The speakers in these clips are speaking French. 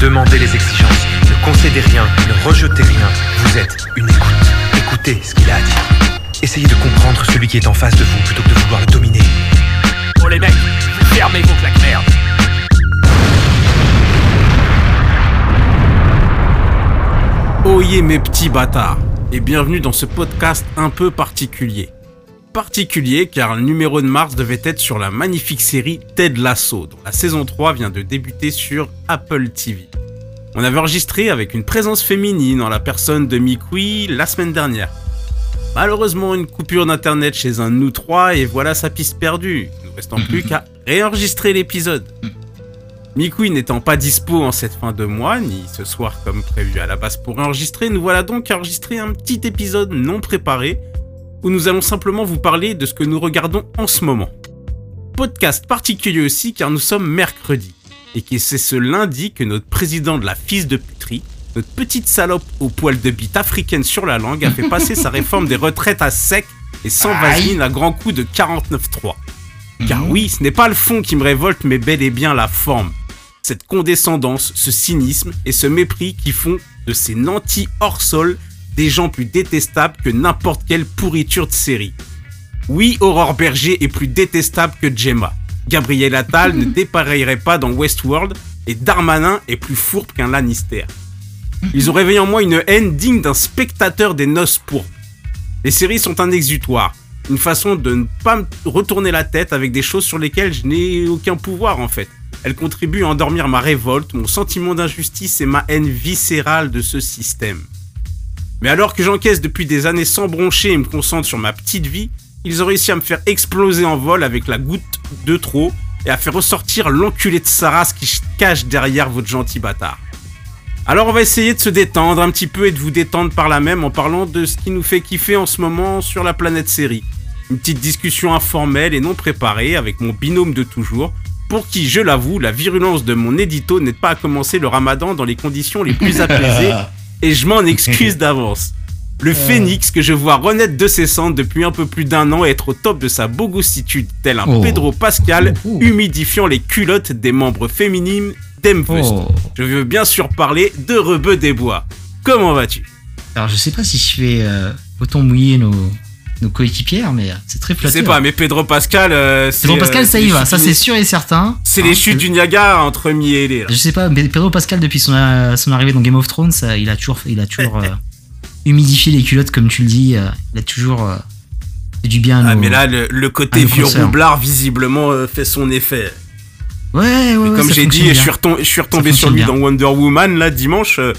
Demandez les exigences. Ne concédez rien. Ne rejetez rien. Vous êtes une écoute. Écoutez ce qu'il a à dire. Essayez de comprendre celui qui est en face de vous plutôt que de vouloir le dominer. Oh les mecs, fermez vos claques merde Oyez mes petits bâtards et bienvenue dans ce podcast un peu particulier. Particulier car le numéro de mars devait être sur la magnifique série Ted Lasso dont la saison 3 vient de débuter sur Apple TV. On avait enregistré avec une présence féminine en la personne de Mikui la semaine dernière. Malheureusement une coupure d'internet chez un de nous trois et voilà sa piste perdue. Nous restant plus qu'à réenregistrer l'épisode. Mikui n'étant pas dispo en cette fin de mois, ni ce soir comme prévu à la base pour enregistrer, nous voilà donc à enregistrer un petit épisode non préparé où nous allons simplement vous parler de ce que nous regardons en ce moment. Podcast particulier aussi car nous sommes mercredi et que c'est ce lundi que notre président de la fils de puterie, notre petite salope au poil de bite africaine sur la langue, a fait passer sa réforme des retraites à sec et sans vaseline à grands coups de 49.3. Car oui, ce n'est pas le fond qui me révolte, mais bel et bien la forme. Cette condescendance, ce cynisme et ce mépris qui font de ces nantis hors sol des gens plus détestables que n'importe quelle pourriture de série. Oui, Aurore Berger est plus détestable que Gemma. Gabriel Attal ne dépareillerait pas dans Westworld et Darmanin est plus fourbe qu'un Lannister. Ils ont réveillé en moi une haine digne d'un spectateur des noces pourpres. Les séries sont un exutoire, une façon de ne pas me retourner la tête avec des choses sur lesquelles je n'ai aucun pouvoir en fait. Elles contribuent à endormir ma révolte, mon sentiment d'injustice et ma haine viscérale de ce système. Mais alors que j'encaisse depuis des années sans broncher et me concentre sur ma petite vie, ils ont réussi à me faire exploser en vol avec la goutte de trop et à faire ressortir l'enculé de Saras qui se cache derrière votre gentil bâtard. Alors on va essayer de se détendre un petit peu et de vous détendre par là même en parlant de ce qui nous fait kiffer en ce moment sur la planète série. Une petite discussion informelle et non préparée avec mon binôme de toujours, pour qui, je l'avoue, la virulence de mon édito n'aide pas à commencer le ramadan dans les conditions les plus apaisées, et je m'en excuse d'avance. Le phénix que je vois renaître de ses cendres depuis un peu plus d'un an et être au top de sa bogostitude, tel un Oh. Pedro Pascal, Oh, oh. humidifiant les culottes des membres féminines d'Emfust. Oh. Je veux bien sûr parler de Rebeu des Bois. Comment vas-tu? Alors je sais pas si je fais euh, autant mouiller nos, nos coéquipières, mais euh, c'est très Je flatteur. sais pas, mais Pedro Pascal, euh, c'est Pedro Pascal, euh, ça y les va, ça c'est sûr et certain. C'est Hein, les chutes du Niagara entre mi et là. Je sais pas, mais Pedro Pascal depuis son, euh, son arrivée dans Game of Thrones, ça, il a toujours, il a toujours euh, humidifié les culottes comme tu le dis. euh, il a toujours euh, fait du bien. Ah nos- mais là le, le côté vieux roublard visiblement euh, fait son effet. Ouais, ouais, ouais. Et comme j'ai dit, je suis, retom- je suis retombé sur lui dans Wonder Woman là dimanche. euh,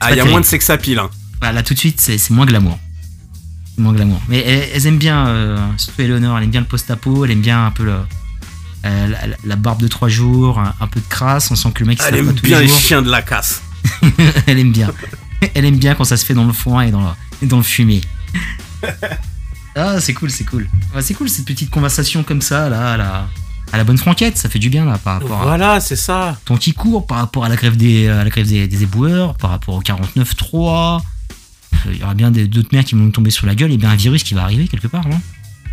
ah, il y a moins de sex appeal. Hein. Voilà, là tout de suite, c'est c'est moins glamour. Moins glamour. Mais elles, elles aiment bien, euh, surtout Eleanor, elle aime bien le post-apo, elle aime bien un peu le, euh, la, la- barbe de trois jours, un, un peu de crasse, on sent que le mec se Elle aime pas tous bien les chiens de la casse. elle aime bien. Elle aime bien quand ça se fait dans le foin et dans le, et dans le fumier. Ah, c'est cool, c'est cool. C'est cool cette petite conversation comme ça, là, à la, à la bonne franquette, ça fait du bien, là, par rapport à Voilà, c'est ça. ton petit cours, par rapport à la grève des, à la grève des, des éboueurs, par rapport au 49.3. Euh, Il y aura bien d'autres merdes qui vont nous tomber sur la gueule, et bien un virus qui va arriver quelque part, non?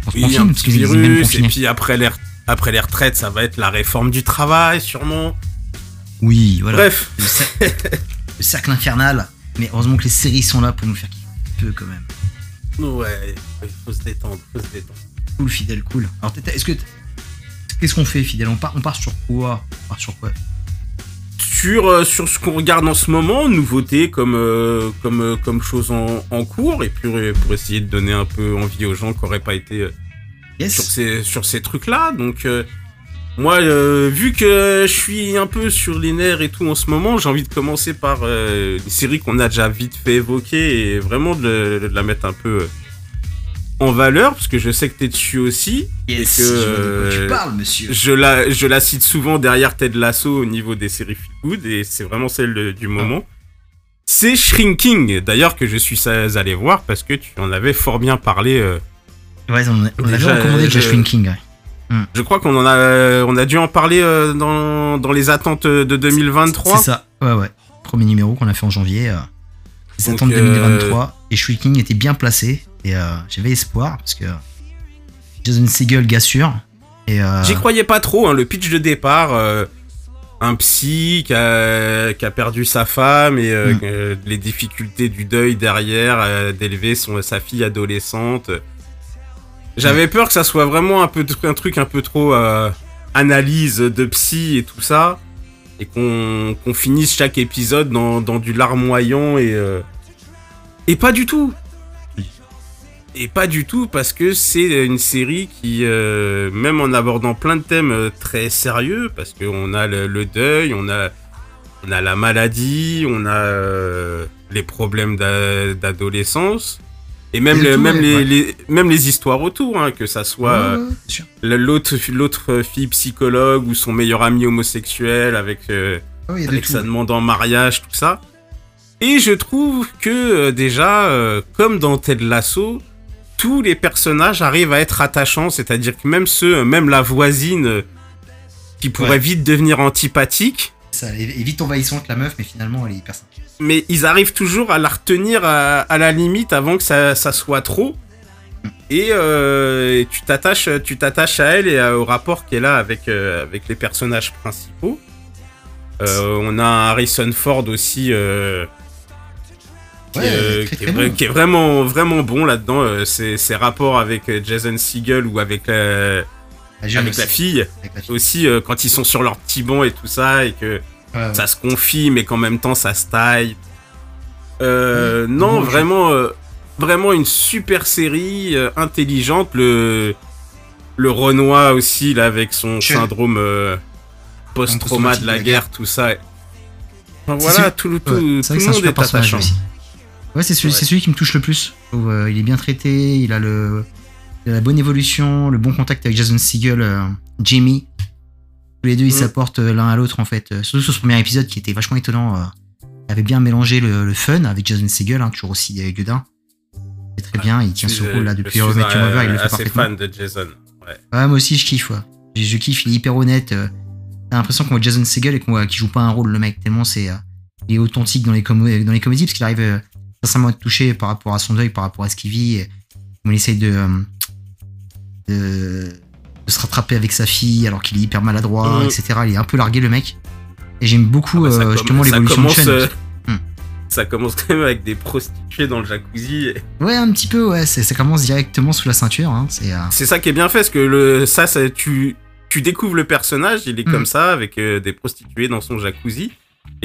On se Oui, confine, un parce petit virus. Et puis après les, après les retraites, ça va être la réforme du travail sûrement. Oui, voilà. Bref. Le, cer- le cercle infernal. Mais heureusement que les séries sont là pour nous faire un peu quand même. Ouais, il faut se détendre, faut se détendre. Cool, fidèle, cool. Alors, t'étais- est-ce que. Qu'est-ce qu'on fait, fidèle? On part, on part sur quoi? On part sur quoi? Sur, euh, sur ce qu'on regarde en ce moment, nouveautés comme, euh, comme, euh, comme choses en, en cours, et puis pour essayer de donner un peu envie aux gens qui n'auraient pas été sur ces, sur ces trucs-là. Donc, euh, moi, euh, vu que je suis un peu sur les nerfs et tout en ce moment, j'ai envie de commencer par euh, une série qu'on a déjà vite fait évoquer et vraiment de, de la mettre un peu en valeur, parce que je sais que t'es dessus aussi. Yes, et que, je de euh, parles, monsieur. Je la, je la cite souvent derrière Ted Lasso au niveau des séries feel good et c'est vraiment celle de- du moment. c'est Shrinking, d'ailleurs que je suis allé voir parce que tu en avais fort bien parlé. euh, Ouais, on, on avait Déjà, recommandé déjà je- Shrinking. ouais. Je crois qu'on en a, on a dû en parler euh, dans, dans les attentes de 2023. C'est ça, ouais, ouais. Premier numéro qu'on a fait en janvier. Euh, les Donc, attentes euh, 2023. Et Shrinking était bien placé. Et euh, j'avais espoir parce que Jason Segel, gars sûr. Et euh, J'y croyais pas trop, hein, le pitch de départ. euh, un psy qui a, qui a perdu sa femme et Mm. les difficultés du deuil derrière, d'élever son sa fille adolescente. J'avais peur que ça soit vraiment un, peu, un truc un peu trop analyse de psy et tout ça. Et qu'on qu'on finisse chaque épisode dans, dans du larmoyant et... euh, et pas du tout et pas du tout parce que c'est une série qui, euh, même en abordant plein de thèmes euh, très sérieux, parce qu'on a le, le deuil, on a, on a la maladie, on a euh, les problèmes d'a- d'adolescence, et même, le- tout, même, ouais, les, même les histoires autour, hein, que ça soit ouais, euh, l'autre l'autre fille psychologue ou son meilleur ami homosexuel avec Ah avec sa demande en mariage, tout ça. Et je trouve que déjà, comme dans Ted Lasso, tous les personnages arrivent à être attachants, c'est-à-dire que même ceux, même la voisine euh, qui pourrait Ouais. vite devenir antipathique, Ça, elle est vite envahissante la meuf, mais finalement elle est hyper mais ils arrivent toujours à la retenir à, à la limite avant que ça, ça soit trop. Et, euh, et tu t'attaches, tu t'attaches à elle et à- au rapport qu'elle a avec, euh, avec les personnages principaux. Euh, on a Harrison Ford aussi qui, Ouais, est, euh, très, qui est très vra- bon. qui est vraiment vraiment bon là-dedans. euh, ses, ses rapports avec euh, Jason Segel ou avec la, avec fille avec la fille. aussi euh, quand ils sont sur leur petit banc et tout ça et que Ouais, ça se confie, mais qu'en même temps ça se taille. Euh, Oui, non, bon, je- vraiment, euh, vraiment une super série euh, intelligente. Le, le Renoir aussi, là, avec son syndrome euh, post-trauma de la guerre, tout ça. Enfin, voilà, tout, le- tout, tout vrai le monde est attachant. aussi. Ouais, c'est celui, celui qui me touche le plus. Où, euh, il est bien traité, il a le la bonne évolution, le bon contact avec Jason Segel, euh, Jamie. Tous les deux, ils Mm. s'apportent euh, l'un à l'autre en fait. Euh, Surtout sur ce premier épisode qui était vachement étonnant. il avait bien mélangé le, le fun avec Jason Segel, hein, toujours aussi Gueudin. C'est très bien, il tient suis, rôle là depuis je suis How I Met Your un- Mother, il le fait parfaitement. fan de Jason. Ouais. Ouais, moi aussi, je kiffe. Ouais. Je, je kiffe, il est hyper honnête. T'as l'impression qu'on voit Jason Segel et qu'on voit qu'il joue pas un rôle, le mec, tellement c'est. il est authentique dans les, dans les comédies, parce qu'il arrive sincèrement être touché par rapport à son deuil, par rapport à ce qu'il vit. Et, il essaye de, euh, de, de se rattraper avec sa fille alors qu'il est hyper maladroit, Mhm. etc. Il est un peu largué, le mec. Et j'aime beaucoup Ah bah, euh, justement l'évolution de Sean. euh, Hmm. Ça commence quand même avec des prostituées dans le jacuzzi. et- Ouais, un petit peu, ouais. Ça commence directement sous la ceinture. Hein, c'est. euh, ça qui est bien fait, parce que le, ça, ça tu, tu découvres le personnage, il est Mm. comme ça, avec euh, des prostituées dans son jacuzzi,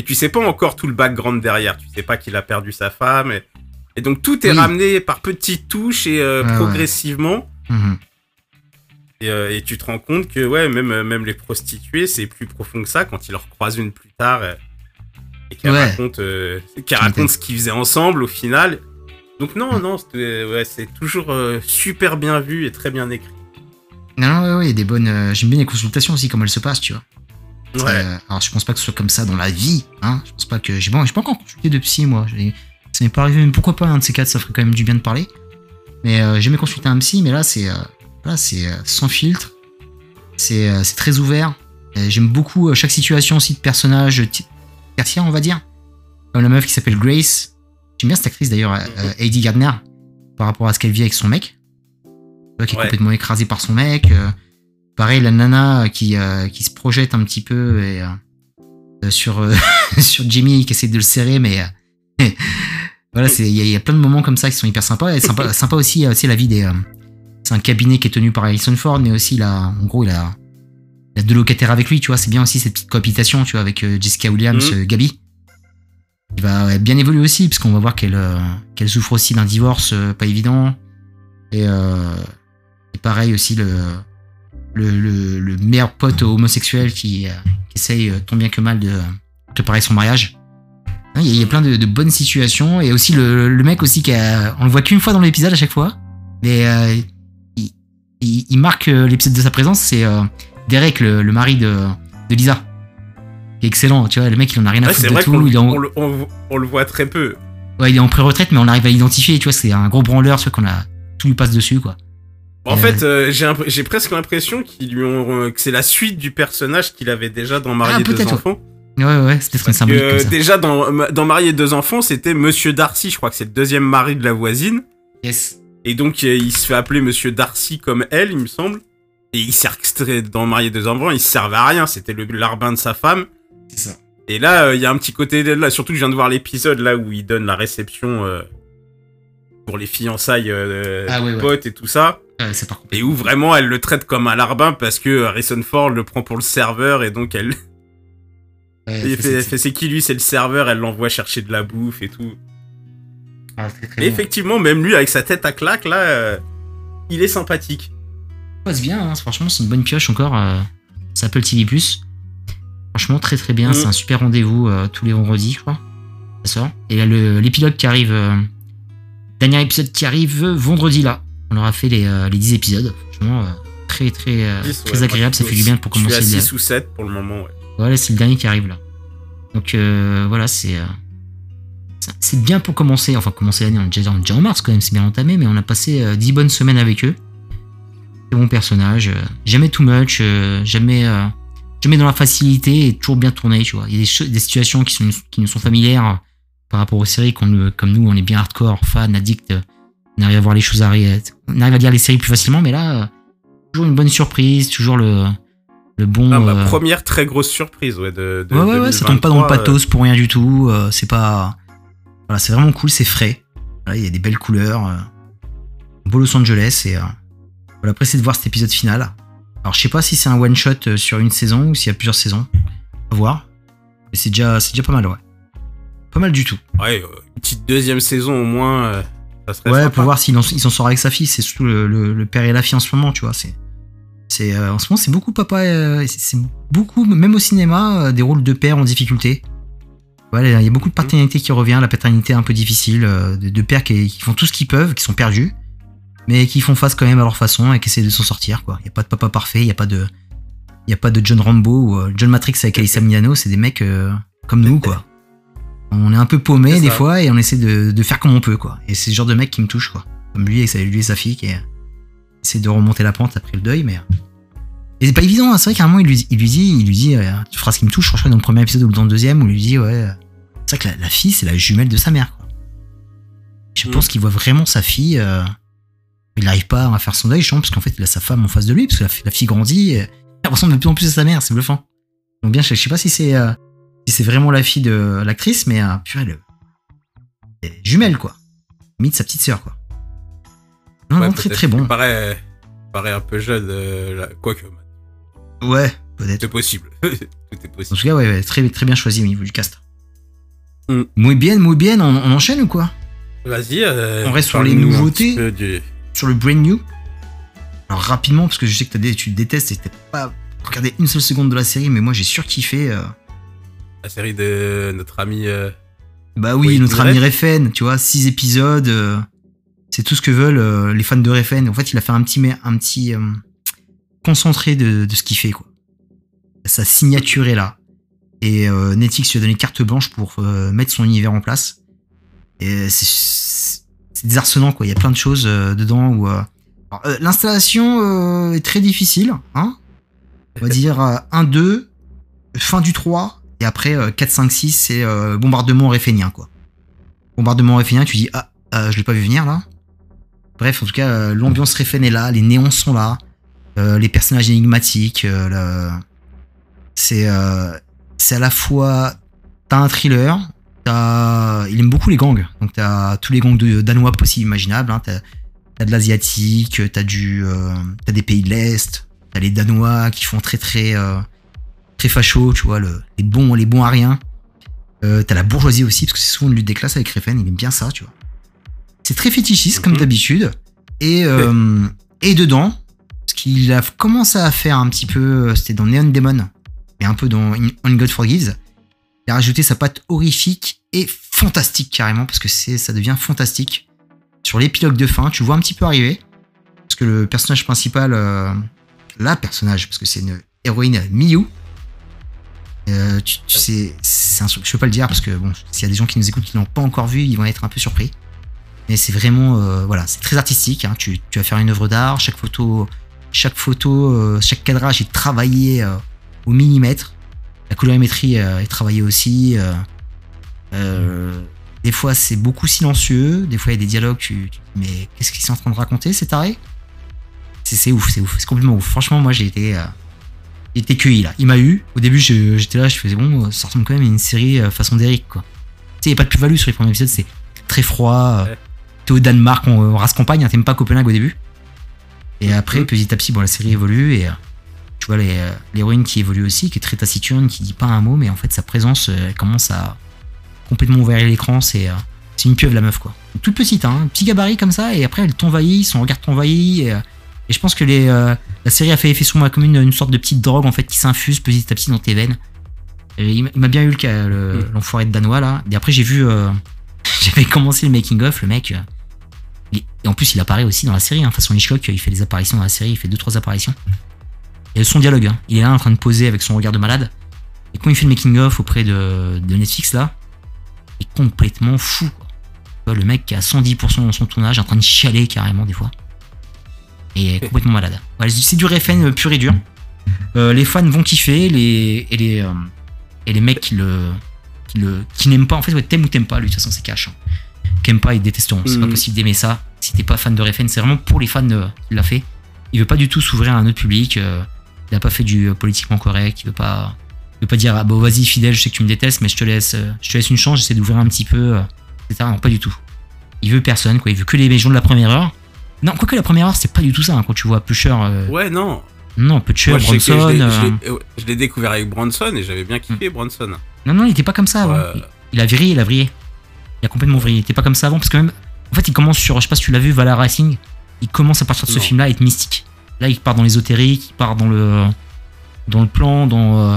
et tu sais pas encore tout le background derrière, tu sais pas qu'il a perdu sa femme, et, et donc tout est Oui. ramené par petites touches et euh, ouais. progressivement, mhm. et, euh, et tu te rends compte que ouais, même, euh, même les prostituées, c'est plus profond que ça, quand ils leur croisent une plus tard, euh, et qu'elles Ouais. racontent, euh, racontent ce qu'ils faisaient ensemble au final. Donc non, Mm. non, c'est ouais, toujours super bien vu et très bien écrit. Non, non, ouais, ouais, des bonnes. J'aime bien les consultations aussi, comment elles se passent, tu vois. Ouais. Euh, alors, je pense pas que ce soit comme ça dans la vie. Hein. Je pense pas que. J'ai bon, pas encore consulté de psy, moi. Ça m'est pas arrivé, mais pourquoi pas un de ces quatre, ça ferait quand même du bien de parler. Mais euh, j'ai jamais consulté un psy, mais là, c'est euh, là, c'est euh, sans filtre. C'est très ouvert. J'aime beaucoup chaque situation aussi de personnage ti- tertiaire, on va dire. Comme la meuf qui s'appelle Grace. J'aime bien cette actrice d'ailleurs, euh, Heidi Gardner, par rapport à ce qu'elle vit avec son mec. Qui est Ouais. complètement écrasée par son mec. Pareil, la nana qui, euh, qui se projette un petit peu et, euh, euh, sur, sur Jimmy qui essaie de le serrer, mais voilà, il y, a- il y a plein de moments comme ça qui sont hyper sympas. Et sympa, sympa aussi, c'est la vie des. c'est un cabinet qui est tenu par Harrison Ford, mais aussi là, en gros, il a, il a deux locataires avec lui, tu vois. C'est bien aussi cette petite cohabitation, tu vois, avec Jessica Williams, euh, Gabi. Il va bien évoluer aussi, parce qu'on va voir qu'elle euh, qu'elle souffre aussi d'un divorce euh, pas évident. Et, euh, et pareil aussi, le, le, le, le meilleur pote homosexuel qui, euh, qui essaye euh, tant bien que mal de préparer son mariage. Hein, Il y, a- plein de, de bonnes situations et aussi le, le mec aussi qui a, on le voit qu'une fois dans l'épisode à chaque fois, mais euh, il, il- il marque l'épisode de sa présence, c'est euh, Derek, le, le mari de, de Lisa. qui est excellent. Tu vois, le mec, il en a rien à Ouais, foutre de vrai tout. qu'on Il est, en, on le- on- on le voit très peu. ouais, il est en pré-retraite, mais on arrive à l'identifier. Tu vois, c'est un gros branleur, tu vois, qu'on a tout lui passe dessus, quoi. En fait, euh, j'ai presque l'impression qu'ils lui ont euh, que c'est la suite du personnage qu'il avait déjà dans Marié Ah, deux peut-être, enfants. Ouais, ouais, c'est peut-être une Parce symbolique que comme ça. déjà dans dans Marié deux enfants, c'était Monsieur Darcy, je crois que c'est le deuxième mari de la voisine, Yes. et donc euh, il se fait appeler Monsieur Darcy comme elle, il me semble. Et il sert dans Marié deux enfants, il servait à rien, c'était le larbin de sa femme. C'est ça. Et là, euh, il y a un petit côté de là, surtout que je viens de voir l'épisode là où il donne la réception euh, pour les fiançailles euh, Ah ouais, des ouais. potes et tout ça. Ouais, contre. Et où vraiment elle le traite comme un larbin parce que Harrison Ford le prend pour le serveur et donc elle, c'est- fait, c'est- fait c'est qui lui? C'est le serveur, elle l'envoie chercher de la bouffe et tout. Ah, Et effectivement, même lui avec sa tête à claque là, euh, il est sympathique. Ça passe bien, hein. franchement, c'est une bonne pioche encore. Euh, ça Apple TV. Franchement, très très bien. C'est un super rendez-vous euh, tous les vendredis, je crois. Ça sort. Et là, l'épilogue qui arrive. Dernier épisode qui arrive vendredi là. On aura fait les, euh, les 10 épisodes. Franchement, euh, très très, euh, 10, très ouais, agréable. Ça je fait du bien pour Je suis à commencer. le- 6 ou 7 pour le moment, ouais. Voilà, c'est le dernier qui arrive là. Donc voilà, c'est c'est- bien pour commencer. Enfin, commencer l'année, on est déjà, en mars quand même, c'est bien entamé, mais on a passé euh, 10 bonnes semaines avec eux. Très bon personnage, jamais too much, jamais, euh, jamais dans la facilité et toujours bien tourné, tu vois. Il y a des, des situations qui, sont, qui nous sont familières par rapport aux séries, qu'on comme nous, on est bien hardcore, fan, addict, on arrive à voir les choses, on arrive à lire les séries plus facilement, mais là, toujours une bonne surprise, toujours le, le bon. Ah, ma euh, première très grosse surprise, ouais, de, de Ouais, ouais, ouais, ça tombe pas dans le 2023, pathos pour rien du tout. euh, c'est pas. Voilà, c'est vraiment cool, c'est frais. Voilà, il y a des belles couleurs. euh, beau Los Angeles. Et euh, voilà, pressé de voir cet épisode final. Alors, je sais pas si c'est un one shot sur une saison ou s'il y a plusieurs saisons. À voir. Mais c'est déjà, c'est déjà pas mal, ouais. Pas mal du tout. Ouais, euh, une petite deuxième saison au moins, euh, ça serait Ouais, sympa. pour voir s'il en- il s'en sort avec sa fille. C'est surtout le, le- le père et la fille en ce moment, tu vois. C'est, c'est, euh, en ce moment, c'est beaucoup papa. c'est, beaucoup, même au cinéma, des rôles de père en difficulté. Voilà, il y a beaucoup de paternité qui revient, la paternité un peu difficile, de, de pères qui, qui font tout ce qu'ils peuvent, qui sont perdus, mais qui font face quand même à leur façon et qui essaient de s'en sortir. Quoi. Il n'y a pas de papa parfait, il n'y a pas de, il y a pas de John Rambo ou John Matrix avec Alyssa Milano. C'est des mecs euh, comme nous, quoi. On est un peu paumé des fois et on essaie de, de faire comme on peut, quoi. Et c'est ce genre de mec qui me touche, quoi. Comme lui et, sa, lui et sa fille qui essaie de remonter la pente après le deuil, mais. euh. Et c'est pas évident, hein. c'est vrai qu'à un moment il lui, il lui dit, il lui dit, euh, tu feras ce qui me touche, je crois dans le premier épisode ou dans le deuxième, où il lui dit, ouais, euh, c'est vrai que la, la fille c'est la jumelle de sa mère, quoi. Je Mm. pense qu'il voit vraiment sa fille, euh, il n'arrive pas à faire son deuil, je pense, parce qu'en fait il a sa femme en face de lui, parce que la, fi- la fille grandit, et elle ressemble de plus en plus à sa mère, c'est bluffant. Donc bien, je, je sais pas si c'est euh, si c'est vraiment la fille de l'actrice, mais euh, purée, le, elle est jumelle, quoi. Limite sa petite sœur, quoi. Non, Ouais, non, très très bon. paraît, paraît un peu jeune, euh, quoique, Ouais, peut-être. c'est possible. Tout est En possible. tout cas, ouais, ouais, très, très bien choisi au niveau du cast. Mm. Muy bien, muy bien, on, on enchaîne ou quoi? Vas-y. euh, On reste sur les nouveautés. du- Sur le brand new Alors rapidement, parce que je sais que des- tu détestes et t'as pas regardé une seule seconde de la série, mais moi j'ai surkiffé. euh, La série de notre ami. euh, Bah oui, notre ami Refn, tu vois, six épisodes, euh, c'est tout ce que veulent euh, les fans de Refn. En fait, il a fait un petit, un petit euh, concentré de, de ce qu'il fait, quoi. Sa signature est là. Et euh, Netflix lui a donné carte blanche pour euh, mettre son univers en place. Et c'est c'est désarçonnant, quoi. Il y a plein de choses euh, dedans où. euh, alors, euh, L'installation euh, est très difficile, hein. On va dire euh, 1, 2, fin du 3, et après euh, 4, 5, 6, c'est euh, bombardement réfénien, quoi. Bombardement réfénien, tu dis, ah, euh, je l'ai pas vu venir, là. Bref, en tout cas, euh, l'ambiance réfène est là, les néons sont là, les personnages énigmatiques, c'est à la fois, t'as un thriller, t'as, il aime beaucoup les gangs, donc t'as tous les gangs de, danois possibles, imaginables, hein, t'as de l'asiatique, t'as des pays de l'Est, t'as les danois qui font très très très facho, tu vois, le- les bons les bons à rien. Euh, t'as la bourgeoisie aussi, parce que c'est souvent une lutte des classes avec Refn, il aime bien ça, tu vois. C'est très fétichiste, comme Mhm. d'habitude. Et, euh, et dedans, ce qu'il a commencé à faire un petit peu, c'était dans Neon Demon, et un peu dans On God Forgives. Il a rajouté sa patte horrifique et fantastique carrément, parce que c'est, ça devient fantastique. Sur l'épilogue de fin, tu vois un petit peu arriver, parce que le personnage principal, euh, la personnage, parce que c'est une héroïne Miyu, Euh, tu, tu sais, c'est un truc, je peux pas le dire parce que bon, s'il y a des gens qui nous écoutent qui l'ont pas encore vu, ils vont être un peu surpris. Mais c'est vraiment, euh, voilà, c'est très artistique. hein. Tu, tu vas faire une œuvre d'art. Chaque photo, chaque photo, euh, chaque cadrage est travaillé au millimètre. La colorimétrie est travaillée aussi. des fois, c'est beaucoup silencieux. Des fois, il y a des dialogues. Tu, mais qu'est-ce qu'ils sont en train de raconter, c'est taré C'est c'est ouf, c'est ouf, c'est complètement ouf. Franchement, moi, j'ai été, j'ai été cueilli là. Il m'a eu. Au début, j'étais là, je faisais bon, ça ressemble quand même à une série euh, façon d'Eric, quoi. Tu sais, il n'y a pas de plus-value sur les premiers épisodes, c'est très froid. euh, Ouais. T'es au Danemark, on, on race campagne, hein, t'aimes pas Copenhague au début. Et après, petit à petit, bon, la série évolue et euh, tu vois l'héroïne qui évolue aussi, qui est très taciturne, qui dit pas un mot, mais en fait, sa présence, elle commence à complètement ouvrir l'écran. C'est c'est une pieuvre, la meuf, quoi. Toute petite, hein, un petit gabarit comme ça, et après, elle t'envahit, son regard t'envahit. Et, je pense que les, euh, la série a fait effet sur moi comme une, une sorte de petite drogue, en fait, qui s'infuse petit à petit dans tes veines. Et il m'a- bien eu le cas, le- Mm. l'enfoiré de Danois, là. Et après, j'ai vu. euh, J'avais commencé le making-of, le mec. euh, il- et en plus, il apparaît aussi dans la série. Hein, façon Hitchcock, il fait des apparitions dans la série, il fait 2-3 apparitions. Et son dialogue, hein, il est là en train de poser avec son regard de malade. Et quand il fait le making-of auprès de, de Netflix, là, il est complètement fou. quoi. Le mec qui a 110% dans son tournage, en train de chialer carrément des fois. Et complètement malade. Voilà, c'est du Refn pur et dur. Euh, les fans vont kiffer, les, et, les, euh, et les mecs qui le, qui, le, qui n'aiment pas, en fait, ouais, t'aimes ou t'aimes pas, lui, de toute façon, c'est cash. Hein. Qui aiment pas, ils détesteront. C'est pas Mhm. possible d'aimer ça. Si t'es pas fan de Refn, c'est vraiment pour les fans de, qui l'a fait. Il veut pas du tout s'ouvrir à un autre public. euh, il a pas fait du euh, politiquement correct. Il veut pas, il veut pas dire ah bah vas-y fidèle, je sais que tu me détestes, mais je te laisse, euh, je te laisse une chance. J'essaie d'ouvrir un petit peu, euh, etc. Non, pas du tout. Il veut personne, quoi. Il veut que les gens de la première heure. Non, quoique la première heure, c'est pas du tout ça. hein, quand tu vois Pusher, euh, Ouais, non. non, Pusher, Moi, je sais Bronson. l'ai- euh, je l'ai- je l'ai découvert avec Bronson et j'avais bien kiffé Bronson. Non, non, il était pas comme ça avant. Ouais. Il, il a viré, il a vrillé. Il a complètement vrillé. Il était pas comme ça avant parce que même. En fait, il commence sur. Je sais pas si tu l'as vu, Valhalla Racing. Il commence à partir de ce Non. film-là à être mystique. Là, il part dans l'ésotérique, il part dans le. Dans le plan, dans. euh,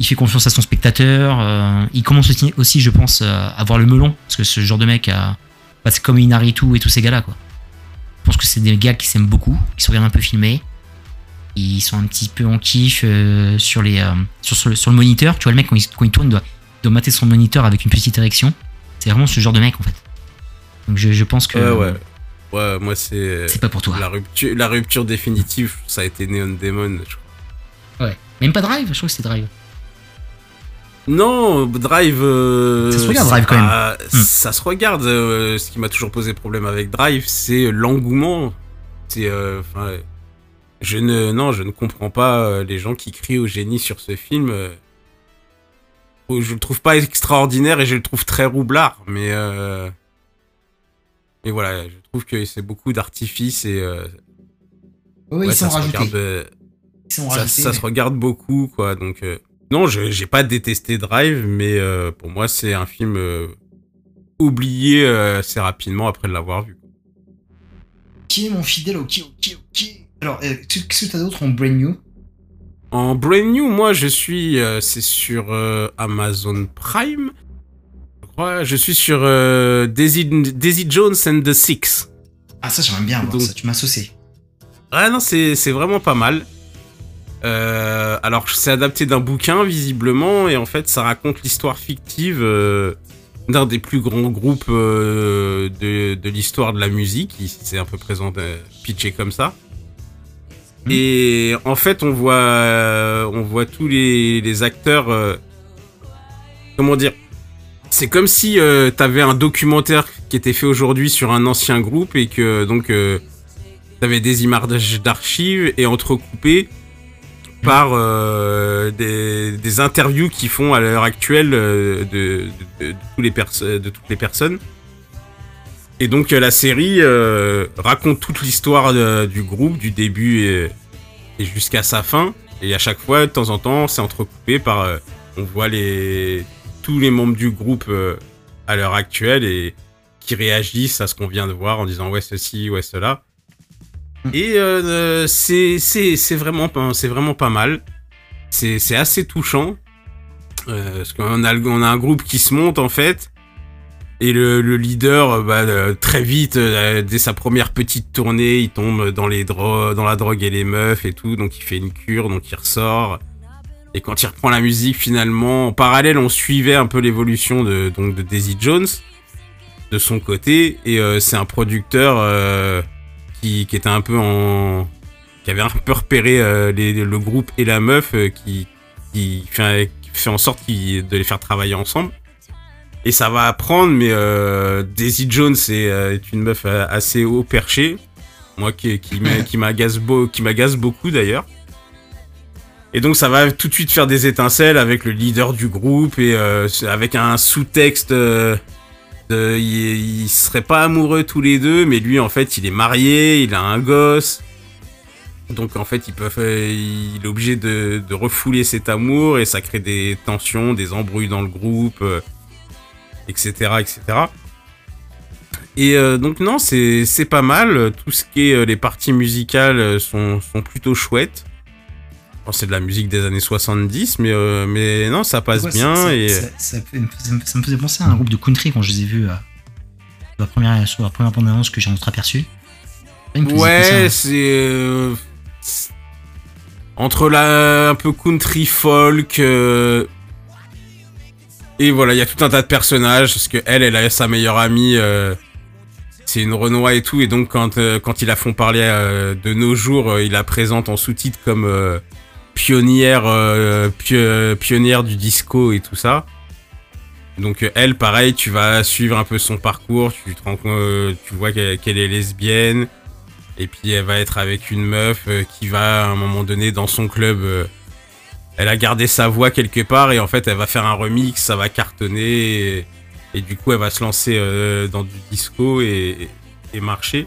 il fait confiance à son spectateur. euh, il commence aussi, aussi, je pense, euh, à voir le melon. Parce que ce genre de mec a. bah, c'est comme Inaritu et tous ces gars-là, quoi. Je pense que c'est des gars qui s'aiment beaucoup, qui se regardent un peu filmer. Ils sont un petit peu en kiff euh, sur, les, euh, sur, sur le, sur le moniteur. Tu vois, le mec, quand il, quand il tourne, il doit, il doit mater son moniteur avec une petite érection. C'est vraiment ce genre de mec, en fait. Donc je, je pense que Ouais, ouais. Ouais, moi, c'est. c'est pas pour toi. La rupture, la rupture définitive, ça a été Neon Demon, je crois. Ouais. Même pas Drive, je crois que c'était Drive. Non, Drive. euh, Ça se regarde, Drive, quand même. pas- Hmm. Ça se regarde. euh, ce qui m'a toujours posé problème avec Drive, c'est l'engouement. C'est. euh, Enfin. je ne, non, je ne comprends pas les gens qui crient au génie sur ce film. Oh, Je le trouve pas extraordinaire et je le trouve très roublard, mais. Euh, mais voilà, je trouve que c'est beaucoup d'artifice et. euh, Oui, ouais, ça se regarde, euh, Ils sont ça, ça se regarde beaucoup, quoi. Donc, euh, non, je j'ai pas détesté Drive, mais euh, pour moi, c'est un film euh, oublié euh, assez rapidement après l'avoir vu. Qui est mon fidèle Ok, ok, ok. Alors, qu'est-ce que t'as d'autre en brand new? En Brand New, moi, je suis, c'est sur Amazon Prime. Je crois, je suis sur Daisy, Daisy Jones and the Six. Ah, ça, j'aimerais bien voir Donc- ça. Tu m'as saucé. Ah non, c'est c'est vraiment pas mal. Euh, alors, c'est adapté d'un bouquin, visiblement, et en fait, ça raconte l'histoire fictive euh, d'un des plus grands groupes euh, de, de l'histoire de la musique. Il s'est un peu présenté, pitché comme ça. Hmm. Et en fait, on voit, on voit tous les, les acteurs. comment dire C'est comme si t'avais un documentaire qui était fait aujourd'hui sur un ancien groupe et que donc t'avais des images d'archives et entrecoupées par euh, des, interviews qu'ils font à l'heure actuelle euh, de, de, toutes les personnes. Et donc euh, la série raconte toute l'histoire du groupe, du début et, jusqu'à sa fin. Et à chaque fois, de temps en temps, c'est entrecoupé par... on voit les, tous les membres du groupe à l'heure actuelle et qui réagissent à ce qu'on vient de voir en disant ouais ceci, ouais cela. Et euh, euh, c'est vraiment vraiment pas mal. C'est assez touchant. Euh, parce qu'on a on a un groupe qui se monte en fait. Et le, le leader bah, très vite dès sa première petite tournée il tombe dans les dans la drogue et les meufs et tout. Donc il fait une cure donc il ressort. Et quand il reprend la musique, finalement, en parallèle, on suivait un peu l'évolution de, Daisy Jones de son côté. Et c'est un producteur qui, qui était un peu en. qui avait un peu repéré euh, les- le groupe et la meuf euh, qui, qui, fait, qui fait en sorte de les faire travailler ensemble. Et ça va apprendre, mais euh, Daisy Jones est, est une meuf assez haut perché. Moi qui, qui m'a- qui m'agace beau, beaucoup d'ailleurs. Et donc ça va tout de suite faire des étincelles avec le leader du groupe et euh, avec un sous-texte. euh, de- ils, ils seraient pas amoureux tous les deux, mais lui en fait il est marié, il a un gosse. Donc en fait il est obligé de, refouler cet amour et ça crée des tensions, des embrouilles dans le groupe, euh, etc., etc. Et euh, donc non, c'est pas mal. Tout ce qui est euh, les parties musicales sont plutôt chouettes. Bon, c'est de la musique des années 70, mais, euh, mais non, ça passe Ouais, bien. ça, et... ça, ça fait- ça me- faisait penser à un groupe de country quand je les ai vus euh, sur la première, sur la première bande-annonce que j'ai entreaperçue. Ouais, c'est euh, entre la un peu country folk euh, et voilà, il y a tout un tas de personnages parce que elle, elle a sa meilleure amie, euh, c'est une Renoir et tout, et donc quand euh, quand ils la font parler euh, de nos jours, ils la présentent en sous-titre comme pionnière euh, pio- pionnière du disco et tout ça. Donc euh, elle, pareil, tu vas suivre un peu son parcours, tu euh, tu vois qu'elle est lesbienne. Et puis elle va être avec une meuf qui va à un moment donné dans son club. elle a gardé sa voix quelque part et en fait elle va faire un remix, ça va cartonner et, et du coup elle va se lancer dans du disco et, et marcher.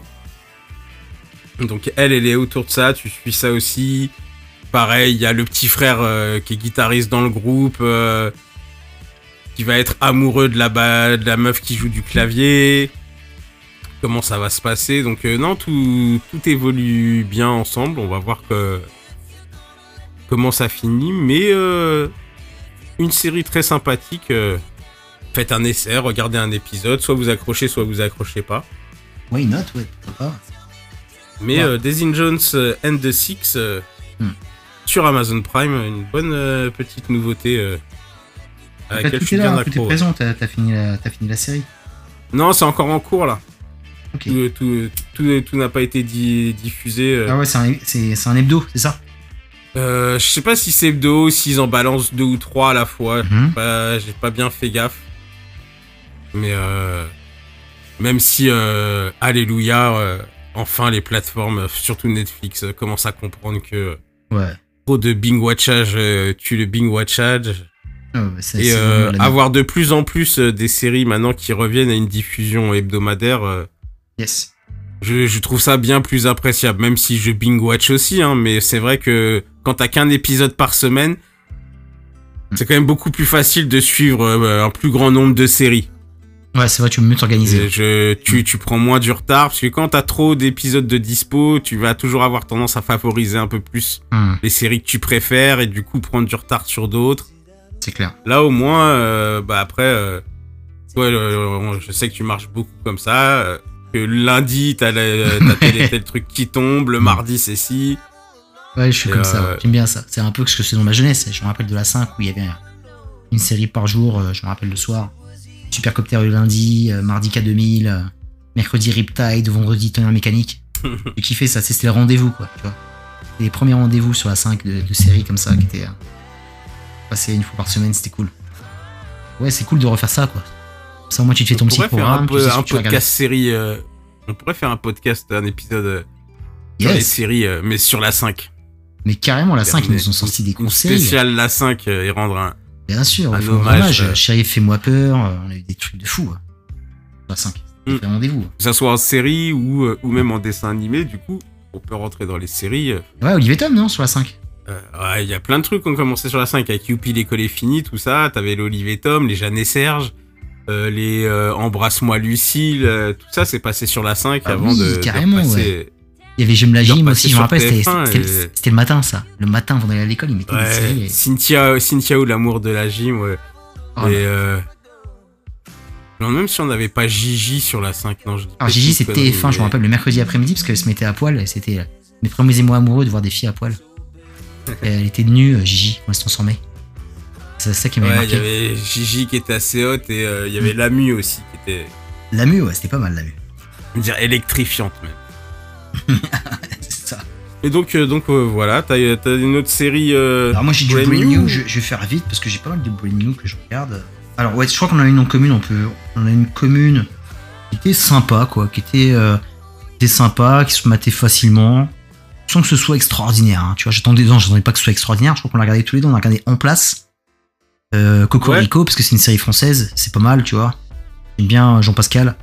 Donc elle, elle est autour de ça, tu suis ça aussi. Pareil, il y a le petit frère euh, qui est guitariste dans le groupe, euh, qui va être amoureux de la, de la meuf qui joue du clavier comment ça va se passer? Donc euh, non, tout, tout évolue bien ensemble. On va voir que, comment ça finit. Mais une série très sympathique. faites un essai, regardez un épisode. Soit vous accrochez, soit vous accrochez pas. Why not, pas. Mais Ouais. Daisy Jones and the Six Hmm. Sur Amazon Prime, une bonne euh, petite nouveauté. euh, à laquelle je suis bien accro. présent, t'as fini, la- fini la série. Non, c'est encore en cours là. Ok. Tout, tout, tout- tout n'a pas été di- diffusé. euh. Ah ouais, c'est un, hebdo, c'est ça? Euh, je sais pas si c'est hebdo, s'ils en balancent deux ou trois à la fois. Mhm. Pas- J'ai pas bien fait gaffe. Mais euh, même si, euh, alléluia, euh, enfin les plateformes, euh, surtout Netflix, euh, commencent à comprendre que Ouais. Trop de Bing Watchage euh, tue le Bing Watchage. Ah Et euh, avoir de plus en plus euh, des séries maintenant qui reviennent à une diffusion hebdomadaire. Yes. je, je trouve ça bien plus appréciable, même si je Bing Watch aussi, hein, mais c'est vrai que quand t'as qu'un épisode par semaine, c'est quand même beaucoup plus facile de suivre un plus grand nombre de séries. Ouais, c'est vrai, tu peux mieux t'organiser. Je, tu, tu prends moins du retard, parce que quand t'as trop d'épisodes de dispo, tu vas toujours avoir tendance à favoriser un peu plus Hum, les séries que tu préfères, et du coup prendre du retard sur d'autres. c'est clair. Là au moins, euh, bah après, euh, euh, je sais que tu marches beaucoup comme ça, euh, que lundi t'as le- t'as tel et tel truc qui tombe, le mardi c'est si. Ouais, je suis Et, comme ça, j'aime bien ça. C'est un peu ce que c'est dans ma jeunesse. Je me rappelle de la 5 où il y avait une série par jour, je me rappelle le soir. Supercopter le lundi, euh, mardi K2000, euh, mercredi Riptide, vendredi Tonnerre Mécanique. J'ai kiffé ça, c'était le rendez-vous quoi, tu vois. C'était Les premiers rendez-vous sur la 5 de, de séries comme ça qui étaient euh, passés une fois par semaine, c'était cool. Ouais, c'est cool de refaire ça quoi. Ça au moins tu te fais ton on petit un, programme, tu peu- sais un podcast série. euh, on pourrait faire un podcast, un épisode euh, sur les Yes, séries, euh, mais sur la 5. mais carrément la 5 ils nous ont sorti des conseils. spéciale la 5 euh, et rendre un. Bien sûr, Un hommage, hommage. fais-moi peur. On a eu des trucs de fou. hein. La 5. Mm. C'était rendez-vous. Que ça soit en série ou, euh, ou même en dessin animé, du coup, on peut rentrer dans les séries. euh, Ouais, Olivier Tom, non, sur la 5. Euh, ouais, il y a plein de trucs qui ont commencé sur la 5 avec Youpi l'école est finie, tout ça. T'avais l'Olivier Tom, les Jeanne et Serge, euh, les euh, Embrasse-moi Lucille, tout ça c'est passé sur la 5 Ah avant oui, de, de carrément, repasser- Il y avait J'aime la gym aussi, je me rappelle, c'était TF1 c'était- et- c'était le matin, ça. Le matin, avant d'aller à l'école, des séries. et- Cynthia, Cynthia ou l'amour de la gym, ouais. Oh, et euh... non, même si on n'avait pas Gigi sur la 5, non, je dis Alors, Gigi, c'était connerie, TF1, je me rappelle, le mercredi après-midi, parce qu'elle se mettait à poil, et c'était euh, mes premiers émois amoureux de voir des filles à poil. Elle était nue, euh, Gigi, elle se transformait. C'est ça qui m'avait Ouais, il y marqué. avait Gigi qui était assez haute et euh, il y avait Lamu aussi qui était, La mue, ouais, c'était pas mal, la mue. je veux dire, électrifiante même. C'est ça. Et donc, euh, donc euh, voilà, t'as une autre série. euh, Alors moi j'ai du brand new je, je vais faire vite parce que j'ai pas mal de Brain New que je regarde. Alors ouais, je crois qu'on a une en commune, on peut, on a une commune qui était sympa quoi, qui était, euh, qui était sympa, qui se matait facilement, sans que ce soit extraordinaire. hein. Tu vois, j'attendais, non, j'attendais pas que ce soit extraordinaire. Je crois qu'on l'a regardé tous les deux, on l'a regardé en place. Cocorico parce que c'est une série française, c'est pas mal, tu vois. J'aime bien Jean-Pascal.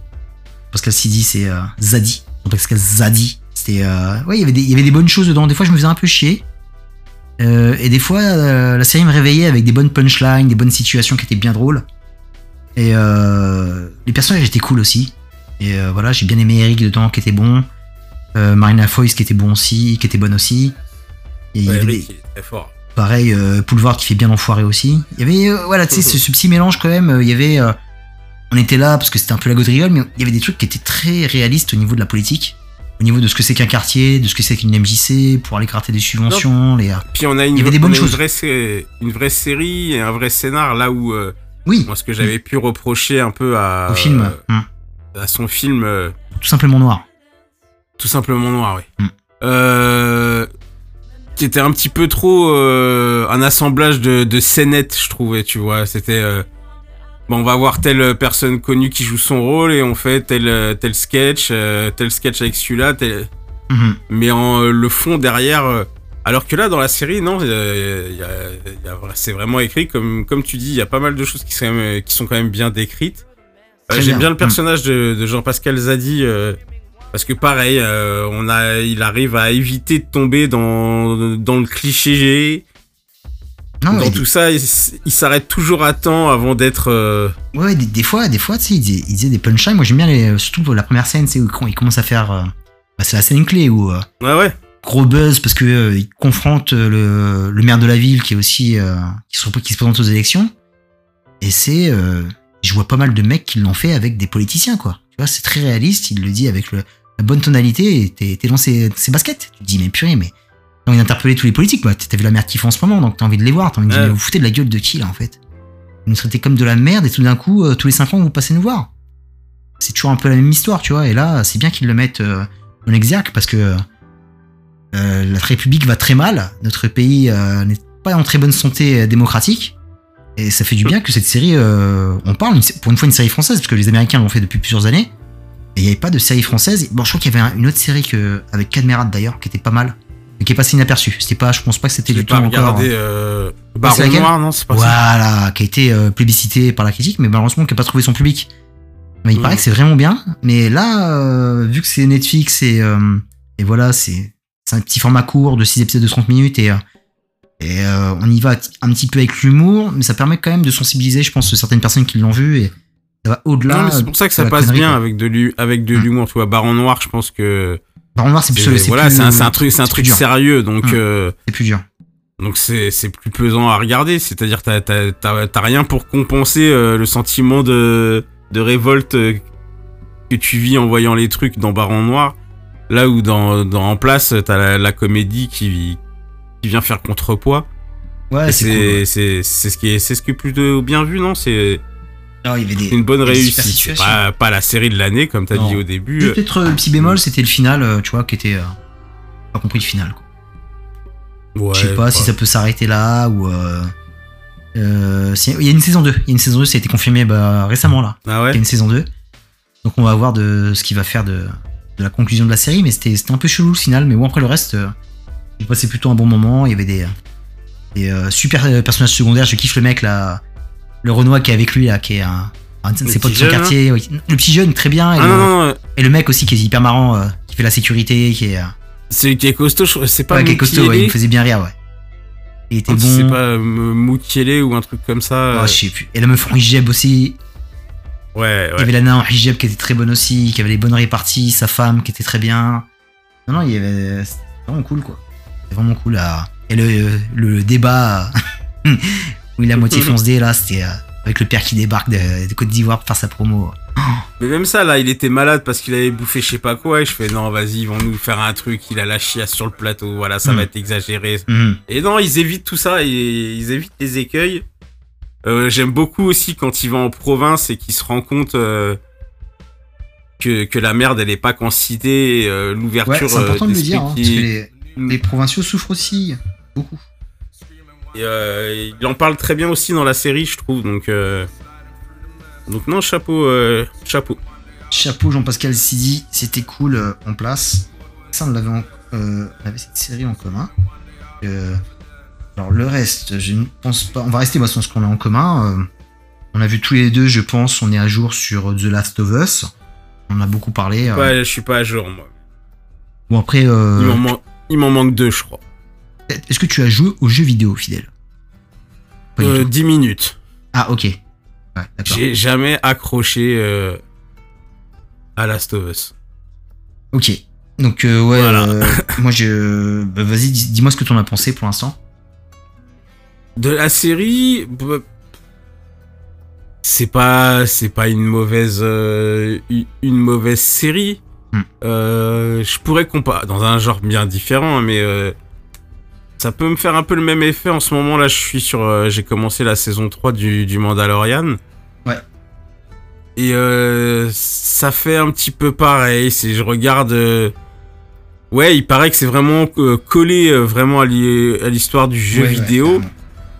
Pascal Sidi, c'est Zadi. Jean-Pascal Zadi. C'était, euh, ouais, il y avait des, il y avait des bonnes choses dedans. Des fois, je me faisais un peu chier. Euh, et des fois, euh, la série me réveillait avec des bonnes punchlines, des bonnes situations qui étaient bien drôles. Et les personnages étaient cool aussi. Et voilà, j'ai bien aimé Eric dedans qui était bon. Marina Foïs qui était bon aussi, qui était bonne aussi. Et il y avait Rick, des- il est très fort. pareil, euh, Poulevard qui fait bien l'enfoiré aussi. Il y avait, euh, voilà, tu sais, ce, ce petit mélange quand même. euh, Il y avait, on était là parce que c'était un peu la gaudriole, mais il y avait des trucs qui étaient très réalistes au niveau de la politique, au niveau de ce que c'est qu'un quartier, de ce que c'est qu'une MJC, pour aller gratter des subventions, les. euh, Puis on a une, Il y avait des on bonnes une choses. vraie, une vraie série et un vrai scénar là où euh, Oui, moi ce que j'avais pu reprocher un peu à au film, euh, hum, à son film euh, tout simplement noir. tout simplement noir, oui. Euh, qui était un petit peu trop euh, un assemblage de, de scénettes, je trouvais, tu vois. C'était euh, bon, on va voir telle personne connue qui joue son rôle et on fait tel tel sketch, euh, tel sketch avec celui-là, tel... Mhm. mais en euh, le fond derrière. euh, alors que là, dans la série, non, il y a- il y a- c'est vraiment écrit comme comme tu dis. Il y a pas mal de choses qui sont quand même, qui sont quand même bien décrites. J'aime bien. le personnage de, de Jean-Pascal Zadi parce que pareil, on a, il arrive à éviter de tomber dans dans le cliché. Non, dans ouais, tout ça, il, s- il s'arrête toujours à temps avant d'être. euh, ouais, des, des fois, des fois, tu sais, il disait, il des punchlines. Moi, j'aime bien les, surtout la première scène, c'est où il commence à faire. euh, bah, c'est la scène clé où euh, Ouais, ouais. gros buzz parce que euh, il confronte euh, le, le maire de la ville qui est aussi euh, qui, se, qui se présente aux élections et c'est euh, je vois pas mal de mecs qui l'ont fait avec des politiciens quoi tu vois c'est très réaliste il le dit avec le, la bonne tonalité et t'es t'es dans ses, ses baskets tu te dis mais purée mais t'as envie d'interpeller tous les politiques. Quoi t'as vu la merde qu'ils font en ce moment donc t'as envie de les voir. T'as envie de dire Ouais. mais vous foutez de la gueule de qui là en fait? Vous nous traitez comme de la merde et tout d'un coup euh, tous les 5 ans vous passez nous voir. C'est toujours un peu la même histoire tu vois. Et là c'est bien qu'ils le mettent euh, en exergue parce que euh, la République va très mal, notre pays n'est pas en très bonne santé démocratique, et ça fait du bien que cette série, on parle, pour une fois une série française, parce que les Américains l'ont fait depuis plusieurs années, et il n'y avait pas de série française. Bon, je crois qu'il y avait un- une autre série que, avec Cadmerat d'ailleurs, qui était pas mal, qui est passée inaperçue. C'était pas, je pense pas que c'était du tout pas encore. hein. regardé euh, Baron Noir, non, c'est pas ça. Voilà, qui a été euh, plébiscité par la critique, mais malheureusement qui n'a pas trouvé son public. Mais il paraît que c'est vraiment bien. Mais là, euh, vu que c'est Netflix et, euh, et voilà, c'est un petit format court de 6 épisodes de 30 minutes et, et on y va un petit peu avec l'humour, mais ça permet quand même de sensibiliser, je pense, certaines personnes qui l'ont vu et ça va au-delà. C'est pour ça que ça passe bien quoi. avec de l'hu- avec de Mm. l'humour. Tu vois, Baron Noir, je pense que Baron Noir, c'est plus, voilà, plus- c'est un, truc, c'est un truc sérieux, donc euh, C'est plus dur. donc c'est plus pesant à regarder. C'est-à-dire t'as rien pour compenser euh, le sentiment de de révolte euh, que tu vis en voyant les trucs dans Baron Noir. Là où dans dans en place t'as la, la comédie qui qui vient faire contrepoids. Ouais, c'est cool. ouais. ce qui est c'est ce qui est plutôt bien vu, non? C'est Alors, il y avait des, c'est une bonne réussite. Pas pas la série de l'année comme t'as Non. dit au début. Juste Peut-être euh, le petit bémol, c'était le final, euh, tu vois, qui était. euh, pas compris le final, quoi. Ouais, Je sais pas si ça peut s'arrêter là ou. Euh, euh, si- il y a une saison 2. Il y a une saison 2, ça a été confirmé bah, récemment là. Ah Il y a ouais. une saison 2. Donc on va voir de ce qu'il va faire de, de la conclusion de la série. Mais c'était c'était un peu chelou le final. Mais bon, après le reste, euh, j'ai passé plutôt un bon moment. Il y avait des, des euh, super euh, personnages secondaires. Je kiffe le mec là. Le Renoir qui est avec lui là, qui est un. un de ses Le potes de son jeune, quartier. oui. Le petit jeune, très bien. Et, Ah le, non non non. et le mec aussi qui est hyper marrant, euh, qui fait la sécurité, qui est. euh, C'est qui est costaud. je- C'est pas ouais, qui est costaud, ouais, il me faisait bien rire, ouais. Il était bon. C'est pas euh, Mukiele ou un truc comme ça. Oh, je sais plus. Et la meuf en hijab aussi. ouais, Il y ouais. avait la nain en hijab qui était très bonne aussi, qui avait les bonnes réparties, sa femme qui était très bien. Non, non, il y avait. C'était vraiment cool, quoi. C'était vraiment cool. À... Et le, le débat où il a moitié fonce dé, là, c'était. euh, avec le père qui débarque de, de Côte d'Ivoire pour faire sa promo. Mais même ça, là, il était malade parce qu'il avait bouffé je sais pas quoi. Et je fais, non, vas-y, ils vont nous faire un truc. Il a la chiasse sur le plateau. Voilà, ça Mm. va être exagéré. Mhm. Et non, ils évitent tout ça. Et ils évitent les écueils. Euh, J'aime beaucoup aussi quand il va en province et qu'il se rend compte euh, que, que la merde, elle est pas qu'en cité. euh, Ouais, L'ouverture c'est important de le dire, hein, parce que les, les provinciaux souffrent aussi beaucoup. Et, euh, il en parle très bien aussi dans la série, je trouve. Donc, euh, donc non, chapeau, euh, chapeau. Chapeau Jean-Pascal Sidi, c'était cool en place. Ça, on l'avait, en- on avait cette série en commun. Alors le reste, je ne pense pas. On va rester bah, sur ce qu'on a en commun. On a vu tous les deux, je pense, on est à jour sur The Last of Us. On a beaucoup parlé. Ouais, je suis pas à jour, moi. Bon après, Il m'en man- il m'en manque deux, je crois. Est-ce que tu as joué aux jeux vidéo, fidèle? Pas du Euh, tout. 10 minutes. Ah ok. Ouais. J'ai jamais accroché euh, à Last of Us. Ok. Donc euh, ouais, Voilà. moi je, bah, vas-y, dis- dis-moi ce que t'en as pensé pour l'instant. De la série, bah, c'est pas c'est pas une mauvaise euh, une- une mauvaise série. Hmm. Euh, je pourrais comparer dans un genre bien différent, hein, mais euh, ça peut me faire un peu le même effet. En ce moment là, je suis sur euh, j'ai commencé la saison 3 du, du Mandalorian. Ouais. Et euh, ça fait un petit peu pareil. C'est je regarde. euh, ouais, il paraît que c'est vraiment collé vraiment à l'hi- à l'histoire du jeu Ouais, vidéo.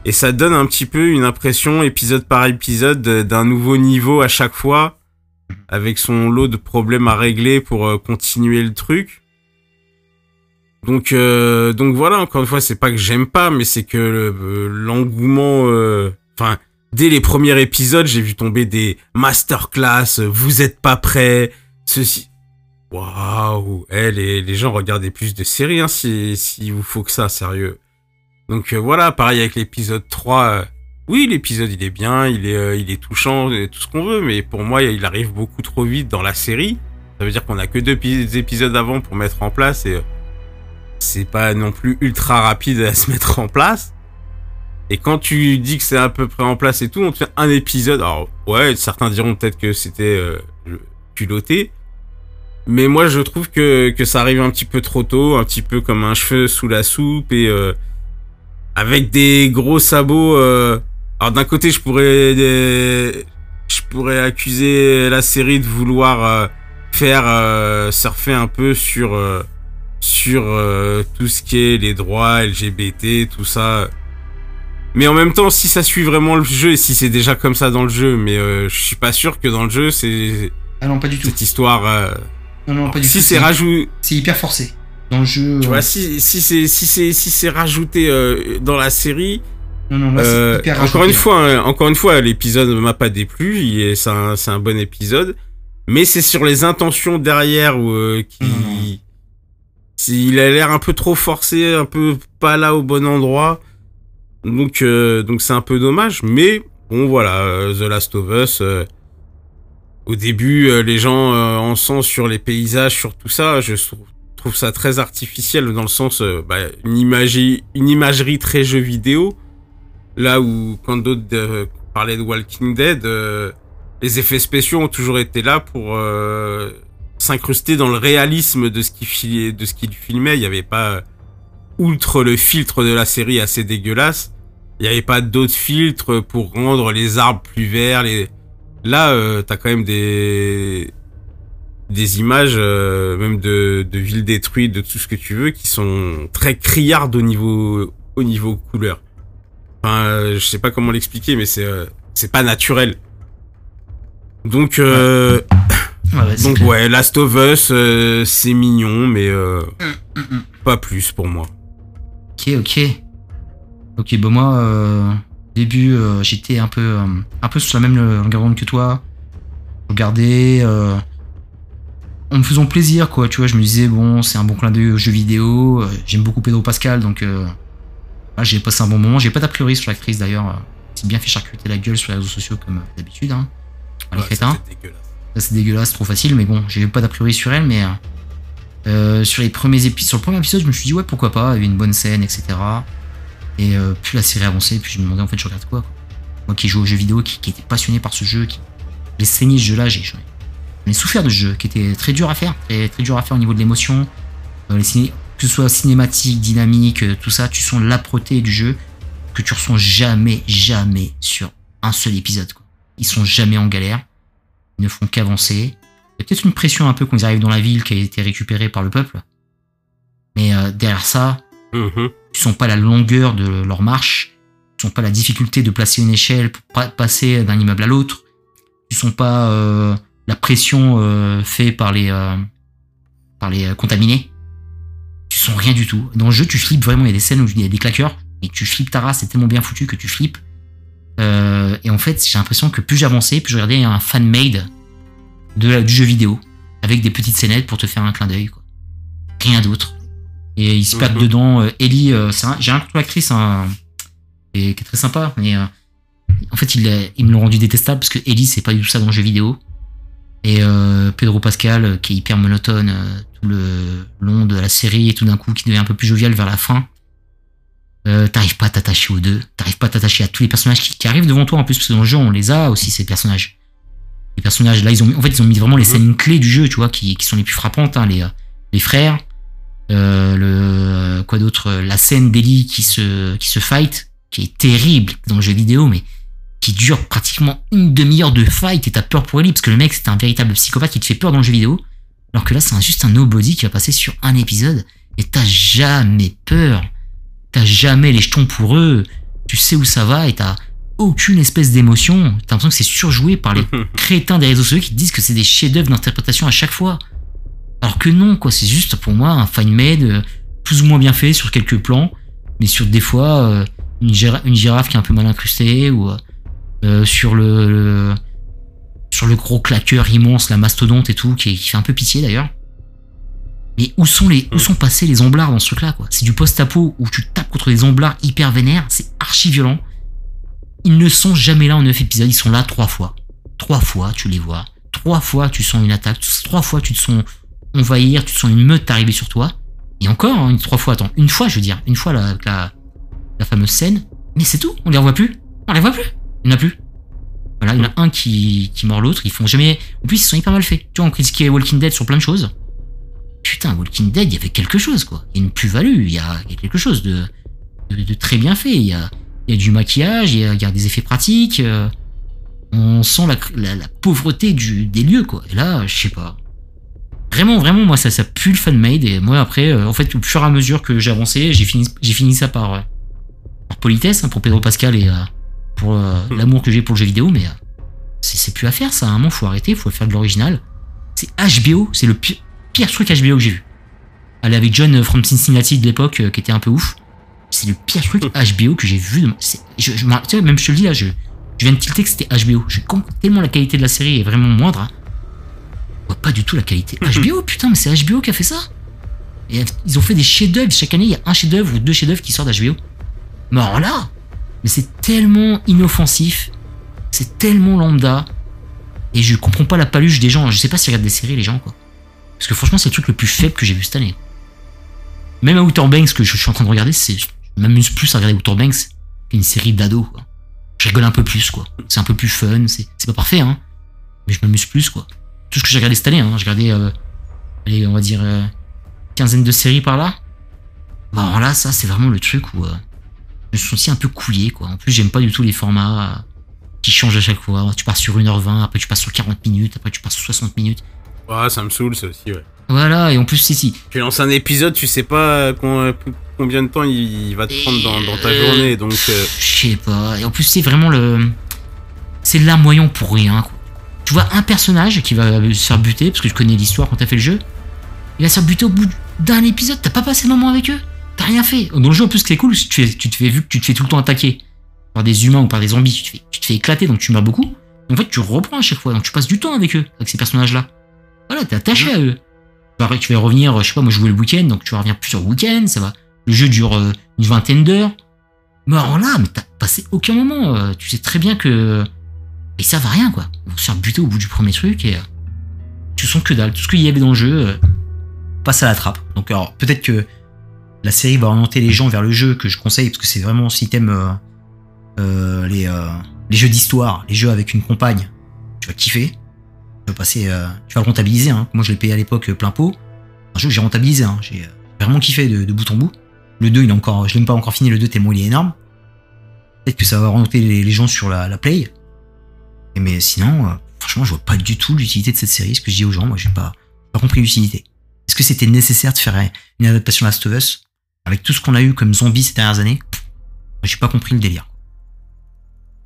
Et ça donne un petit peu une impression, épisode par épisode, de- d'un nouveau niveau à chaque fois, avec son lot de problèmes à régler pour continuer le truc. Donc, euh, donc voilà, encore une fois, c'est pas que j'aime pas, mais c'est que le- euh, l'engouement, euh, enfin, dès les premiers épisodes, j'ai vu tomber des masterclass, euh, vous êtes pas prêts, ceci. Waouh, eh, les, les gens regardez plus de séries, hein, si, si vous faut que ça, sérieux. Donc voilà, pareil avec l'épisode 3. euh, oui, l'épisode il est bien, il est, euh, il est touchant, tout ce qu'on veut, mais pour moi il arrive beaucoup trop vite dans la série. Ça veut dire qu'on a que deux pi- épisodes avant pour mettre en place et c'est pas non plus ultra rapide à se mettre en place. Et quand tu dis que c'est à peu près en place et tout, on te fait un épisode. Alors ouais, certains diront peut-être que c'était euh, culotté. Mais moi je trouve que, que ça arrive un petit peu trop tôt, un petit peu comme un cheveu sous la soupe et euh, avec des gros sabots. euh, Alors d'un côté, je pourrais, je pourrais accuser la série de vouloir euh, faire surfer un peu sur sur euh, tout ce qui est les droits LGBT, tout ça. Mais en même temps, si ça suit vraiment le jeu et si c'est déjà comme ça dans le jeu, mais euh, je suis pas sûr que dans le jeu c'est Ah non, pas du tout. cette histoire. euh, Non, non, pas du si tout. c'est rajouté, C'est hyper forcé. Dans le jeu. tu vois, si si c'est si c'est si c'est rajouté euh, dans la série, Non, non, là, c'est hyper encore rajouté. une fois, hein, encore une fois, l'épisode m'a pas déplu. C'est un, c'est un bon épisode, mais c'est sur les intentions derrière euh, qui. Il a l'air un peu trop forcé, un peu pas là au bon endroit. Donc, euh, c'est un peu dommage. Mais bon, voilà, euh, The Last of Us. euh, au début, les gens en sont sur les paysages, sur tout ça. Je trouve- ça très artificiel dans le sens, bah, une imagerie, une imagerie très jeu vidéo. Là où, quand d'autres parlaient de Walking Dead, les effets spéciaux ont toujours été là pour s'incruster dans le réalisme de ce qu'il de ce qu'il filmait. Il n'y avait pas, euh, outre le filtre de la série assez dégueulasse, il n'y avait pas d'autres filtres pour rendre les arbres plus verts. Les... Là, euh, t'as quand même des des images, euh, même de, de villes détruites, de tout ce que tu veux, qui sont très criardes au niveau au niveau couleur. Enfin, euh, je sais pas comment l'expliquer, mais c'est c'est pas naturel. Donc euh, Ouais, donc clair. ouais, Last of Us, euh, c'est mignon, mais euh, Mm, mm, mm. pas plus pour moi. Ok, ok. Ok, bah moi, euh, au début, euh, j'étais un peu, euh, un peu sur la même longueur que toi. Je regardais, euh, en me faisant plaisir, quoi. Tu vois, je me disais, bon, c'est un bon clin d'œil aux jeux vidéo. euh, J'aime beaucoup Pedro Pascal, donc euh, j'ai passé un bon moment. J'ai pas d'a priori sur l'actrice d'ailleurs. C'est bien fait charcuter la gueule sur les réseaux sociaux comme d'habitude. Hein. Les Ouais, crétins. dégueulasse. C'est dégueulasse, trop facile, mais bon, j'ai pas d'a priori sur elle, mais euh, euh, sur les premiers épisodes, sur le premier épisode, je me suis dit ouais pourquoi pas, il y avait une bonne scène, etc. Et euh, plus la série avançait, plus je me demandais en fait je regarde quoi. Moi qui joue aux jeux vidéo, qui, était passionné par ce jeu, qui j'ai saigné ce jeu-là, j'ai ai souffert de ce jeu, qui était très dur à faire, très, très dur à faire au niveau de l'émotion. Euh, les que ce soit cinématique, dynamique, tout ça, tu sens l'âpreté du jeu que tu ressens jamais, jamais sur un seul épisode. Ils sont jamais en galère, ils ne font qu'avancer. Il y a peut-être une pression un peu quand ils arrivent dans la ville qui a été récupérée par le peuple. Mais euh, derrière ça, Mhm. tu sens pas la longueur de leur marche, tu sens pas la difficulté de placer une échelle pour pa- passer d'un immeuble à l'autre, tu sens pas euh, la pression euh, faite par les par les contaminés. Tu sens rien du tout. Dans le jeu, tu flippes vraiment. Il y a des scènes où il y a des claqueurs et tu flippes ta race. C'est tellement bien foutu que tu flippes. Euh, et en fait, j'ai l'impression que plus j'avançais, plus je regardais un fan made de la- du jeu vidéo avec des petites scénettes pour te faire un clin d'œil. quoi. Rien d'autre. Et il se perd Mhm. dedans. Euh, Ellie, euh, un- j'ai un contre l'actrice hein, et, qui est très sympa. Mais en fait, il, l'a- ils me l'ont rendu détestable parce que Ellie, c'est pas du tout ça dans le jeu vidéo. Et Pedro Pascal, qui est hyper monotone tout le long de la série et tout d'un coup qui devient un peu plus jovial vers la fin. Euh, t'arrives pas à t'attacher aux deux, t'arrives pas à t'attacher à tous les personnages qui, arrivent devant toi en plus parce que dans le jeu on les a aussi ces personnages. Les personnages là ils ont mis, en vraiment les scènes clés du jeu tu vois qui, sont les plus frappantes hein, les euh, les frères, euh, le quoi d'autre, la scène d'Ellie qui se qui se fight qui est terrible dans le jeu vidéo mais qui dure pratiquement une demi-heure de fight et t'as peur pour Ellie parce que le mec c'est un véritable psychopathe qui te fait peur dans le jeu vidéo alors que là c'est juste un nobody qui va passer sur un épisode et t'as jamais peur t'as jamais les jetons pour eux. Tu sais où ça va et t'as aucune espèce d'émotion. T'as l'impression que c'est surjoué par les crétins des réseaux sociaux qui te disent que c'est des chefs-d'œuvre d'interprétation à chaque fois. Alors que non quoi c'est juste pour moi un fine made euh, plus ou moins bien fait sur quelques plans mais sur des fois euh, une, gira- une girafe qui est un peu mal incrustée ou euh, sur le, le- sur le gros claqueur immense, la mastodonte et tout, qui fait un peu pitié d'ailleurs. Mais où sont les, où sont passés les omblards dans ce truc-là, quoi? C'est du post-apo où tu tapes contre des omblards hyper vénères, c'est archi violent. Ils ne sont jamais là en neuf épisodes, ils sont là trois fois. Trois fois, tu les vois. Trois fois, tu sens une attaque. Trois fois, tu te sens envahir, tu sens une meute arriver sur toi. Et encore, hein, une, trois fois, attends, une fois, je veux dire, une fois la, la, la fameuse scène. Mais c'est tout, on les revoit plus. On les voit plus. Il n'y en a plus. Voilà, il y en a un qui, qui mord l'autre, ils font jamais. En plus, ils sont hyper mal faits. Tu vois, on critiquait Walking Dead sur plein de choses. Putain, Walking Dead, il y avait quelque chose, quoi. Il y a une plus-value, il y a, il y a quelque chose de, de, de très bien fait. Il y a, il y a du maquillage, il y a, il y a des effets pratiques. euh, on sent la, la, la pauvreté du, des lieux, quoi. Et là, je sais pas. Vraiment, vraiment, moi, ça, ça pue le fan-made. Et moi, après, euh, en fait, au fur et à mesure que j'ai avancé, j'ai fini, j'ai fini ça par, euh, par politesse, hein, pour Pedro Pascal et pour euh, l'amour que j'ai pour le jeu vidéo, mais c'est c'est plus à faire, ça. À un moment, faut arrêter, faut faire de l'original. C'est HBO, c'est le pire, pire truc HBO que j'ai vu. Aller avec John from Cincinnati de l'époque, euh, qui était un peu ouf. C'est le pire truc HBO que j'ai vu. Je, tu sais, même je te le dis là, je, je viens de tilter que c'était HBO. Je, tellement la qualité de la série est vraiment moindre, hein, pas du tout la qualité. HBO, putain, mais c'est HBO qui a fait ça. Et ils ont fait des chefs-d'œuvre. Chaque année, il y a un chef-d'œuvre ou deux chefs-d'œuvre qui sortent d'HBO. Mais alors là, mais c'est tellement inoffensif, c'est tellement lambda, et je comprends pas la paluche des gens. Je sais pas s'ils regardent des séries, les gens, quoi. Parce que franchement, c'est le truc le plus faible que j'ai vu cette année. Même à Outer Banks, que je suis en train de regarder, c'est, je m'amuse plus à regarder Outer Banks qu'une série d'ados, quoi. Je rigole un peu plus, quoi. C'est un peu plus fun, c'est, c'est pas parfait, hein. Mais je m'amuse plus, quoi. Tout ce que j'ai regardé cette année, hein. J'ai regardé, euh, on va dire, euh, quinzaine de séries par là. Bah, alors là, ça, c'est vraiment le truc où, euh, je me suis aussi un peu couillé, quoi. En plus, j'aime pas du tout les formats qui changent à chaque fois. Tu pars sur 1h20, après tu passes sur 40 minutes, après tu passes sur 60 minutes. Ouais, ça me saoule, ça aussi, ouais. Voilà, et en plus, si, si. Tu lances un épisode, tu sais pas con- combien de temps il va te prendre dans, dans ta Euh, journée, donc... euh, Je sais pas. Et en plus, c'est vraiment le. C'est larmoyant pour rien, quoi. Tu vois un personnage qui va se faire buter, parce que je connais l'histoire quand t'as fait le jeu. Il va se faire buter au bout d'un épisode, t'as pas passé le moment avec eux. T'as rien fait. Dans le jeu, en plus, ce qui est cool, c'est que tu, fais- tu te fais vu que tu te fais tout le temps attaquer par des humains ou par des zombies, tu te fais, tu te fais éclater, donc tu meurs beaucoup. En fait, tu reprends à chaque fois, donc tu passes du temps avec eux, avec ces personnages-là. Voilà, t'es attaché à eux. Pareil, tu vas revenir, je sais pas, moi je jouais le week-end, donc tu vas revenir plusieurs week-ends, ça va. Le jeu dure euh, une vingtaine d'heures. Mais alors là, mais t'as passé aucun moment. euh, tu sais très bien que. Et ça va rien, quoi. Vont se faire buter au bout du premier truc et. euh, tu sens que dalle. Tout ce qu'il y avait dans le jeu passe à la trappe. Donc, alors, peut-être que la série va orienter les gens vers le jeu que je conseille, parce que c'est vraiment si t'aimes euh, les, les jeux d'histoire, les jeux avec une compagne, tu vas kiffer. Tu vas passer, euh, vas le rentabiliser. Hein. Moi, je l'ai payé à l'époque euh, plein pot. Un jeu que j'ai rentabilisé. Hein. J'ai euh, vraiment kiffé de, bout en bout. Le 2, il est encore, je l'ai même pas encore fini le 2 tellement il est énorme. Peut-être que ça va remonter les, gens sur la, la play. Mais sinon, euh, franchement, je vois pas du tout l'utilité de cette série. Ce que je dis aux gens, moi, j'ai pas, pas compris l'utilité. Est-ce que c'était nécessaire de faire une adaptation Last of Us avec tout ce qu'on a eu comme zombies ces dernières années? J'ai pas compris le délire.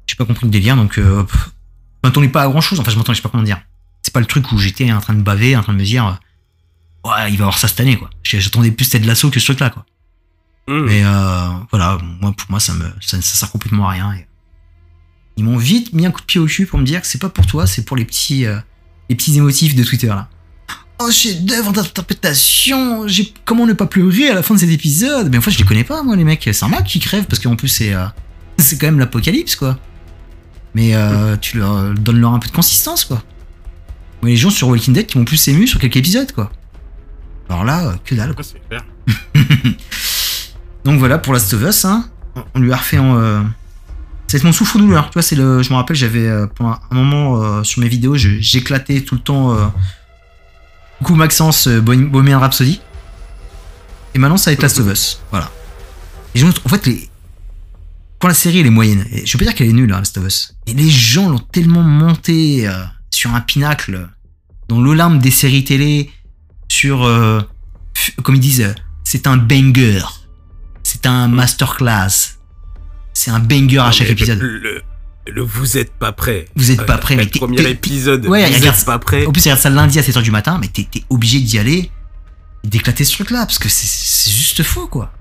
J'ai pas compris le délire, donc euh, je m'attendais pas à grand chose. Enfin, je m'attendais, je sais pas comment dire. C'est pas le truc où j'étais en train de baver, en train de me dire, euh, ouais, il va avoir ça cette année, quoi. J'attendais plus Ted Lasso que ce truc-là, quoi. Hmm. Mais euh, voilà, moi pour moi ça me ça, ça sert complètement à rien. Et ils m'ont vite mis un coup de pied au cul pour me dire que c'est pas pour toi, c'est pour les petits euh, les petits émotifs de Twitter là. Oh chef d'œuvre d'interprétation, j'ai comment ne pas pleurer à la fin de cet épisode? Mais en fait je les connais pas moi les mecs, c'est un mec qui crève parce qu'en plus c'est euh, c'est quand même l'apocalypse quoi. Mais euh, tu leur donnes leur un peu de consistance quoi. Mais les gens sur Walking Dead qui m'ont plus ému sur quelques épisodes quoi. Alors là, euh, que dalle. Clair. Donc voilà pour Last of Us, hein. on lui a refait en. Euh... C'est mon souffre-douleur, tu vois, c'est le. Je me rappelle, j'avais euh, pendant un moment euh, sur mes vidéos, j'éclatais tout le temps. Coucou Maxence, Bohem- Bohemian Rhapsody. Et maintenant, ça va être Last of Us, voilà. Et en fait, les... quand la série elle est moyenne, et je veux pas dire qu'elle est nulle, hein, Last of Us, mais les gens l'ont tellement monté sur un pinacle, dans l'Olympe des séries télé, sur. euh, comme ils disent, euh, c'est un banger. C'est un masterclass. C'est un banger à chaque Mais épisode. Le, le- le vous êtes pas prêt. Vous êtes pas prêt, mais Le t'es- premier épisode, Ouais, vous regarde- êtes pas prêt. En plus, regarde ça lundi à 7h du matin, mais t'es obligé d'y aller d'éclater ce truc-là, parce que c'est- c'est juste faux, quoi.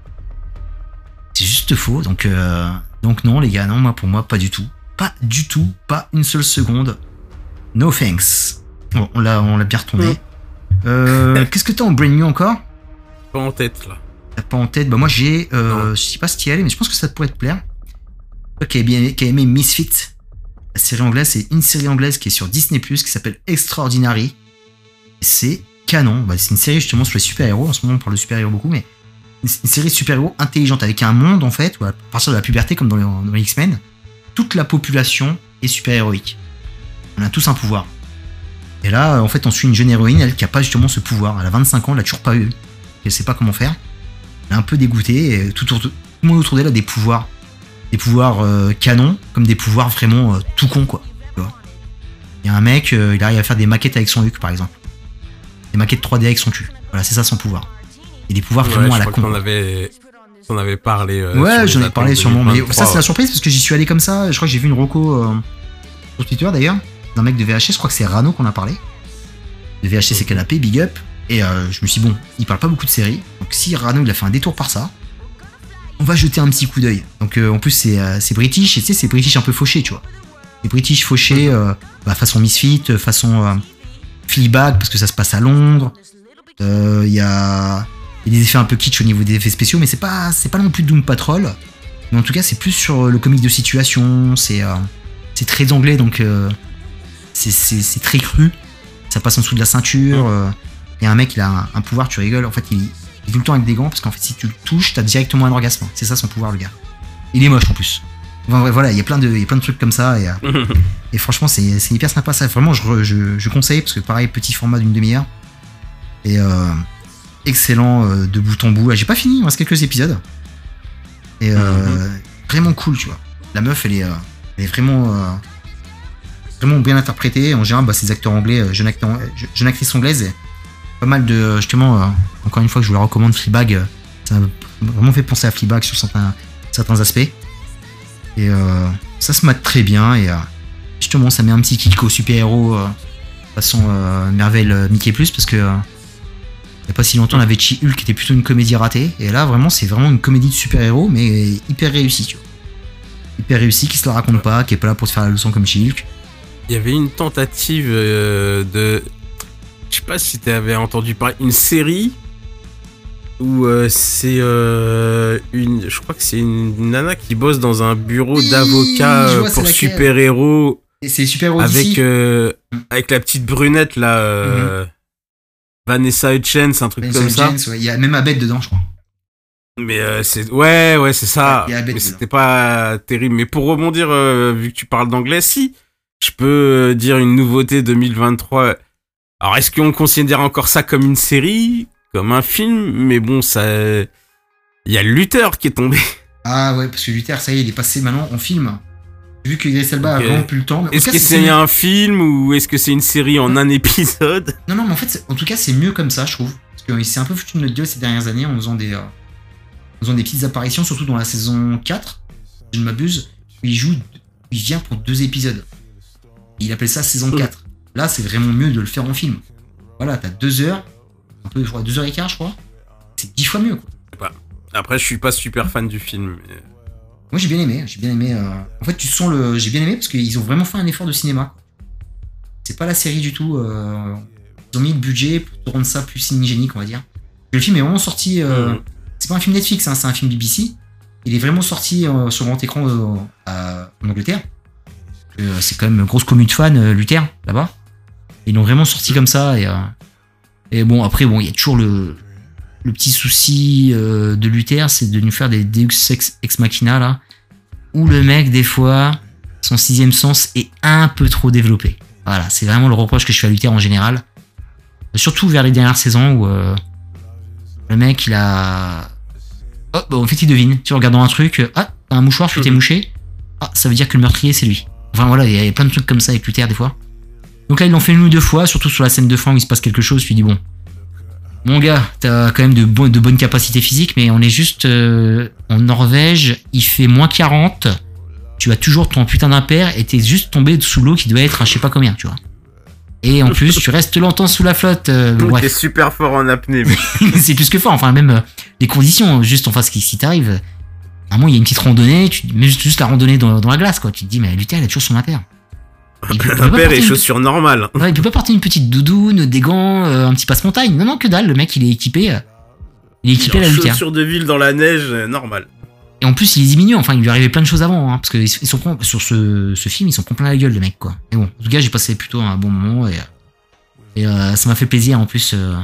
C'est juste faux, donc, euh, donc non, les gars, non, moi, pour moi, pas du tout. Pas du tout, pas une seule seconde. No thanks. Bon, on l'a on l'a bien retourné. Mm. Euh, Qu'est-ce que t'as en brand new encore? Pas en tête, là. T'as pas en tête? Bah moi j'ai, euh, je sais pas ce qui est, mais je pense que ça pourrait te plaire. Toi qui as, bien, qui a aimé Misfit, la série anglaise, c'est une série anglaise qui est sur Disney+, qui s'appelle Extraordinary. C'est canon. Bah, c'est une série justement sur les super-héros. En ce moment on parle de super-héros beaucoup, mais c'est une série de super-héros intelligente avec un monde en fait, où à partir de la puberté comme dans les, dans les X-Men, toute la population est super-héroïque. On a tous un pouvoir. Et là, en fait, on suit une jeune héroïne, elle qui a pas justement ce pouvoir. Elle a 25 ans, elle a toujours pas eu. Elle sait pas comment faire. Elle est un peu dégoûtée. Et tout, autour- tout le monde autour d'elle a des pouvoirs. Des pouvoirs euh, canons, comme des pouvoirs vraiment euh, tout con, quoi. Il y a un mec, euh, il arrive à faire des maquettes avec son huc, par exemple. Des maquettes 3D avec son cul. Voilà, c'est ça son pouvoir. Et des pouvoirs Ouais, vraiment à la con. avait, on avait parlé. euh, Ouais, j'en ai parlé sûrement. Mais 2023, ça, c'est la surprise parce que j'y suis allé comme ça. Je crois que j'ai vu une euh, sur Twitter d'ailleurs, d'un mec de VHS. Je crois que c'est Rano qu'on a parlé. De VHS c'est canapé, big up. Et euh, je me suis dit, bon, il parle pas beaucoup de séries. Donc si Rano il a fait un détour par ça, on va jeter un petit coup d'œil. Donc euh, en plus, c'est euh, c'est British. Et tu sais, c'est British un peu fauché, tu vois. C'est British fauché, bah, façon Misfit, façon Fleabag, parce que ça se passe à Londres. Il y a. Il y a des effets un peu kitsch au niveau des effets spéciaux, mais c'est pas, c'est pas non plus Doom Patrol. Mais en tout cas, c'est plus sur le comique de situation. C'est, euh, c'est très anglais, donc euh, c'est, très cru. Ça passe en dessous de la ceinture. Il y a un mec, il a un, un pouvoir, tu rigoles. En fait, il, il est tout le temps avec des gants parce qu'en fait, si tu le touches, t'as directement un orgasme. C'est ça son pouvoir, le gars. Il est moche en plus. Enfin, voilà, il y a plein de, il y a plein de trucs comme ça et, euh, et franchement, c'est, hyper sympa ça. Vraiment, je, re- je, je conseille parce que pareil, petit format d'une demi-heure et euh, excellent euh, de bout en bout. Ah, J'ai pas fini, il reste quelques épisodes. Et euh, vraiment cool, tu vois. La meuf, elle est, elle est vraiment, vraiment bien interprétée. En général, bah, c'est des acteurs anglais, euh, jeune, acteur, euh, je- jeune actrice anglaise. pas mal de, justement, euh, encore une fois, que je vous la recommande, Fleabag. ça m'a vraiment fait penser à Fleabag sur certains, aspects. Et ça se mate très bien. Et justement, ça met un petit kick au super-héros euh, façon Marvel Mickey Plus parce que il y a pas si longtemps on avait She-Hulk qui était plutôt une comédie ratée et là vraiment c'est vraiment une comédie de super-héros mais hyper réussie tu vois. Hyper réussie qui se la raconte pas, qui est pas là pour te faire la leçon comme She-Hulk. Il y avait une tentative euh, de. Je sais pas si tu avais entendu parler. Une série où euh, c'est euh, une. Je crois que c'est une nana qui bosse dans un bureau d'avocat pour super-héros Et c'est super-héros avec, avec la petite brunette là. euh, Vanessa Hutchins, un truc comme c'est ça. Ouais. Il y a même Abed dedans je crois. Mais euh, c'est ouais ouais c'est ça. Il y a Abed Mais c'était pas terrible. Mais pour rebondir, euh, vu que tu parles d'anglais, si peux euh, dire une nouveauté 2023. Alors est-ce qu'on considère encore ça comme une série, comme un film? Mais bon, ça, il y a Luther qui est tombé. Ah ouais, parce que Luther, ça y est, il est passé maintenant en film. Vu que Idris Elba a vraiment plus le temps. Est-ce que c'est un film ou est-ce que c'est une série en un épisode? Non, non, mais en fait, en tout cas, c'est mieux comme ça, je trouve. Parce qu'il s'est un peu foutu de notre gueule ces dernières années en faisant des, euh, en faisant des petites apparitions, surtout dans la saison 4, si je ne m'abuse, où il joue, il vient pour deux épisodes. Il appelle ça saison Mm. 4. Là, c'est vraiment mieux de le faire en film. Voilà, t'as deux heures, un peu, je crois, deux heures et quart, je crois. C'est dix fois mieux, quoi. Après, je suis pas super fan du film. mais- Moi, j'ai bien aimé, j'ai bien aimé. euh, En fait, tu sens le. J'ai bien aimé parce qu'ils ont vraiment fait un effort de cinéma. C'est pas la série du tout. euh, Ils ont mis le budget pour te rendre ça plus cinégénique, on va dire. Le film est vraiment sorti. euh, Mhm. C'est pas un film Netflix, hein, c'est un film BBC. Il est vraiment sorti euh, sur grand écran euh, en Angleterre. Euh, c'est quand même une grosse commune de fans, euh, Luther, là-bas. Ils l'ont vraiment sorti comme ça. Et, euh, et bon, après, bon, il y a toujours le, le petit souci de Luther, c'est de nous faire des Deus ex, ex machina, là. Où le mec, des fois, son sixième sens est un peu trop développé. Voilà, c'est vraiment le reproche que je fais à Luther en général. Surtout vers les dernières saisons où euh, le mec, il a. Oh, bah, en fait, il devine. Tu regardes dans un truc, ah, t'as un mouchoir, tu t'es mouché. Ah, ça veut dire que le meurtrier, c'est lui. Enfin voilà, il y a plein de trucs comme ça avec Luther des fois. Donc là, ils l'ont fait une ou deux fois, surtout sur la scène de fin où il se passe quelque chose. Tu dis, bon, mon gars, t'as quand même de, bo- de bonnes capacités physiques, mais on est juste euh, en Norvège, il fait moins 40. Tu as toujours ton putain d'impair et t'es juste tombé sous l'eau qui doit être à je sais pas combien, tu vois. Et en plus, tu restes longtemps sous la flotte. euh, Donc, bref. t'es super fort en apnée. mais- c'est plus que fort. Enfin, même euh, les conditions, juste enfin, ce qui si t'arrive, à un moment, il y a une petite randonnée, tu, mais juste, juste la randonnée dans, dans la glace, quoi. Tu te dis, mais Luther, il a toujours son impair. Il il porter et chaussures normales. Ouais, il peut pas porter une petite doudoune, des gants, euh, un petit passe-montagne. Non, non, que dalle. Le mec, il est équipé. euh, il est équipé à la Luther. Chaussures de ville dans la neige, euh, normal. Et en plus, il est diminué. Enfin, il lui arrivait plein de choses avant. Hein, parce que ils sont sur ce, ce film, ils sont plein la gueule, le mec, quoi. Mais bon, en tout cas, j'ai passé plutôt un bon moment et, et euh, ça m'a fait plaisir en plus. euh,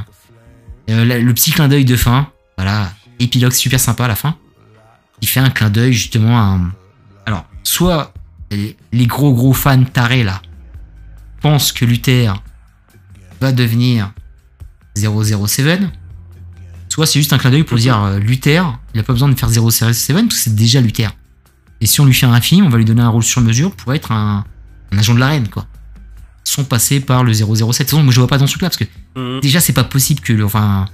le petit clin d'œil de fin, voilà, épilogue super sympa à la fin. Il fait un clin d'œil justement à. un- Alors, soit les, gros gros fans tarés là pensent que Luther va devenir 007, soit c'est juste un clin d'œil pour dire euh, Luther, il a pas besoin de faire 007 parce que c'est déjà Luther. Et si on lui fait un film, on va lui donner un rôle sur mesure pour être un, un agent de la reine, quoi. Sans passer par le 007. De toute façon, moi je vois pas dans ce truc-là parce que Mhm. déjà c'est pas possible que le, enfin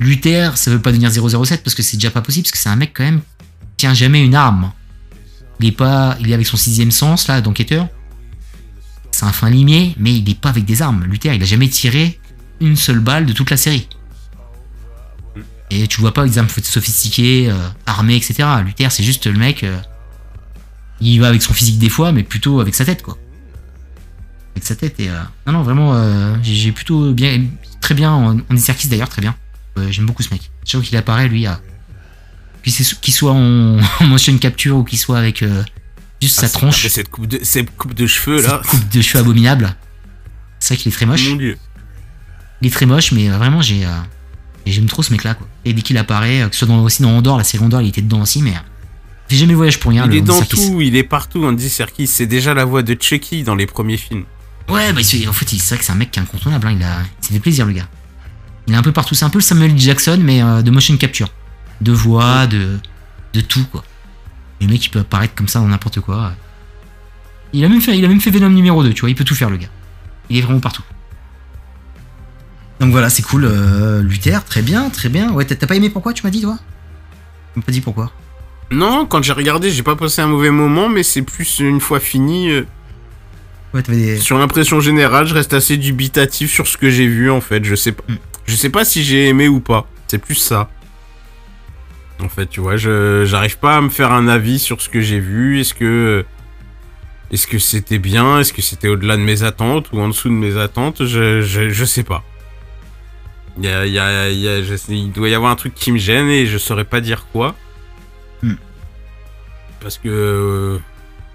Luther ça veut pas devenir 007 parce que c'est déjà pas possible parce que c'est un mec quand même qui tient jamais une arme. Il est pas il est avec son sixième sens là d'enquêteur. C'est un fin limier mais il est pas avec des armes. Luther il a jamais tiré une seule balle de toute la série. Et tu vois pas des armes sophistiquées euh, armées etc Luther c'est juste le mec euh, il va avec son physique des fois mais plutôt avec sa tête quoi. Avec sa tête et euh, non non vraiment euh, j'ai plutôt bien très bien en, en Serkis d'ailleurs très bien j'aime beaucoup ce mec chaque fois qu'il apparaît lui à qu'il soit en, en motion capture ou qu'il soit avec euh, juste Ah, sa c'est- tronche Cette coupe de, cette coupe de cheveux là. cette coupe de cheveux abominable c'est vrai qu'il est très moche Mon dieu. il est très moche mais euh, vraiment j'ai euh, j'aime trop ce mec là quoi et dès qu'il apparaît euh, que ce soit dans, aussi dans Andorre la série Andorre il était dedans aussi mais euh, j'ai jamais voyage pour rien il le est Andy dans Serkis. tout, il est partout, Andy Serkis. C'est déjà la voix de Chucky dans les premiers films. Ouais, bah, en fait, c'est vrai que c'est un mec qui est incontournable. hein, Il, a, il s'est fait plaisir, le gars. Il est un peu partout. C'est un peu le Samuel. Jackson, mais euh, de motion capture. De voix, de, de tout, quoi. Le mec, il peut apparaître comme ça dans n'importe quoi. Il a, même fait, il a même fait Venom numéro 2, tu vois. Il peut tout faire, le gars. Il est vraiment partout. Donc voilà, c'est cool. euh, Luther, très bien, très bien. Ouais, t'as pas aimé pourquoi, tu m'as dit, toi? Tu m'as pas dit pourquoi. Non, quand j'ai regardé, j'ai pas passé un mauvais moment, mais c'est plus une fois fini. euh, Ouais, t'avais des. Sur l'impression générale, je reste assez dubitatif sur ce que j'ai vu en fait. Je sais pas, Mm. Je sais pas si j'ai aimé ou pas. C'est plus ça. En fait, tu vois, je j'arrive pas à me faire un avis sur ce que j'ai vu. Est-ce que est-ce que c'était bien? Est-ce que c'était au-delà de mes attentes ou en dessous de mes attentes? Je, je, je sais pas. Il y a, il y a- il y a- je sais- il doit y avoir un truc qui me gêne et je saurais pas dire quoi. Mm. Parce que euh,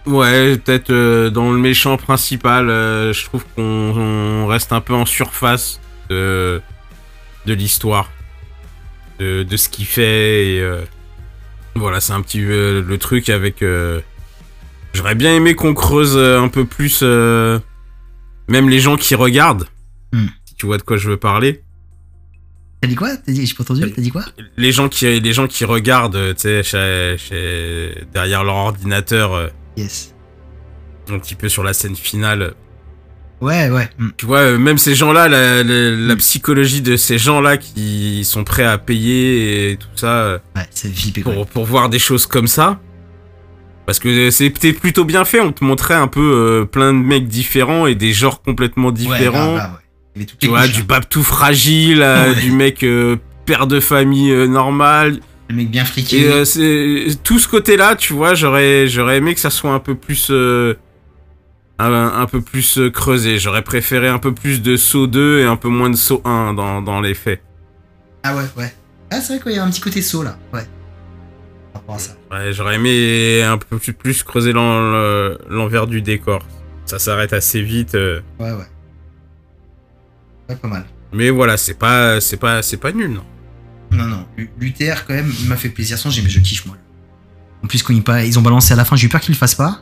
Ouais, peut-être euh, dans le méchant principal, euh, je trouve qu'on on reste un peu en surface de, de l'histoire. de, de ce qu'il fait. Et, euh, voilà, c'est un petit peu le truc avec. euh, J'aurais bien aimé qu'on creuse euh, un peu plus, euh, même les gens qui regardent. Hmm. Si tu vois de quoi je veux parler. T'as dit quoi? T'as dit, j'ai pas entendu, t'as dit quoi? Les gens qui, les gens qui regardent, euh, tu sais, derrière leur ordinateur, euh, Yes. un petit peu sur la scène finale. Ouais, ouais. hmm. Tu vois, euh, même ces gens-là, la, la- la Mm. psychologie de ces gens-là qui sont prêts à payer et tout ça euh, Ouais, c'est pour, pour voir des choses comme ça. Parce que c'était plutôt bien fait, on te montrait un peu euh, plein de mecs différents et des genres complètement Ouais, différents. ouais. Toutes tu vois, du hein. bab tout fragile, à Ouais. du mec euh, père de famille euh, normal. Le mec bien friqué. Et euh, tout ce côté-là, tu vois, j'aurais j'aurais aimé que ça soit un peu plus euh, un, un peu plus euh, creusé. J'aurais préféré un peu plus de saut 2 et un peu moins de saut 1 dans, dans les faits. Ah ouais, ouais. Ah, c'est vrai qu'il y a un petit côté saut là. Ouais. Par rapport à ça. Ouais, j'aurais aimé un peu plus, creuser l'en- le- l'envers du décor. Ça s'arrête assez vite. euh, Ouais, ouais. Ouais, pas mal. mais voilà, c'est pas c'est pas c'est pas nul non. Non, non. Lu- Luther, quand même, il m'a fait plaisir. Sans, j'ai- mais je kiffe, moi. En plus, quand ils, pa- ils ont balancé à la fin, j'ai eu peur qu'ils le fassent pas.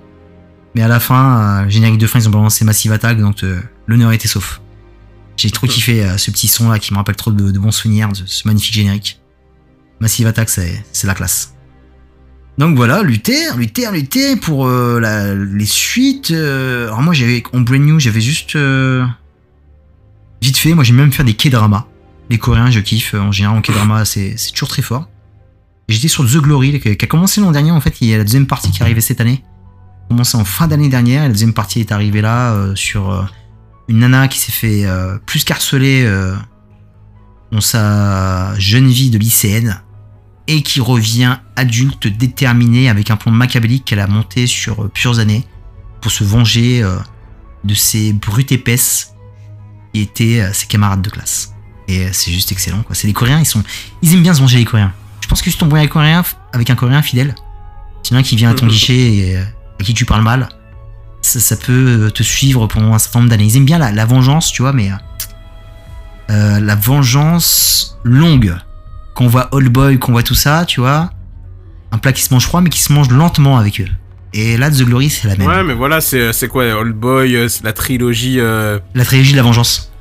Mais à la fin, euh, générique de fin, ils ont balancé Massive Attack, donc euh, l'honneur était sauf. J'ai trop kiffé euh, ce petit son là qui me rappelle trop de, bons souvenirs de ce magnifique générique. Massive Attack, c'est la classe. Donc voilà, Luther, Luther, Luther pour euh, la- les suites. alors moi, j'avais en Brand New, j'avais juste vite fait. Moi, j'aime même faire des K-dramas. Les Coréens, je kiffe. En général, en K-drama, c'est toujours très fort. J'étais sur The Glory, qui a commencé l'an dernier. En fait, il y a la deuxième partie qui est arrivée cette année. Commencé en fin d'année dernière. Et la deuxième partie est arrivée là euh, sur euh, une nana qui s'est fait euh, plus qu'harceler dans sa jeune vie de lycéenne et qui revient adulte déterminée avec un plan machiavélique qu'elle a monté sur plusieurs années pour se venger de ces brutes épaisses qui étaient ses camarades de classe. Et c'est juste excellent, quoi. C'est les Coréens, ils sont, ils aiment bien se venger les Coréens. Je pense que si avec un Coréen, avec un Coréen fidèle, sinon un qui vient à ton guichet et à qui tu parles mal, ça, ça peut euh, te suivre pendant un certain nombre d'années. Ils aiment bien la, la vengeance, tu vois, mais euh, euh, la vengeance longue. Quand on voit Old Boy, qu'on voit tout ça, tu vois, un plat qui se mange froid, mais qui se mange lentement avec eux. Et là, The Glory, c'est la même. Ouais, mais voilà, c'est quoi Old Boy, la trilogie euh, La trilogie de la vengeance.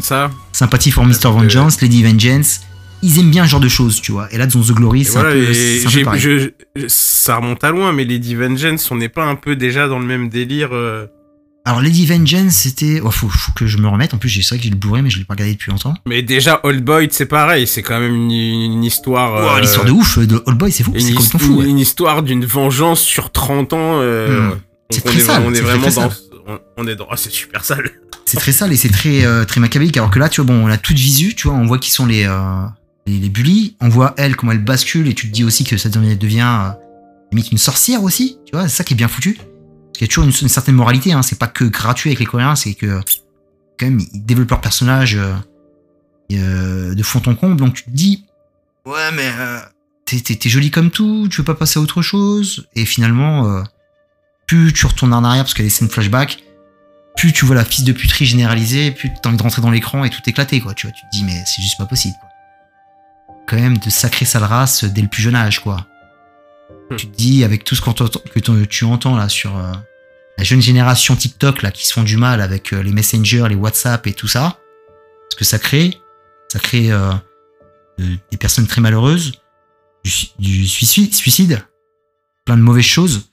ça? Sympathie for Mr. Vengeance, Lady Vengeance. Ils aiment bien ce genre de choses, tu vois. Et là, dans The Glory, c'est voilà, un peu, un peu j'ai- pareil. je- je- ça remonte à loin, mais Lady Vengeance, on n'est pas un peu déjà dans le même délire euh, Alors, Lady Vengeance, c'était. Oh, faut, faut que je me remette. En plus, c'est vrai que j'ai le bourré, mais je l'ai pas regardé depuis longtemps. Mais déjà, Old Boy, c'est pareil, c'est quand même une, une histoire. Oh, euh, l'histoire de ouf de Old Boy, c'est fou. C'est complètement fou. une- ouais. une histoire d'une vengeance sur 30 ans. euh, Hmm. C'est très est, sale, on est vraiment dans. On, on est dans. ah, c'est super sale. C'est très sale et c'est très, euh, très machiavélique. Alors que là, tu vois, bon, on a toute visu, tu vois, on voit qui sont les, euh, les, bullies. On voit elle, comment elle bascule, et tu te dis aussi que ça devient, devient euh, une sorcière aussi, tu vois, c'est ça qui est bien foutu. Parce qu'il y a toujours une, certaine moralité, hein, c'est pas que gratuit avec les Coréens, c'est que quand même, ils développent leur personnage euh, euh, de fond en comble, donc tu te dis, ouais, mais euh, t'es, jolie comme tout, tu veux pas passer à autre chose, et finalement, plus tu retournes en arrière parce qu'il y a des scènes flashback, plus tu vois la fils de puterie généralisée, plus t'as envie de rentrer dans l'écran et tout éclater, quoi. Tu vois, tu te dis, mais c'est juste pas possible. Quand même, de sacrer sale race dès le plus jeune âge, quoi. Hmm. Tu te dis, avec tout ce que tu entends, là, sur euh, la jeune génération TikTok, là, qui se font du mal avec euh, les messengers, les WhatsApp et tout ça, ce que ça crée, ça crée euh, de- des personnes très malheureuses, du, su- du suicide, suicide, plein de mauvaises choses.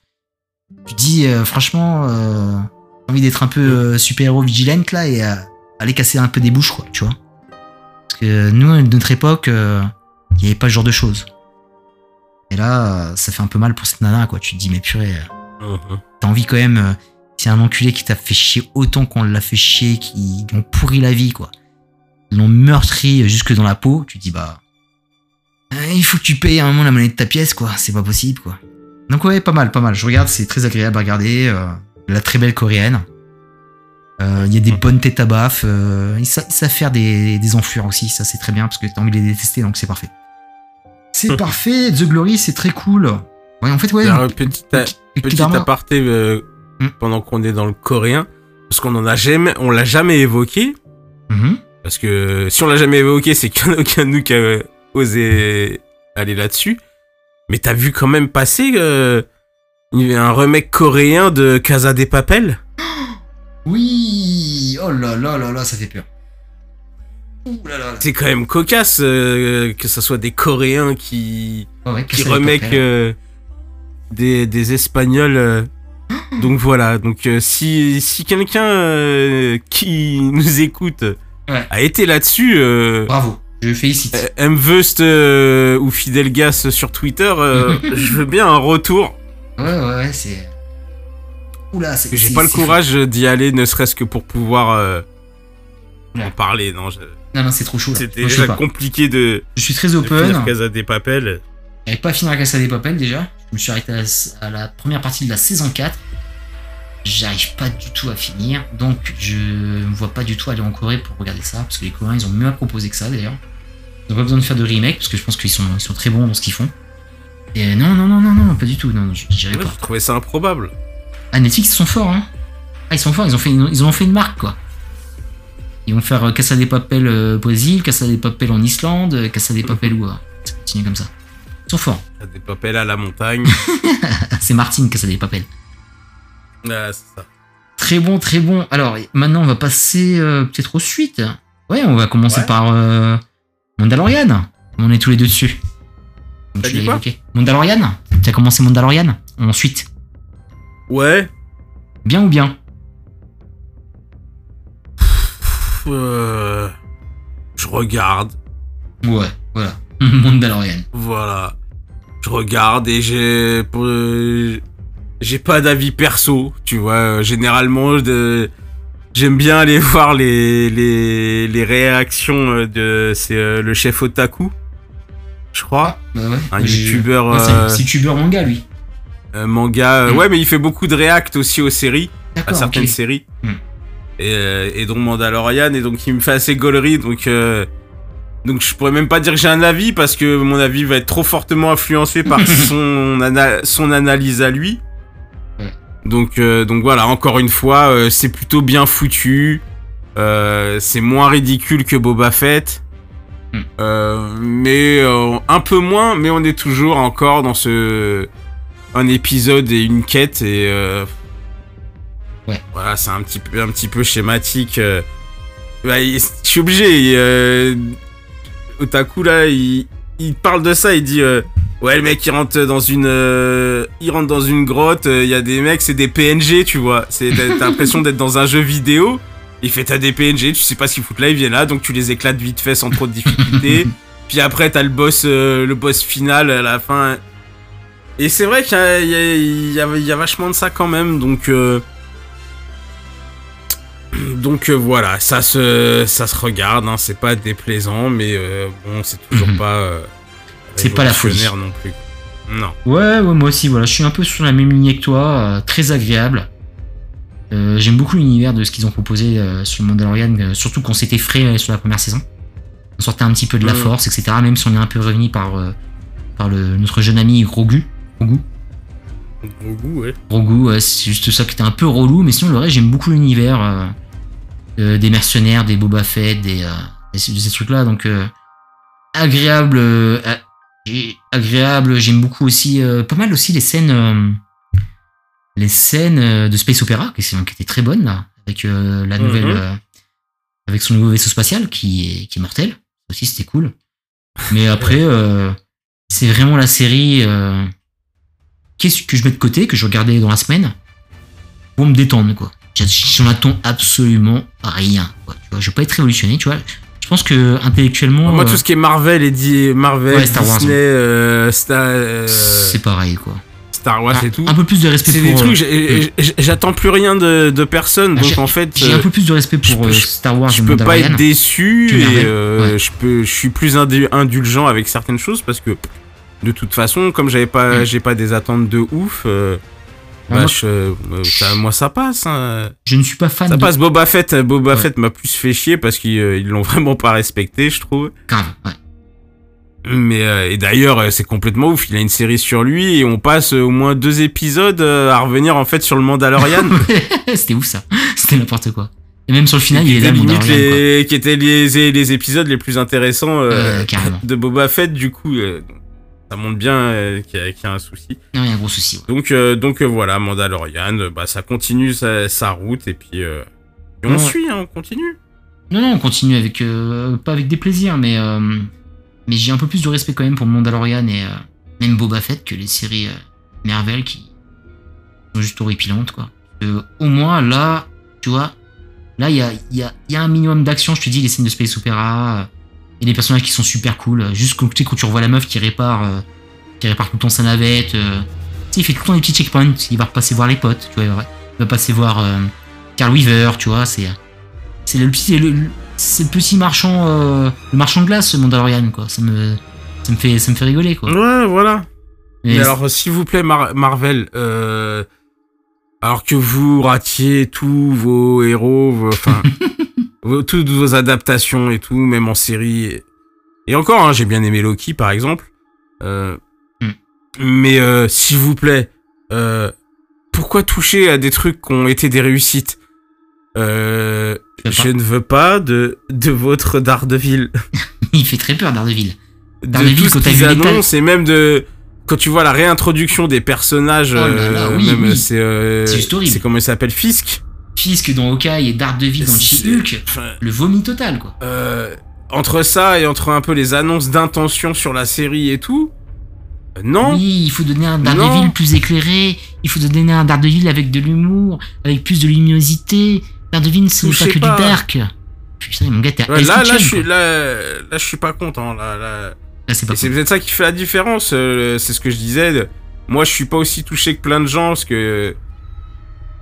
Tu te dis, franchement, j'ai envie d'être un peu euh, super-héros vigilante là et aller casser un peu des bouches, quoi, tu vois. Parce que nous, à notre époque, il n'y avait pas ce genre de choses. Et là, ça fait un peu mal pour cette nana, quoi. Tu te dis, mais purée, euh, t'as envie quand même. euh, c'est un enculé qui t'a fait chier autant qu'on l'a fait chier, qui ont pourri la vie, quoi. Ils l'ont meurtri jusque dans la peau. Tu te dis, bah. euh, il faut que tu payes à un moment la monnaie de ta pièce, quoi. C'est pas possible, quoi. Donc, ouais, pas mal, pas mal. Je regarde, c'est très agréable à regarder. euh, la très belle coréenne. Euh, Il y a des bonnes têtes à baffe. Euh, ils savent faire des, des enflures aussi. Ça, c'est très bien parce que t'as envie de les détester, donc c'est parfait. C'est parfait. The Glory, c'est très cool. Ouais, en fait, ouais. Alors, petit, a- aparté euh, Hmm. pendant qu'on est dans le coréen, parce qu'on en a jamais, on l'a jamais évoqué. Mhm. Parce que si on l'a jamais évoqué, c'est qu'il n'y en a aucun de nous qui a, osé aller là-dessus. Mais t'as vu quand même passer euh, un remake coréen de Casa des Papel? Oui Oh là là là là, ça fait peur. C'est quand même cocasse euh, que ce soit des Coréens qui, Oh ouais, qui Papel. euh, des, des Espagnols. euh. donc voilà, donc euh, si, si quelqu'un euh, qui nous écoute Ouais. a été là-dessus, euh, Bravo, je félicite. euh, Mvust euh, ou Fidelgas sur Twitter, euh, je veux bien un retour. Ouais, ouais, ouais, c'est. Oula, c'est. J'ai c'est- pas le courage d'y aller, ne serait-ce que pour pouvoir euh, Ouais. en parler. Non, je-. Non, non, c'est trop chaud. c'était déjà compliqué de, Je suis très open. Casa des Papel. J'avais pas fini la Casa des Papel déjà. Je me suis arrêté à la, à la première partie de la saison 4. J'arrive pas du tout à finir. Donc je me vois pas du tout aller en Corée pour regarder ça. Parce que les Coréens ils ont mieux à proposer que ça d'ailleurs. Ils ont pas besoin de faire de remake parce que je pense qu'ils sont, ils sont très bons dans ce qu'ils font. Et non, non, non, non, non, pas du tout. Non, j'irai Ouais, pas. je trouvais ça improbable. Ah, Netflix ils sont forts, hein. Ah, ils sont forts, ils ont fait, ils ont fait une marque quoi. Ils vont faire euh, Casa des Papel euh, Brésil, Casa des Papel en Islande, euh, Casa des Papel où Ça continue comme ça. Ils sont forts. Casa des Papel à la montagne. C'est Martine Casa des Papel. Ah, c'est ça. Très bon, très bon. Alors, maintenant, on va passer euh, peut-être aux suites. Ouais, on va commencer Ouais. par euh, Mandalorian. On est tous les deux dessus. Donc, tu dit quoi. Mandalorian T'as commencé Mandalorian? Ensuite. Ouais. Bien ou bien? Euh, je regarde. Ouais, voilà. Mandalorian. Voilà. Je regarde et j'ai euh, j'ai pas d'avis perso, tu vois. Généralement, j'aime bien aller voir les les les réactions de c'est euh, le chef otaku, je crois, Bah ouais. un youtubeur euh, c'est manga, lui. euh, manga. Mm. Ouais, mais il fait beaucoup de react aussi aux séries, à certaines séries. Mm. Et, euh, et donc Mandalorian et donc il me fait assez gaulerie donc euh, donc je pourrais même pas dire que j'ai un avis parce que mon avis va être trop fortement influencé par son ana- son analyse à lui. Donc euh, donc voilà encore une fois euh, c'est plutôt bien foutu. C'est moins ridicule que Boba Fett. Mm. Euh, mais un peu moins mais on est toujours encore dans ce un épisode et une quête et Ouais. voilà c'est un petit peu un petit peu schématique. Bah, je suis obligé euh, Otaku là il, il parle de ça il dit euh, ouais le mec il rentre dans une euh, il rentre dans une grotte il y a des mecs c'est des PNG tu vois c'est t'as l'impression d'être dans un jeu vidéo il fait t'as des PNG tu sais pas ce qu'ils foutent là ils viennent là donc tu les éclates vite fait sans trop de difficulté puis après t'as le boss le boss final à la fin et c'est vrai qu'il y y, a, y y vachement de ça quand même donc donc euh, voilà ça se ça se regarde hein, c'est pas déplaisant mais euh, bon c'est toujours Mhm. pas euh, C'est pas la folie. non plus non Ouais, ouais, moi aussi, voilà. Je suis un peu sur la même lignée que toi. très agréable. J'aime beaucoup l'univers de ce qu'ils ont proposé sur le Mandalorian, surtout qu'on s'était frais sur la première saison. On sortait un petit peu de la force, etc. Même si on est un peu revenu par, par le, notre jeune ami Grogu. Grogu. Gros goût ouais Grogu, ouais, c'est juste ça qui était un peu relou, mais sinon le reste j'aime beaucoup l'univers euh, des mercenaires, des Boba Fett, des, euh, des- de ces trucs-là, donc euh, agréable, euh, agréable. J'aime beaucoup aussi, euh, pas mal aussi les scènes, euh, les scènes de space opéra qui, sont- qui étaient très bonnes là, avec la Mhm. nouvelle, euh, avec son nouveau vaisseau spatial qui est, qui est mortel. Aussi c'était cool. Mais après, euh, c'est vraiment la série. Euh, qu'est-ce que je mets de côté, que je regardais dans la semaine, pour me détendre, quoi. J'en- attends absolument rien, quoi. Tu vois, je veux pas être révolutionné, tu vois. Je pense que intellectuellement, moi euh, tout ce qui est Marvel et dit Marvel Ouais, Star Wars, Disney euh, Star euh, c'est pareil, quoi. Star Wars Ah, et tout Un peu plus de respect c'est pour. des trucs euh, j'attends plus rien de, de personne Ah, donc en fait J'ai euh, un peu plus de respect pour euh, je- Star Wars je peux pas être déçu et euh, ouais. je peux je suis plus indu- indulgent avec certaines choses parce que de toute façon comme j'avais pas Mm. j'ai pas des attentes de ouf euh, Ah, bah, moi- je- euh, ça- moi ça passe hein. Je ne suis pas fan ça de. passe Boba Fett Boba Ouais. Fett m'a plus fait chier parce qu'ils euh, ils l'ont vraiment pas respecté je trouve Grave, ouais. mais euh, et d'ailleurs euh, c'est complètement ouf il a une série sur lui et on passe euh, au moins deux épisodes euh, à revenir en fait sur le Mandalorian C'était ouf ça. C'était n'importe quoi. Et même sur le final, il est là, limite quoi. les, qui étaient les, les épisodes les plus intéressants euh, Euh, de Boba Fett, du coup, euh, ça montre bien euh, qu'il y, a- qu'il y a un souci. Non, il y a un gros souci. ouais. Donc, euh, donc euh, voilà, Mandalorian, bah, ça continue sa, sa route et puis, et on Ouais. suit, hein, on continue. Non, non, on continue avec. euh, pas avec des plaisirs, mais. euh, mais j'ai un peu plus de respect quand même pour Mandalorian et euh, même Boba Fett que les séries Marvel qui sont juste horripilantes, quoi. Au moins, là, tu vois, là, il y a, y, a, y a un minimum d'action, je te dis, les scènes de Space Opera, et les personnages qui sont super cool. euh, Juste quand, tu sais, quand tu revois la meuf qui répare, euh, qui répare tout le temps sa navette, euh, il fait tout le temps des petits checkpoints, il va repasser voir les potes, tu vois, il va- il va passer voir Carl Weaver, tu vois, c'est. C'est le petit, le, le- c'est le petit marchand, le marchand de glace, ce Mandalorian, quoi. Ça me, ça me fait, ça me fait rigoler, quoi. Ouais, voilà. Et Mais alors, s'il vous plaît, Mar- Marvel, euh, alors que vous ratiez tous vos héros, enfin, toutes vos adaptations et tout, même en série. Et, encore, hein, j'ai bien aimé Loki, par exemple. Euh, Hmm. Mais euh, s'il vous plaît, euh, pourquoi toucher à des trucs qui ont été des réussites? Je ne veux pas de, de votre Daredevil. il fait très peur, Daredevil. de Daredevil, tout ce qu'ils annoncent et même de quand tu vois la réintroduction des personnages Oh là là, oui, même oui. c'est euh, c'est comment il s'appelle Fisk? Fisk dans Hawkeye et Daredevil dans C'est- She-Hulk. Le vomi total, quoi. euh, entre ça et entre un peu les annonces d'intention sur la série et tout euh, non Oui, il faut donner un Daredevil Non. plus éclairé. Il faut donner un Daredevil avec de l'humour, avec plus de luminosité. Daredevil, ce n'est pas que pas. du dark. Putain, mon gars, t'es Ouais, là là je suis là là je suis pas content là, là. Là, c'est c'est cool. peut-être ça qui fait la différence euh, c'est ce que je disais moi je suis pas aussi touché que plein de gens parce que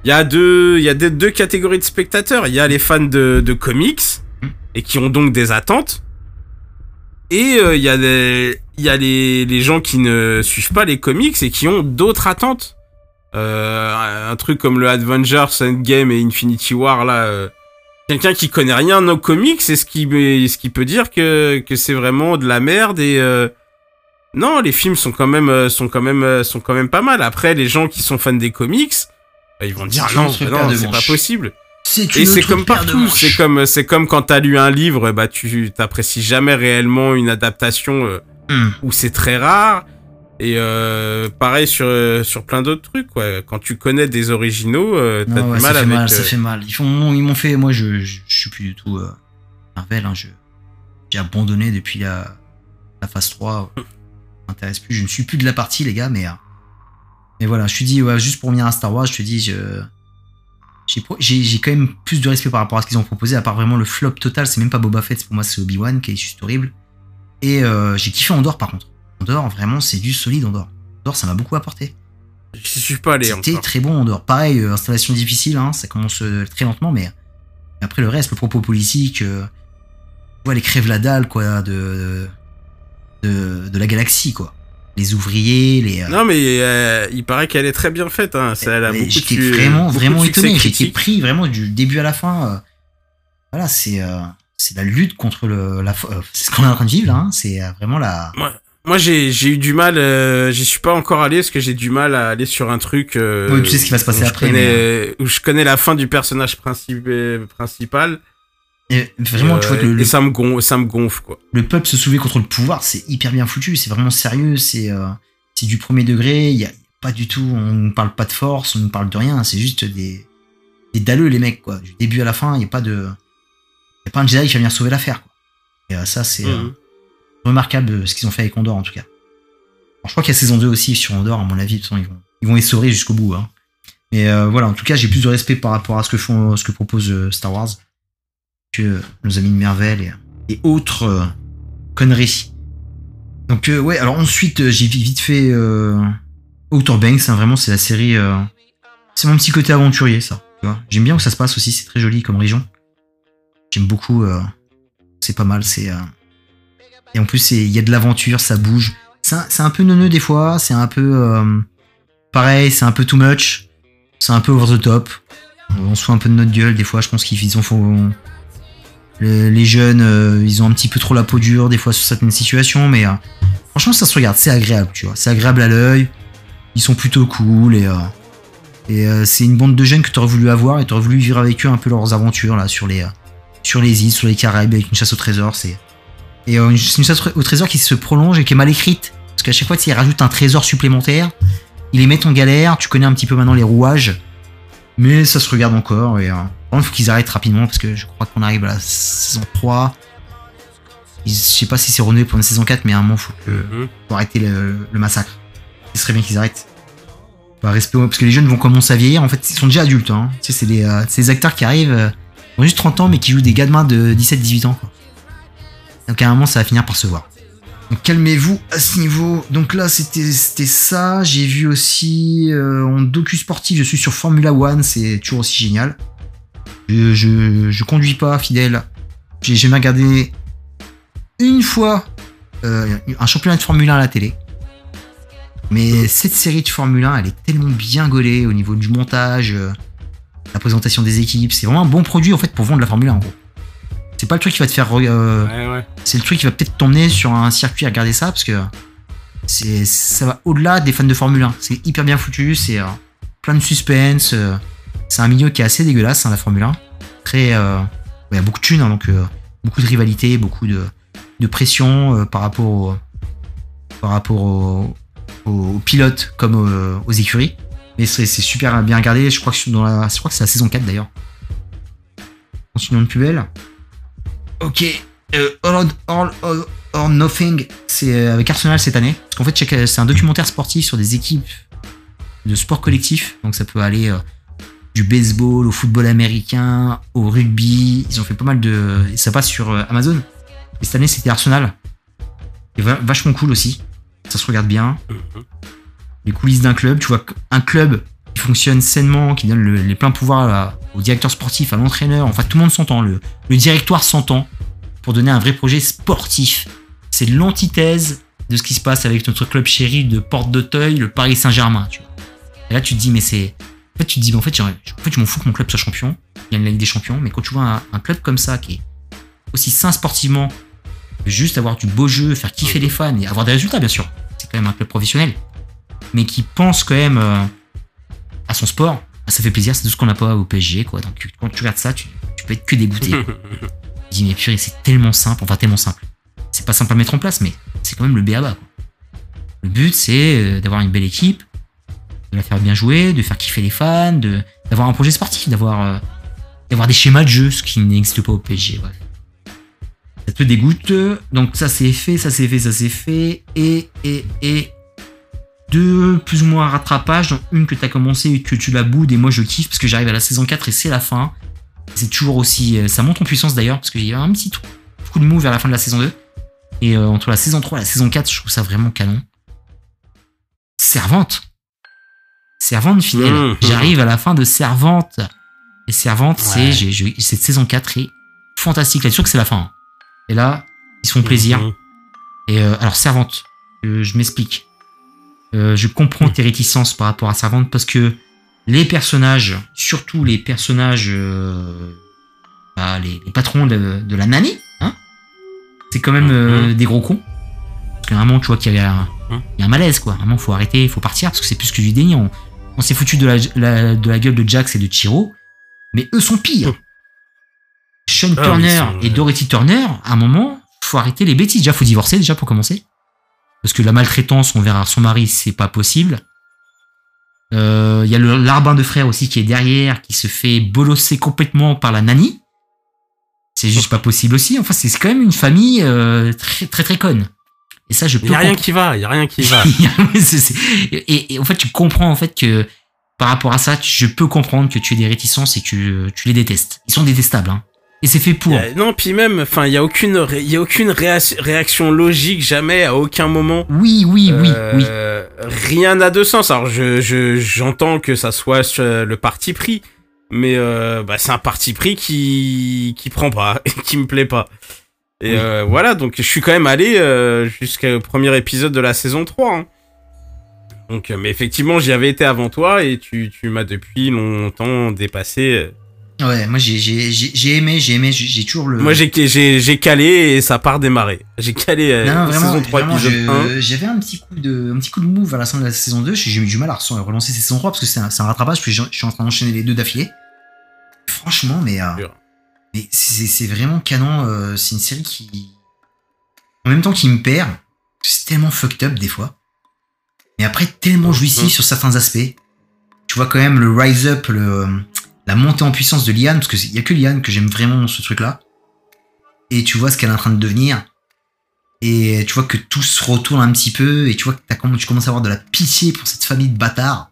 il y a deux il y a des- deux catégories de spectateurs. Il y a les fans de, de comics et qui ont donc des attentes. Et euh, il y a il y a les, les gens qui ne suivent pas les comics et qui ont d'autres attentes. Euh, un truc comme le Avengers Endgame et Infinity War là euh, quelqu'un qui connaît rien aux comics est-ce qu'il est-ce qu'il peut dire que que c'est vraiment de la merde et non les films sont quand même sont quand même sont quand même pas mal. Après les gens qui sont fans des comics ils vont dire non bah non c'est pas possible et c'est comme partout, c'est comme c'est comme quand t'as lu un livre, bah tu t'apprécies jamais réellement une adaptation euh, Hmm. où c'est très rare. Et euh, pareil sur euh, sur plein d'autres trucs. Quoi. Quand tu connais des originaux, euh, t'as Ouais, du mal ça fait avec. mal, ça fait mal. Ils font, ils m'ont fait, moi, je, je, je suis plus du tout Marvel. Hein, je, j'ai abandonné depuis la, la phase 3. Ça m'intéresse plus. Je ne suis plus de la partie, les gars, mais, mais voilà. Je te dis, ouais, juste pour revenir à Star Wars, je te dis, je, j'ai, quand même plus de respect par rapport à ce qu'ils ont proposé. À part vraiment le flop total, c'est même pas Boba Fett. Pour moi, c'est Obi Wan qui est juste horrible. Et euh, j'ai kiffé Andorre, par contre. Andorre, vraiment, c'est du solide Andorre. Andorre, ça m'a beaucoup apporté. J'y suis pas allé C'était très bon dehors. Pareil, euh, installation difficile, hein, ça commence euh, très lentement, mais après le reste, le propos politique, euh, tu vois, les crèves la dalle, quoi, de, de, de la galaxie, quoi. Les ouvriers, les. euh, Non mais euh, il paraît qu'elle est très bien faite. Hein. J'étais vraiment, beaucoup vraiment étonné. J'étais pris vraiment du début à la fin. euh, voilà, c'est c'est la lutte contre le, la. c'est ce qu'on est en train de vivre là. hein, c'est vraiment la. Moi j'ai eu du mal. Euh, J'y suis pas encore allé parce que j'ai du mal à aller sur un truc. Euh, tu sais ce qui va se passer où je après, connais- Où je connais la fin du personnage princi- principal. Et vraiment, tu vois que le, et ça me gonfle, ça me gonfle quoi. le peuple se soulever contre le pouvoir, c'est hyper bien foutu, c'est vraiment sérieux, c'est euh, c'est du premier degré, il y a pas du tout, on ne parle pas de force, on ne parle de rien, c'est juste des des dalleux les mecs quoi, du début à la fin, il y a pas de y a pas un Jedi qui va venir sauver l'affaire quoi. Et euh, ça c'est Mhm. remarquable euh, ce qu'ils ont fait avec Andorre en tout cas. Alors, je crois qu'il y a saison 2 aussi sur Andorre à mon avis, de toute façon, ils vont ils vont essorer jusqu'au bout hein. Mais voilà, en tout cas, j'ai plus de respect par rapport à ce que font ce que propose Star Wars nos amis de Marvel et, autres euh, conneries. Donc euh, ouais, alors ensuite euh, j'ai vi- vite fait euh, Outer Banks, hein, vraiment c'est la série, c'est mon petit côté aventurier ça. J'aime bien où ça se passe aussi, c'est très joli comme région. J'aime beaucoup, c'est pas mal, c'est et en plus il y a de l'aventure, ça bouge. C'est un, un peu neuneux des fois, c'est un peu pareil, c'est un peu too much, c'est un peu over the top. On se un peu de notre gueule des fois, je pense qu'ils ont les, jeunes, euh, ils ont un petit peu trop la peau dure des fois sur certaines situations, mais euh, franchement, ça se regarde, c'est agréable, tu vois. C'est agréable à l'œil, ils sont plutôt cool et, euh, c'est une bande de jeunes que tu aurais voulu avoir et tu aurais voulu vivre avec eux un peu leurs aventures là sur les, îles, sur les Caraïbes avec une chasse au trésor. C'est et une, une chasse au trésor qui se prolonge et qui est mal écrite parce qu'à chaque fois, s'ils rajoutent un trésor supplémentaire, ils les mettent en galère. Tu connais un petit peu maintenant les rouages, mais ça se regarde encore. Et euh, il faut qu'ils arrêtent rapidement parce que je crois qu'on arrive à la saison 3. Ils- Je sais pas si c'est renouvelé pour une saison 4, mais à un moment, faut, que, Mhm. faut arrêter le, le massacre. Ce serait bien qu'ils arrêtent. Bah, respect, parce que les jeunes vont commencer à vieillir. En fait, ils sont déjà adultes. Hein. Tu sais, c'est les, euh, c'est les acteurs qui arrivent, euh, ont juste 30 ans, mais qui jouent des gamins de 17-18 ans. Quoi. Donc à un moment, ça va finir par se voir. Donc calmez-vous à ce niveau. Donc là, c'était ça. J'ai vu aussi euh, en docu sportif, je suis sur Formula One, c'est toujours aussi génial. Je conduis pas, fidèle. J'ai jamais regardé une fois euh, un championnat de Formule 1 à la télé. Mais cette série de Formule 1, elle est tellement bien gaulée au niveau du montage, euh, la présentation des équipes. C'est vraiment un bon produit en fait pour vendre la Formule 1 en gros. C'est pas le truc qui va te faire. euh, Ouais, ouais. c'est le truc qui va peut-être t'emmener sur un circuit à regarder ça parce que c'est ça va au-delà des fans de Formule 1. C'est hyper bien foutu, c'est euh, plein de suspense. euh, c'est un milieu qui est assez dégueulasse, hein, la Formule 1. Très, euh, il y a beaucoup de thunes, hein, donc beaucoup de rivalité, beaucoup de, de pression par rapport au, par rapport au- aux, aux pilotes comme aux, aux écuries. Mais c'est super bien regardé. Je crois que, dans la, je crois que c'est la saison 4 d'ailleurs. Continuons de plus belle. Ok. Euh, All, All- All or Nothing, c'est euh, avec Arsenal cette année. Parce qu'en fait, chaque- c'est un documentaire sportif sur des équipes de sport collectif. Donc ça peut aller euh, du baseball au football américain, au rugby. Ils ont fait pas mal de. Ça passe sur euh, Amazon. Et cette année, c'était Arsenal. Et va- vachement cool aussi. Ça se regarde bien. Les coulisses d'un club. Tu vois, un club qui fonctionne sainement, qui donne le- les pleins pouvoirs à- au directeur sportif, à l'entraîneur. Enfin, tout le monde s'entend. Le, le directoire s'entend pour donner un vrai projet sportif. C'est l'antithèse de ce qui se passe avec notre club chéri de Porte d'Auteuil, le Paris Saint-Germain. Et là, tu te dis, mais c'est. En fait, tu te dis, mais en fait, en fait, je m'en fous que mon club soit champion, il gagne la Ligue des Champions, mais quand tu vois un, un club comme ça qui est aussi sain sportivement, juste avoir du beau jeu, faire kiffer les fans et avoir des résultats, bien sûr. C'est quand même un club professionnel, mais qui pense quand même euh, à son sport, bah, ça fait plaisir, c'est tout ce qu'on n'a pas au PSG, quoi. Donc, quand tu regardes ça, tu, tu peux être que dégoûté. Je dis, mais purée, c'est tellement simple, enfin tellement simple. C'est pas simple à mettre en place, mais c'est quand même le BABA. Quoi. Le but, c'est euh, d'avoir une belle équipe, de la faire bien jouer, de faire kiffer les fans, de- d'avoir un projet sportif, d'avoir euh, d'avoir des schémas de jeu, ce qui n'existe pas au PSG. Bref. Ça te dégoûte. Donc ça c'est fait, ça c'est fait, ça c'est fait. Et, et, et deux plus ou moins rattrapages, dont une que tu as commencé et que tu la boudes, et moi je kiffe parce que j'arrive à la saison 4 et c'est la fin. C'est toujours aussi. euh, Ça monte en puissance d'ailleurs, parce qu'il y a un petit coup de mou vers la fin de la saison 2. Et euh, entre la saison 3 et la saison 4, je trouve ça vraiment canon. Servante. Servante fidèle. Mmh. J'arrive à la fin de Servante. Et Servante, c'est Ouais. j'ai- j'ai- cette saison 4 est fantastique. Là, je suis sûr que c'est la fin. hein? Et là, ils se font plaisir. Mhm. Et euh, alors Servante, euh, je m'explique. Euh, je comprends tes réticences par rapport à Servante parce que les personnages, surtout les personnages, euh, bah, les, les patrons de, de la nanny, hein, c'est quand même euh, des gros cons. Parce qu'à un moment, tu vois qu'il y, a un- Mhm. il y a un malaise, quoi. À un moment, faut arrêter, il faut partir parce que c'est plus que du déni. On, on s'est foutu de la, la- de la gueule de Jax et de Chiro, mais eux sont pires. Mhm. Sean Ah, Turner sont- et Dorothy Turner, à un moment, faut arrêter les bêtises. Déjà, faut divorcer, déjà, pour commencer. Parce que la maltraitance envers son mari, c'est pas possible. Euh, Il y a le larbin de frère aussi qui est derrière, qui se fait bolosser complètement par la nanny. C'est juste pas possible aussi. Enfin, c'est quand même une famille euh, très très très conne. Et ça, je peux Il y a rien qui va, il y a rien qui va. Et, et en fait, tu comprends en fait que par rapport à ça, je peux comprendre que tu aies des réticences et que tu les détestes. Ils sont détestables, hein. Et c'est fait pour. Euh, non, puis même, enfin, il y a aucune, ré- il y a aucune réa- réaction logique jamais à aucun moment. Oui, oui, oui, oui. Euh, Rien n'a de sens. Alors, je, je, j'entends que ça soit le parti pris, mais euh, bah, c'est un parti pris qui, qui prend pas, et qui me plaît pas. Et Oui. euh, voilà, donc je suis quand même allé jusqu'au premier épisode de la saison 3. hein. Donc, mais effectivement, j'y avais été avant toi et tu, tu m'as depuis longtemps dépassé. Euh, Ouais, moi j'ai j'ai j'ai j'ai aimé, j'ai aimé, j'ai toujours le. Moi, j'ai, j'ai, j'ai calé et ça a pas redémarré. J'ai calé euh, Non, non, vraiment, saison 3, vraiment, épisode je- 1. j'avais un petit coup de, un petit coup de move à la fin de la saison 2. J'ai eu du mal à re- relancer saison 3 parce que c'est un, un rattrapage. Puis je je suis en train d'enchaîner les deux d'affilée. Franchement, mais, euh, mais c'est vraiment canon. euh, c'est une série qui, en même temps, qui me perd. C'est tellement fucked up des fois. Mais après, tellement jouissif Mhm. sur certains aspects. Tu vois quand même le rise up, le, la montée en puissance de Liane, parce qu'il y a que Liane que j'aime vraiment ce truc-là. Et tu vois ce qu'elle est en train de devenir. Et tu vois que tout se retourne un petit peu, et tu vois que tu commences à avoir de la pitié pour cette famille de bâtards.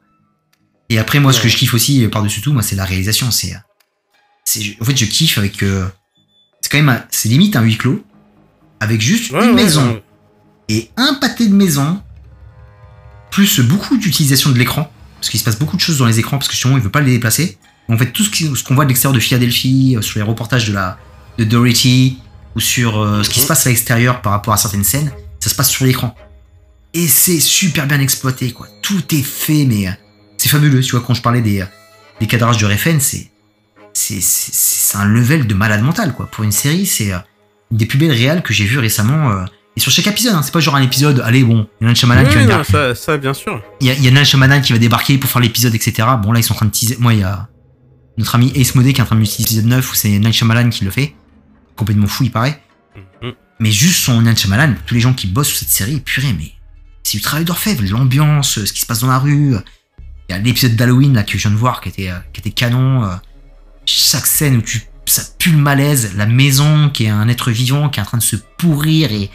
Et après, moi, ce que je kiffe aussi, euh, par-dessus tout, moi, c'est la réalisation. C'est, euh, c'est, en fait, je kiffe avec, euh, c'est quand même, c'est limite un huis clos, avec juste Ouais, une ouais, maison et un pâté de maison, plus beaucoup d'utilisation de l'écran, parce qu'il se passe beaucoup de choses dans les écrans, parce que justement, il veut pas les déplacer. En fait, tout ce qu'on voit de l'extérieur de Philadelphie, euh, sur les reportages de la de Dorothy, ou sur euh, ce qui Mhm. se passe à l'extérieur par rapport à certaines scènes, ça se passe sur l'écran. Et c'est super bien exploité, quoi. Tout est fait, mais euh, c'est fabuleux. Tu vois, quand je parlais des, des cadrages de Refn, c'est c'est c'est- c'est un level de malade mental, quoi. Pour une série, c'est une des plus belles réales que j'ai vues récemment. euh, et sur chaque épisode, hein, c'est pas genre un épisode, allez, bon, il y a un Shyamalan qui va ça, ça, bien sûr. il y a, y a Nal Shyamalan qui va débarquer pour faire l'épisode, etc. Bon, là, ils sont en train de teaser. Moi, il y a notre ami Ace Modé qui est en train de l'épisode 9 où c'est Nal Shyamalan qui le fait. Complètement fou, il paraît. Mhm. Mais juste son Nal Shyamalan, tous les gens qui bossent sur cette série, purée, mais c'est du travail d'orfèvre. L'ambiance, ce qui se passe dans la rue. Il y a l'épisode d'Halloween, là, que je viens de voir, qui était, euh, qui était canon. euh, Chaque scène où tu, ça pue le malaise. La maison, qui est un être vivant, qui est en train de se pourrir et,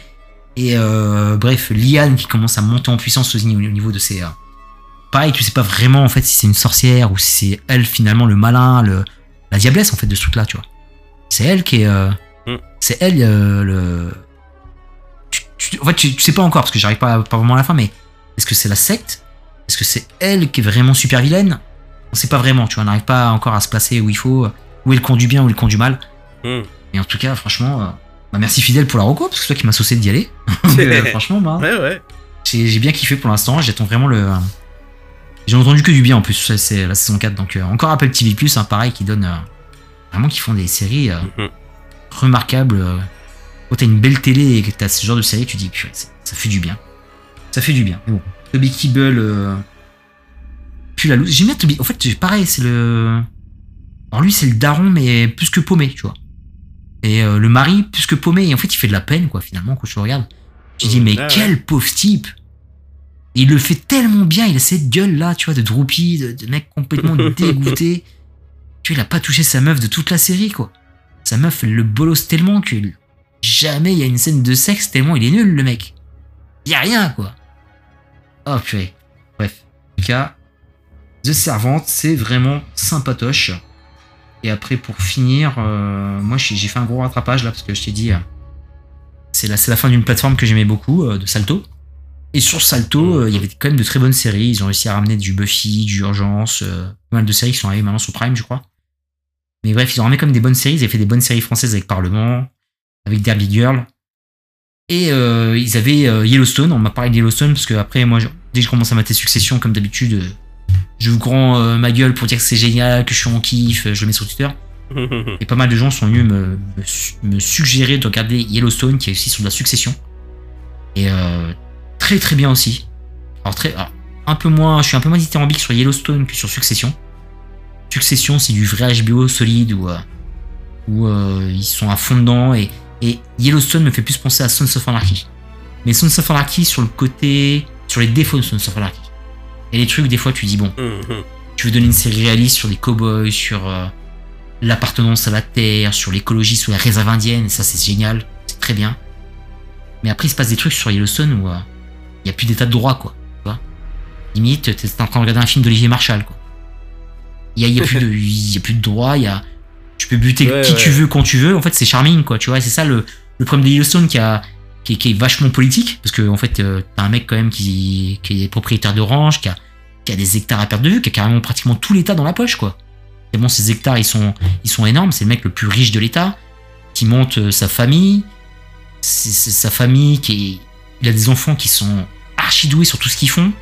et euh, bref, Liane qui commence à monter en puissance au niveau, au niveau de ses. Pareil, tu sais pas vraiment en fait si c'est une sorcière ou si c'est elle finalement le malin, le, la diablesse en fait de ce truc-là, tu vois. C'est elle qui est. euh, Mm. C'est elle euh, le. Tu, tu- en fait, tu, tu sais pas encore parce que j'arrive pas, pas vraiment à la fin, mais est-ce que c'est la secte? Est-ce que c'est elle qui est vraiment super vilaine? On sait pas vraiment, tu vois, on n'arrive pas encore à se placer où il faut, où est le camp du bien, où est le camp du mal. Hmm. Et en tout cas, franchement, euh, bah, merci Fidèle pour la reco, parce que c'est toi qui m'a saucé d'y aller. Franchement, bah, Ouais, ouais. j'ai j'ai bien kiffé pour l'instant. J'attends vraiment le. J'ai entendu que du bien en plus. c'est- la saison 4. Donc euh, encore Apple TV hein, pareil, qui donne. euh, vraiment qui font des séries euh, Mhm. remarquables. euh. Quand t'as une belle télé et que t'as ce genre de série, tu dis, purée, ça fait du bien. Ça fait du bien. Mais bon. Toby Kibble. Euh... Puis la loose. J'aime bien Toby. En fait, pareil, c'est le. Alors lui, c'est le daron, mais plus que paumé, tu vois. Et le mari, plus que paumé. Et en fait, il fait de la peine, quoi, finalement, quand je le regarde. Tu dis, Mhm. mais Ah ouais. quel pauvre type Il le fait tellement bien, il a cette gueule-là, tu vois, de droupie, de, de mec complètement dégoûté. Tu vois, il a pas touché sa meuf de toute la série, quoi. Sa meuf, elle le bolosse tellement que jamais il y a une scène de sexe, tellement il est nul, le mec. Y a rien, quoi. Oh, purée. Bref. En tout cas, The Servante, c'est vraiment sympatoche. Et après, pour finir, euh, moi, j'ai fait un gros rattrapage, là, parce que je t'ai dit... euh, c'est la, c'est la fin d'une plateforme que j'aimais beaucoup, euh, de Salto. Et sur Salto, euh, il y avait quand même de très bonnes séries. Ils ont réussi à ramener du Buffy, du Urgence, euh, pas mal de séries qui sont arrivées maintenant sur Prime, je crois. Mais bref, ils ont ramené comme des bonnes séries. Ils avaient fait des bonnes séries françaises avec Parlement, avec Derby Girl. Et euh, ils avaient euh, Yellowstone. On m'a parlé de Yellowstone parce que après, moi, je- dès que je commence à mater Succession, comme d'habitude, euh, je grand euh, ma gueule pour dire que c'est génial, que je suis en kiff, je le mets sur Twitter. Et pas mal de gens sont venus me, me me suggérer de regarder Yellowstone, qui est aussi sur de la succession. Et très très bien aussi. Alors, très, alors, un peu moins, je suis un peu moins dithyrambique sur Yellowstone que sur Succession. Succession, c'est du vrai HBO solide où, euh, où euh, ils sont à fond dedans. Et, et Yellowstone me fait plus penser à Sons of Anarchy. Mais Sons of Anarchy sur le côté, sur les défauts de Sons of Anarchy. Et les trucs, des fois, tu dis bon, Mhm. tu veux donner une série réaliste sur les cowboys, sur euh, l'appartenance à la terre, sur l'écologie, sur les réserves indiennes, et ça c'est génial, c'est très bien. Mais après il se passe des trucs sur Yellowstone où il n'y a plus d'état de droit, quoi. Tu vois Limite, t'es en train de regarder un film d'Olivier Marshall, quoi. Il y a, y a plus de, y a plus de droit, il y a, tu peux buter Ouais, qui ouais. tu veux quand tu veux. En fait, c'est charming, quoi. Tu vois, c'est ça le, le problème de Yellowstone qui a, qui est, qui est vachement politique, parce que en fait, euh, t'as un mec quand même qui, qui est propriétaire de ranch, qui a, qui a des hectares à perte de vue, qui a carrément pratiquement tout l'État dans la poche, quoi. Et bon, ces hectares, ils sont, ils sont énormes. C'est le mec le plus riche de l'État, qui monte euh, sa famille. C'est sa famille qui est, il a des enfants qui sont archi doués sur tout ce qu'ils font.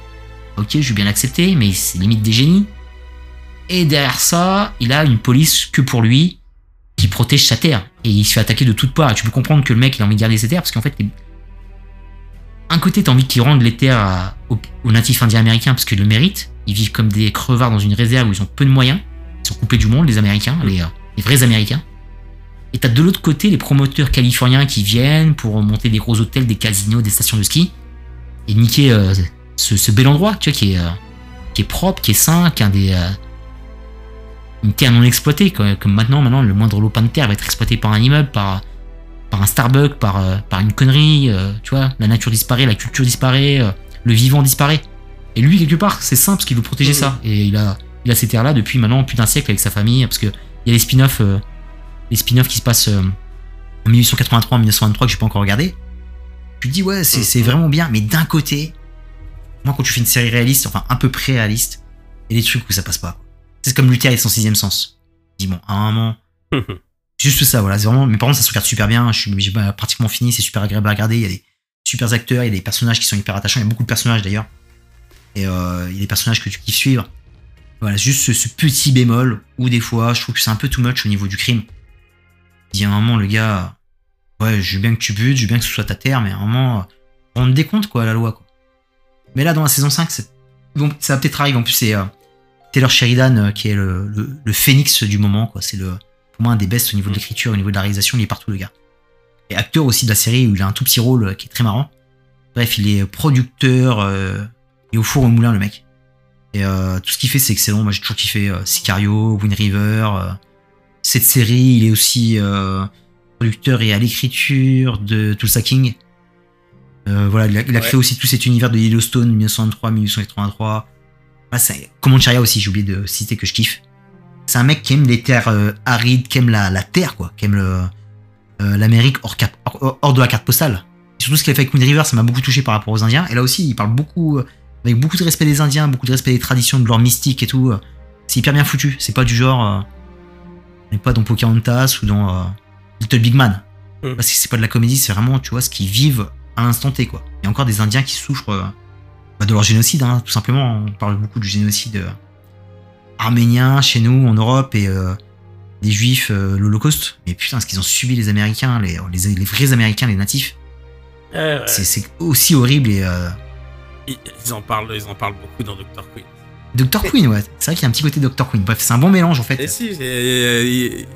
Ok, je vais bien l'accepter, mais c'est limite des génies. Et derrière ça, il a une police que pour lui qui protège sa terre. Et il se fait attaquer de toutes parts. Tu peux comprendre que le mec, il a envie de garder ses terres parce qu'en fait, un côté, t'as envie qu'il rende les terres aux, natifs indiens américains parce qu'ils le méritent. Ils vivent comme des crevards dans une réserve où ils ont peu de moyens. Ils sont coupés du monde, les Américains, les, euh, les vrais Américains. Et t'as de l'autre côté les promoteurs californiens qui viennent pour monter des gros hôtels, des casinos, des stations de ski et niquer euh, ce, ce bel endroit, tu vois, qui est, euh, qui est propre, qui est sain, qui a des, euh, une terre non exploitée. Comme, comme maintenant, maintenant, le moindre lopin de terre va être exploité par un immeuble, par, par un Starbucks, par, par une connerie. tu vois, la nature disparaît, la culture disparaît, le vivant disparaît. Et lui, quelque part, c'est simple parce qu'il veut protéger Mhm. ça. Et il a, il a ces terres-là depuis maintenant plus d'un siècle avec sa famille, parce que il y a les spin-offs, les spin-offs qui se passent euh, en 1883, en 1923 que j'ai pas encore regardé. Tu te dis ouais, c'est c'est vraiment bien, mais d'un côté, moi quand tu fais une série réaliste, enfin un peu près réaliste, il y a des trucs où ça passe pas. C'est comme Luther et son sixième sens. Je dis bon, à un moment, juste ça, voilà, c'est vraiment. Mais par contre, ça se regarde super bien. Je suis pratiquement fini, c'est super agréable à regarder. Il y a des super acteurs, il y a des personnages qui sont hyper attachants. Il y a beaucoup de personnages d'ailleurs. Et euh, il y a des personnages que tu kiffes suivre. Voilà, juste ce, ce petit bémol où des fois, je trouve que c'est un peu too much au niveau du crime. Il dit à un moment, le gars, ouais, je veux bien que tu butes, je veux bien que ce soit ta terre, mais à un moment, on te décompte quoi, la loi quoi. Mais là, dans la saison 5, c'est- bon, ça va peut-être arriver. En plus, c'est euh, Taylor Sheridan euh, qui est le, le, le phénix du moment, quoi. C'est le, pour moi un des best au niveau de l'écriture, au niveau de la réalisation, il est partout le gars. Et acteur aussi de la série où il a un tout petit rôle euh, qui est très marrant. Bref, il est producteur, il est au four au moulin le mec. Et tout ce qu'il fait c'est excellent. Moi j'ai toujours kiffé Sicario, Wind River. Cette série, il est aussi euh, producteur et à l'écriture de Tulsa King. Euh, voilà, il a, il a créé aussi tout cet univers de Yellowstone 1923, 1883. Ah, Sharia aussi, j'ai oublié de citer que je kiffe. C'est un mec qui aime les terres euh, arides, qui aime la, la terre, quoi, qui aime l'Amérique hors, cap- hors, hors de la carte postale. Et surtout ce qu'il a fait avec Wind River, ça m'a beaucoup touché par rapport aux Indiens. Et là aussi, il parle beaucoup, avec beaucoup de respect des Indiens, beaucoup de respect des traditions, de leur mystique et tout. C'est hyper bien foutu. C'est pas du genre, on n'est pas dans Pocahontas ou dans euh, Little Big Man. Mm. Parce que c'est pas de la comédie, c'est vraiment, tu vois, ce qu'ils vivent à l'instant T, quoi. Il y a encore des Indiens qui souffrent euh, bah, de leur génocide, hein, tout simplement. On parle beaucoup du génocide euh, arménien chez nous, en Europe, et des Juifs, l'Holocauste. Mais putain, ce qu'ils ont subi les Américains, les, les, les vrais Américains, les natifs, c'est c'est aussi horrible. Et Ils, ils en parlent, ils en parlent beaucoup dans Doctor Queen. Dr. Queen, ouais, c'est vrai qu'il y a un petit côté Dr. Queen. Bref, c'est un bon mélange en fait. Et si,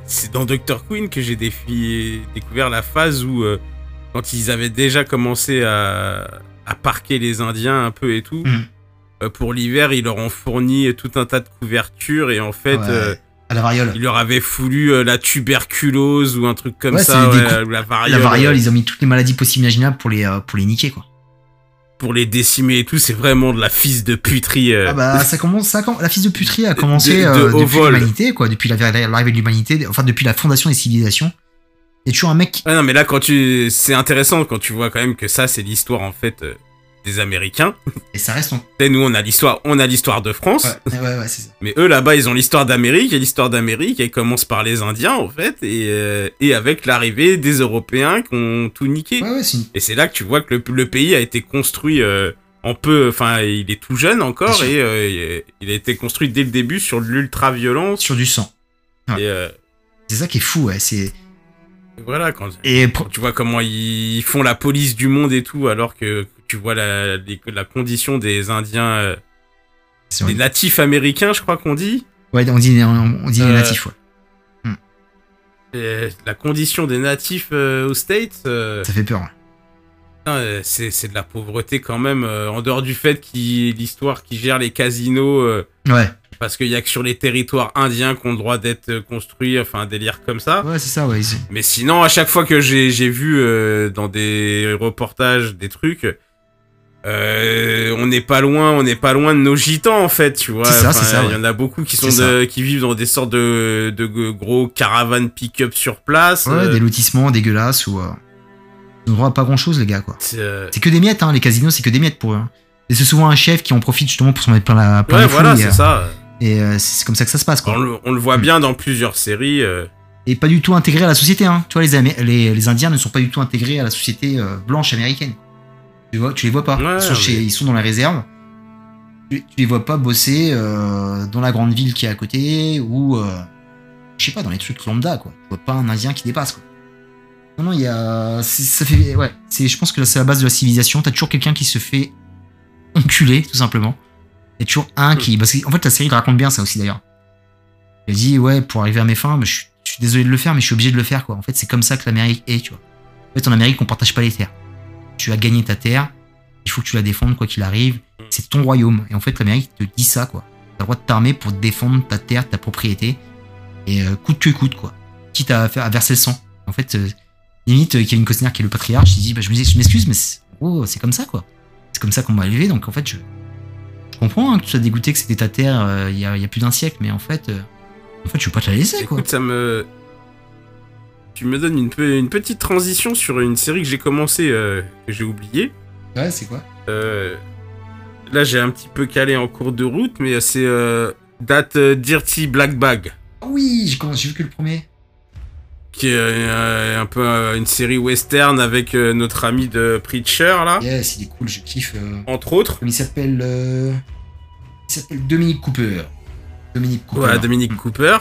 c'est dans Doctor Queen que j'ai défi- découvert la phase où, euh, quand ils avaient déjà commencé à, à parquer les Indiens un peu et tout, Mhm. euh, pour l'hiver, ils leur ont fourni tout un tas de couvertures et en fait, Ouais, euh, à la variole. ils leur avaient foulu la tuberculose ou un truc comme Ouais, ça, des ouais, la variole, La variole, ils ont mis toutes les maladies possibles imaginables pour les, pour les niquer, quoi. Pour les décimer et tout. C'est vraiment de la fisse de puterie. euh. Ah bah, ça commence, ça, la fille de puterie a commencé de- de euh, depuis l'humanité, quoi, depuis la- l'arrivée de l'humanité, enfin depuis la fondation des civilisations. Il y a toujours un mec qui... Ah non, mais là, quand tu, c'est intéressant quand tu vois quand même que ça, c'est l'histoire en fait euh, des Américains. Et ça reste sais, nous, on a l'histoire, on a l'histoire de France. Ouais, ouais, ouais, c'est ça. Mais eux là-bas, ils ont l'histoire d'Amérique, et l'histoire d'Amérique, elle commence par les Indiens en fait, et, euh, et avec l'arrivée des Européens qui ont tout niqué. Et c'est là que tu vois que le, le pays a été construit euh, en peu, enfin, il est tout jeune encore, et euh, il a été construit dès le début sur de l'ultra-violence. sur du sang. Ouais. Et, euh, C'est ça qui est fou, ouais, c'est... et voilà, quand, Et quand tu vois comment ils font la police du monde et tout, alors que tu vois la, les- la condition des Indiens, euh, des natifs américains, je crois qu'on dit. Ouais, on dit, on dit les Euh, natifs, ouais. Euh, la condition des natifs aux States, Ça fait peur, euh, c'est de la pauvreté quand même, en dehors du fait qu'il l'histoire qui gère les casinos, Ouais, parce qu'il y a que sur les territoires indiens qu'on a le droit d'être construits, enfin un délire comme ça. ouais, c'est ça, ouais. Mais sinon, à chaque fois que j'ai j'ai vu euh, dans des reportages des trucs, euh, on n'est pas loin, on n'est pas loin de nos gitans en fait, tu vois. Enfin, Il ouais. y en a beaucoup qui sont de, qui vivent dans des sortes de, de gros caravanes pick-up sur place. Ouais, euh, des lotissements dégueulasses ou... Euh... Ils ont droit à pas grand-chose, les gars, quoi. c'est, euh, que des miettes, hein, les casinos, c'est que des miettes pour eux. hein. Et c'est souvent un chef qui en profite justement pour s'en mettre plein la, plein Ouais, voilà, c'est ça. Et c'est comme ça que ça se passe, quoi. On le, on le voit bien dans plusieurs séries. Et pas du tout intégré à la société, hein. Tu vois, les, Amé- les, les Indiens ne sont pas du tout intégrés à la société blanche américaine. Tu vois, tu les vois pas. Ouais, ils, sont chez- mais- ils sont dans la réserve. tu, tu les vois pas bosser euh, dans la grande ville qui est à côté ou euh, je sais pas dans les trucs lambda quoi. Tu vois pas un Indien qui dépasse quoi. Non non il y a ça fait ouais c'est je pense que c'est la base de la civilisation. T'as toujours quelqu'un qui se fait enculer tout simplement. A toujours un qui parce qu'en fait la série te raconte bien ça aussi d'ailleurs. Il dit ouais pour arriver à mes fins, mais je, suis- je suis désolé de le faire mais je suis obligé de le faire quoi. En fait c'est comme ça que l'Amérique est tu vois. En fait en Amérique on partage pas les terres. Tu as gagné ta terre, il faut que tu la défendes quoi qu'il arrive. C'est ton royaume. Et en fait, l'Amérique te dit ça, quoi. T'as le droit de t'armer pour défendre ta terre, ta propriété. Et euh, coûte que coûte, quoi. Quitte à, faire, à verser le sang. En fait, euh, limite, euh, Kevin Costner, qui est le patriarche, il dit bah, Je m'excuse, mais c'est oh, comme ça, quoi. C'est comme ça qu'on m'a élevé. Donc, en fait, je, je comprends hein, que tu sois dégoûté que c'était ta terre euh, il y, a, il y a plus d'un siècle. Mais en fait, euh, en fait, je veux pas te la laisser, quoi. Écoute, ça me. Tu me donnes une, pe- une petite transition sur une série que j'ai commencé, euh, que j'ai oubliée. Ouais, c'est quoi? Euh, là, j'ai un petit peu calé en cours de route, mais c'est euh, That euh, Dirty Black Bag, Ah oui, j'ai vu que le premier. qui est euh, un peu une série western avec notre ami de Preacher, là, Yes, il est cool, je kiffe. entre autres. Il s'appelle. Il s'appelle Dominique Cooper. Dominique Cooper. Voilà, Dominique Cooper.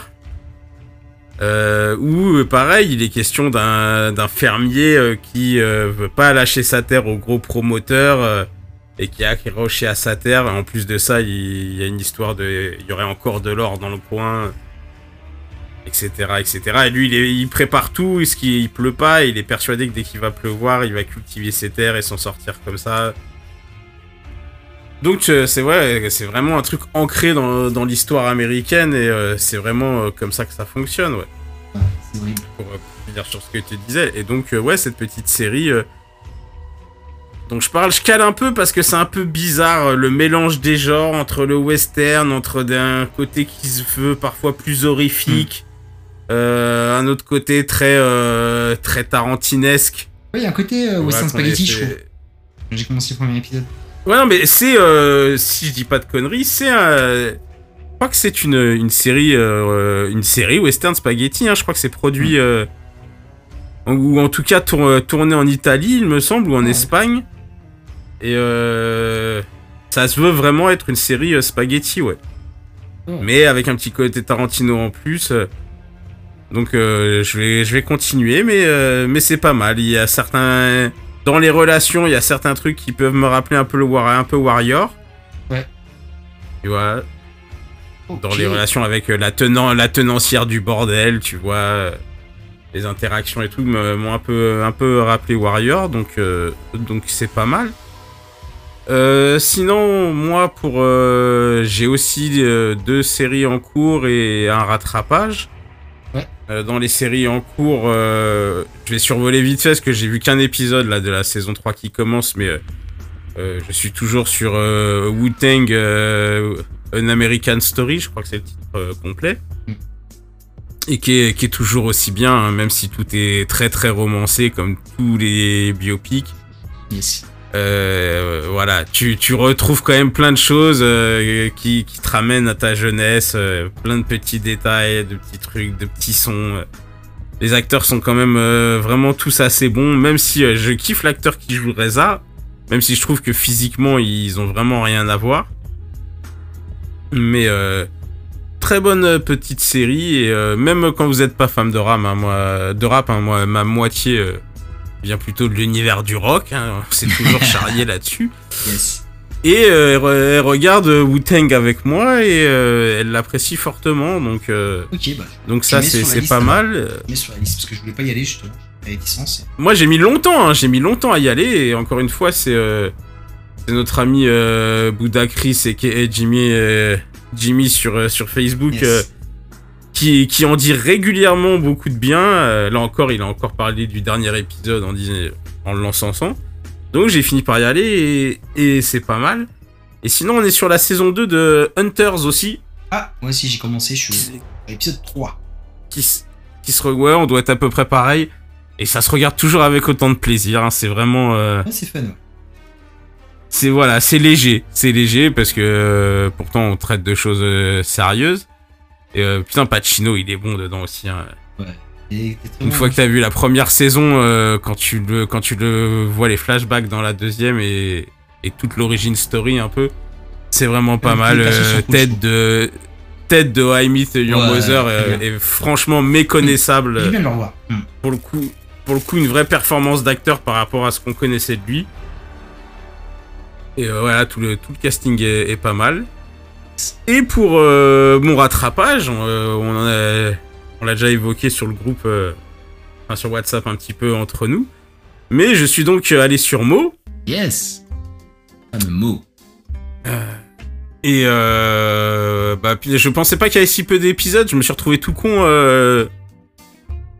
Euh, euh, pareil, il est question d'un fermier euh, qui euh, veut pas lâcher sa terre aux gros promoteurs euh, et qui a accroché à sa terre. En plus de ça, il, y a une histoire de... Il y aurait encore de l'or dans le coin, etc., etc. Et lui, il, prépare tout, ce qui il pleut pas, il est persuadé que dès qu'il va pleuvoir, il va cultiver ses terres et s'en sortir comme ça. Donc euh, c'est vrai, c'est vraiment un truc ancré dans, dans l'histoire américaine et euh, c'est vraiment euh, comme ça que ça fonctionne, ouais. C'est. Pour finir sur ce que tu disais. Et donc euh, ouais, cette petite série dont je parle, je cale un peu parce que c'est un peu bizarre le mélange des genres entre le western, entre d'un côté qui se veut parfois plus horrifique, un autre côté très très tarantinesque. Ouais, il y a un côté western spaghetti, je essaie- trouve. J'ai commencé le premier épisode. Ouais, non, mais c'est, euh, si je dis pas de conneries, c'est un... Je crois que c'est une, une série, euh, une série western spaghetti, hein, je crois que c'est produit, euh, ou en tout cas tour- tourné en Italie, il me semble, ou en Ouais. Espagne. Et euh, ça se veut vraiment être une série euh, spaghetti, ouais. Ouais. Mais avec un petit côté Tarantino en plus. euh, donc euh, je vais je vais continuer mais euh, mais c'est pas mal, il y a certains dans les relations, il y a certains trucs qui peuvent me rappeler un peu le war un peu Warrior. Ouais. Tu vois, dans les relations avec euh, la tenant la tenancière du bordel, tu vois, euh, les interactions et tout me- m'ont un peu un peu rappelé Warrior donc euh, donc c'est pas mal. Euh, sinon, moi, pour euh, j'ai aussi deux séries en cours et un rattrapage. Euh, dans les séries en cours, euh, je vais survoler vite fait parce que j'ai vu qu'un épisode là de la saison 3 qui commence, mais euh, je suis toujours sur Wu-Tang An American Story, je crois que c'est le titre complet. Mm. Et qui est, qui est toujours aussi bien, hein, même si tout est très très romancé comme tous les biopics. Yes. Euh, voilà, tu, tu retrouves quand même plein de choses euh, qui, qui te ramènent à ta jeunesse, euh, plein de petits détails, de petits trucs, de petits sons. Les acteurs sont quand même vraiment tous assez bons, même si je kiffe l'acteur qui joue Reza, même si je trouve que physiquement ils ont vraiment rien à voir. Mais très bonne petite série et même quand vous n'êtes pas fan de rap, hein, moi, de rap, hein, moi, ma moitié vient plutôt de l'univers du rock, hein, c'est toujours charrié là-dessus. Yes. Et euh, elle, re- elle regarde euh, Wu-Tang avec moi et euh, elle l'apprécie fortement, donc, euh, bah, donc ça c'est pas alors. mal. Je mets sur la liste parce que je voulais pas y aller justement. J'avais licence. Moi j'ai mis longtemps, hein, j'ai mis longtemps à y aller et encore une fois c'est notre ami Bouddha Chris et Jimmy Jimmy sur sur Facebook Yes. Qui qui en dit régulièrement beaucoup de bien. Euh, là encore il a encore parlé du dernier épisode en disant en le l'encensant. Donc j'ai fini par y aller et, et c'est pas mal. Et sinon on est sur la saison 2 de Hunters aussi Ah, moi aussi j'ai commencé, je suis à l'épisode 3. qui, qui se ouais, on doit être à peu près pareil. Et ça se regarde toujours avec autant de plaisir. hein, C'est vraiment, euh, Ouais, c'est fun. ouais. c'est voilà, c'est léger, c'est léger parce que euh, pourtant on traite de choses sérieuses. Et euh, putain, Pacino, il est bon dedans aussi. hein. Et Une fois que t'as vu la première saison, euh, quand tu le, quand tu le vois les flashbacks dans la deuxième et, et toute l'origine story un peu, C'est vraiment pas mal. euh, je tête de tête de Meet Your Ouais, Mother très euh, est franchement méconnaissable. Bien de le revoir. Pour le coup, pour le coup, une vraie performance d'acteur par rapport à ce qu'on connaissait de lui. Et voilà, tout le, tout le casting est, est pas mal. Et pour euh, mon rattrapage, on, euh, on l'a déjà évoqué sur le groupe, euh, enfin sur WhatsApp un petit peu entre nous. Mais je suis donc allé sur Mo Yes. Fameux mot. et bah je pensais pas qu'il y avait si peu d'épisodes. Je me suis retrouvé tout con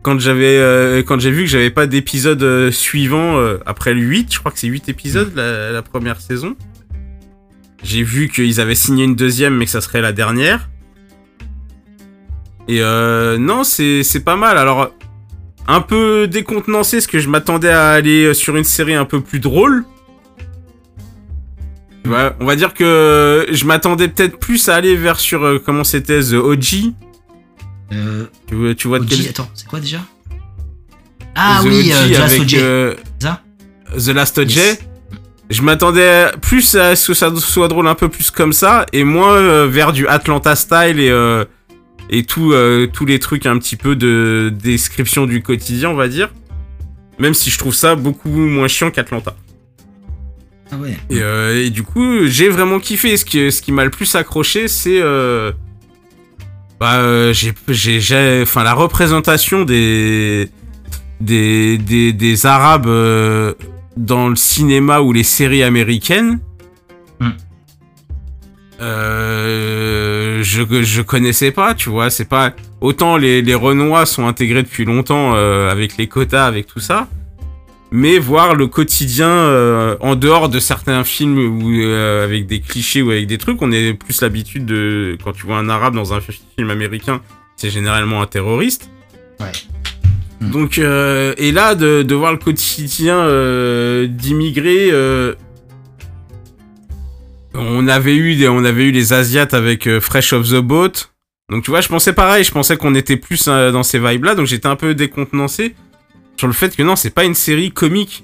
quand j'avais quand j'ai vu que j'avais pas d'épisode suivant après le 8, je crois que c'est 8 épisodes la, la première saison. J'ai vu qu'ils avaient signé une deuxième mais que ça serait la dernière. Et euh, non, c'est pas mal. Alors un peu décontenancé parce que je m'attendais à aller sur une série un peu plus drôle. Tu vois, on va dire que je m'attendais peut-être plus à aller vers sur euh, comment c'était The OG. Euh, Tu vois, tu vois de OG, quel attends, c'est quoi déjà? Ah The oui, OG euh, The Last avec, OJ. euh, The Last OJ. Yes. Je m'attendais plus à ce que ça soit drôle un peu plus comme ça et moins euh, vers du Atlanta style et euh, et tout euh, tous les trucs un petit peu de description du quotidien, on va dire. Même si je trouve ça beaucoup moins chiant qu'Atlanta. Ah ouais. Et, et du coup, j'ai vraiment kiffé. Ce qui, ce qui m'a le plus accroché, c'est bah, j'ai, enfin, la représentation des des des, des Arabes dans le cinéma ou les séries américaines. Hmm. Euh, je je connaissais pas, tu vois. C'est pas autant les les Renois sont intégrés depuis longtemps euh, avec les quotas, avec tout ça mais voir le quotidien euh, en dehors de certains films euh, avec des clichés ou avec des trucs, on est plus l'habitude de quand tu vois un arabe dans un film américain, c'est généralement un terroriste. Ouais. Mm. Donc euh, et là de, de voir le quotidien euh, d'immigrés euh, on avait eu des, on avait eu les asiates avec Fresh of the Boat. Donc tu vois, je pensais pareil, je pensais qu'on était plus dans ces vibes là, donc j'étais un peu décontenancé sur le fait que non, c'est pas une série comique.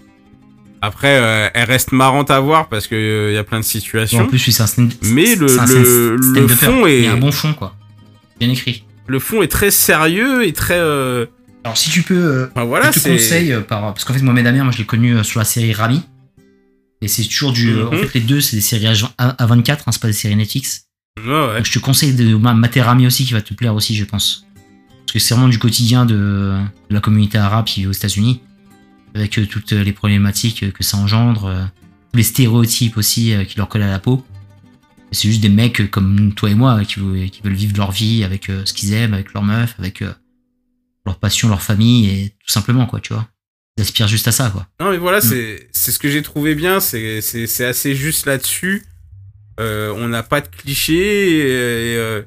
Après, euh, elle reste marrante à voir parce que euh, y a plein de Bon, situations. en plus, oui, c'est un Mais le- un fond est- Il y a un bon fond, quoi. Bien écrit. Le fond est très sérieux et très. euh, Alors, si tu peux, euh, voilà, je te conseille, euh, par... parce qu'en fait, Mohamed Amir, moi, je l'ai connu euh, sur la série Rami. Et c'est toujours du. En Mhm. fait, les deux, c'est des séries à, à 24, hein, c'est pas des séries Netflix. Ouais, ouais. Donc, je te conseille de ma- mater Rami aussi, qui va te plaire aussi, je pense. Parce que c'est vraiment du quotidien de, la communauté arabe qui vit aux États-Unis. Avec toutes les problématiques que ça engendre, tous les stéréotypes aussi qui leur collent à la peau. C'est juste des mecs comme toi et moi qui, veulent- vivre leur vie avec ce qu'ils aiment, avec leur meuf, avec leur passion, leur famille, et tout simplement, quoi, tu vois. Ils aspirent juste à ça, quoi. Non mais voilà, Mm. c'est c'est ce que j'ai trouvé bien, c'est assez juste là-dessus. Euh, on n'a pas de clichés et, et, euh,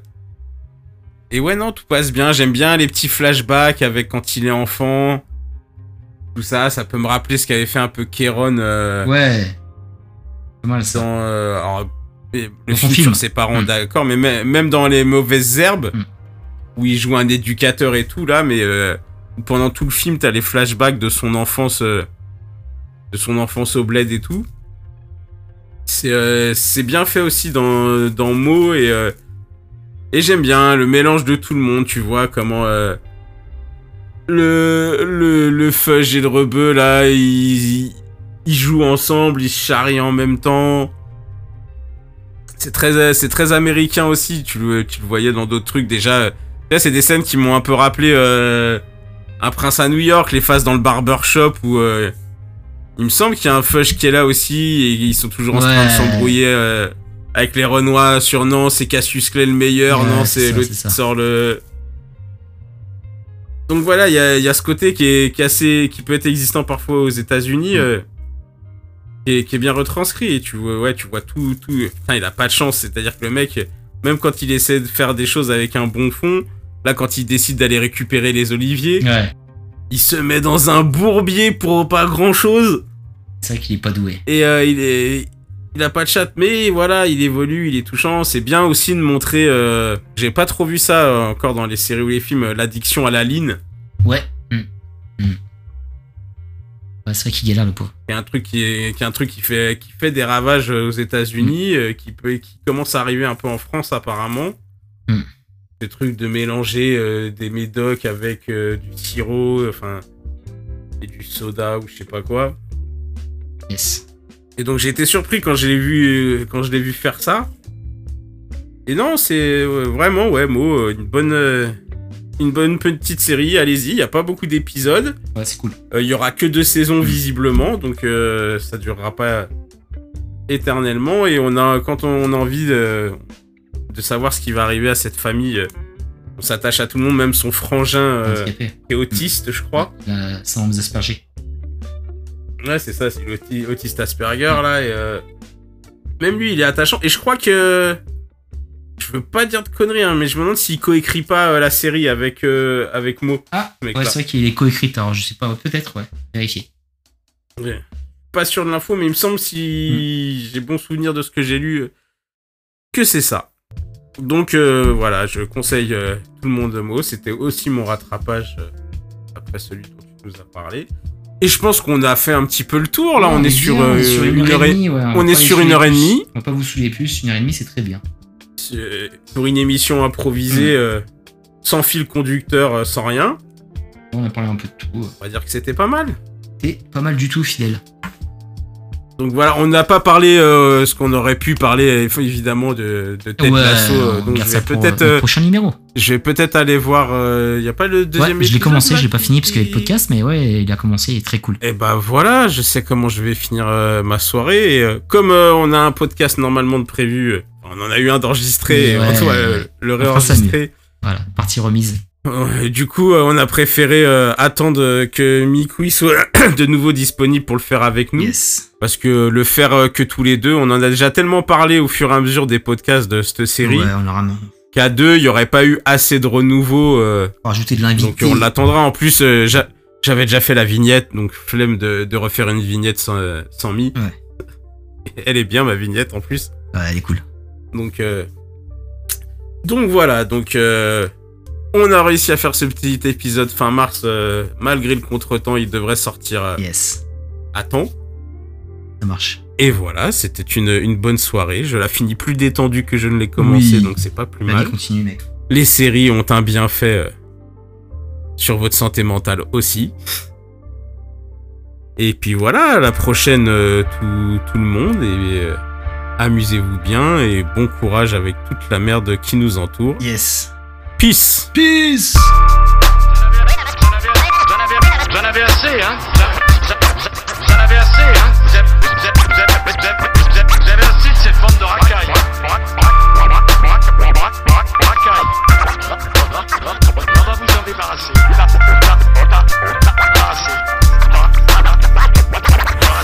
et ouais non, tout passe bien. J'aime bien les petits flashbacks avec quand il est enfant. Tout ça, ça peut me rappeler ce qu'avait fait un peu Kéron euh, Ouais. Mal, ça. dans euh, alors, le Dans film, film. sur ses parents, Mm. d'accord, mais mê- même dans les mauvaises herbes Mm. Où il joue un éducateur et tout là, mais euh, pendant tout le film, t'as les flashbacks de son enfance, euh, de son enfance au bled et tout. C'est euh, bien fait aussi dans dans Mo et et j'aime bien le mélange de tout le monde. Tu vois comment le le le Fudge et le Rebeu là, ils ils jouent ensemble, ils se charrient en même temps. C'est très très américain aussi. Tu le tu le voyais dans d'autres trucs déjà. Là, c'est des scènes qui m'ont un peu rappelé euh, un prince à New York, les phases dans le barbershop où euh, il me semble qu'il y a un Fudge qui est là aussi et ils sont toujours en train de s'embrouiller euh, avec les Renois sur non, c'est Cassius Clay le meilleur, Ouais, non, c'est ça. qui sort le. Donc voilà, il y a, il y a ce côté qui est, qui est assez, qui peut être existant parfois aux États-Unis, Mm. euh, qui, est, bien retranscrit. Et tu vois, ouais, tu vois tout, tout. Il a pas de chance. C'est-à-dire que le mec, même quand il essaie de faire des choses avec un bon fond, là, quand il décide d'aller récupérer les oliviers, Ouais. il se met dans un bourbier pour pas grand-chose. C'est vrai qu'il est pas doué. Et euh, il est. Il a pas de chat, mais voilà, il évolue, il est touchant. C'est bien aussi de montrer. euh, J'ai pas trop vu ça euh, encore dans les séries ou les films, l'addiction à la ligne. Ouais. Mm. Ouais, c'est vrai qu'il galère le pauvre. qui est un truc qui est, qui est un truc qui fait, qui fait des ravages aux États-Unis, euh, qui peut, qui commence à arriver un peu en France apparemment. Des trucs de mélanger euh, des médocs avec euh, du sirop, enfin, et du soda ou je sais pas quoi. Yes. Et donc j'ai été surpris quand je l'ai vu, euh, quand je l'ai vu faire ça. Et non, c'est vraiment ouais, Mo, une bonne, une bonne petite série. Allez-y, il y a pas beaucoup d'épisodes. Ouais, c'est cool. Il y aura que deux saisons visiblement, donc ça durera pas éternellement. Et on a, quand on a envie de, de savoir ce qui va arriver à cette famille, euh, on s'attache à tout le monde, même son frangin euh, qui est autiste, je crois. La syndrome d'Asperger. Ouais, c'est ça, c'est l'auti- autiste Asperger là. Et, euh, même lui, il est attachant. Et je crois que je veux pas dire de conneries, hein, mais je me demande s'il coécrit pas euh, la série avec avec avec Mo. Ah, ouais, c'est vrai qu'il est coécrit. Alors, je sais pas, peut-être, ouais. Vérifier. Ouais. Pas sûr de l'info, mais il me semble si j'ai bon souvenir de ce que j'ai lu euh, que c'est ça. Donc euh, voilà, je conseille euh, tout le monde Mo. C'était aussi mon rattrapage euh, après celui dont tu nous as parlé. Et je pense qu'on a fait un petit peu le tour là. on, est sur, bien, euh, on est sur une heure et demie, ouais, on va est pas sur les une heure et saouler demie. plus. On va pas vous saouler plus, une heure et demie, c'est très bien. pour une émission improvisée, sans fil conducteur, sans rien. On a parlé un peu de tout. On va dire que c'était pas mal. C'est pas mal du tout, fidèle. Donc voilà, on n'a pas parlé euh, ce qu'on aurait pu parler évidemment de, de Ted ouais, Lasso. euh, on donc je vais peut-être euh, prochain numéro. Je vais peut-être aller voir. Il y a pas le deuxième Ouais, je l'ai commencé, je l'ai pas fini parce qu'il y avait le podcast, mais ouais, il a commencé, il est très cool. Et bah voilà, je sais comment je vais finir ma soirée. Et, comme on a un podcast normalement de prévu, on en a eu un d'enregistré, Ouais, le réenregistrer. Voilà, partie remise. Du coup, euh, on a préféré euh, attendre que Mikui soit de nouveau disponible pour le faire avec nous. Yes. Parce que le faire euh, que tous les deux, on en a déjà tellement parlé au fur et à mesure des podcasts de cette série Ouais, on aura qu'à deux, il y aurait pas eu assez de renouveau. euh, rajouté de l'invité. Donc on l'attendra. En plus, euh, j'a- j'avais déjà fait la vignette, donc flemme de, de refaire une vignette sans, sans mi. Ouais. Elle est bien ma vignette en plus. Ouais, elle est cool. Donc euh, donc voilà. Donc on a réussi à faire ce petit épisode fin mars. euh, malgré le contretemps, il devrait sortir euh, Yes. à temps. Ça marche. Et voilà, c'était une, une bonne soirée. Je la finis plus détendue que je ne l'ai commencé, Oui. donc c'est pas plus mal. continue, mec. Les séries ont un bienfait euh, sur votre santé mentale aussi. Et puis voilà, à la prochaine euh, tout, tout le monde et euh, amusez-vous bien et bon courage avec toute la merde qui nous entoure. Yes. Peace Peace. Vous en avez assez, hein Vous en- vous en avez assez, hein Vous avez- assez de cette bande de racailles. Racailles. On va vous en débarrasser.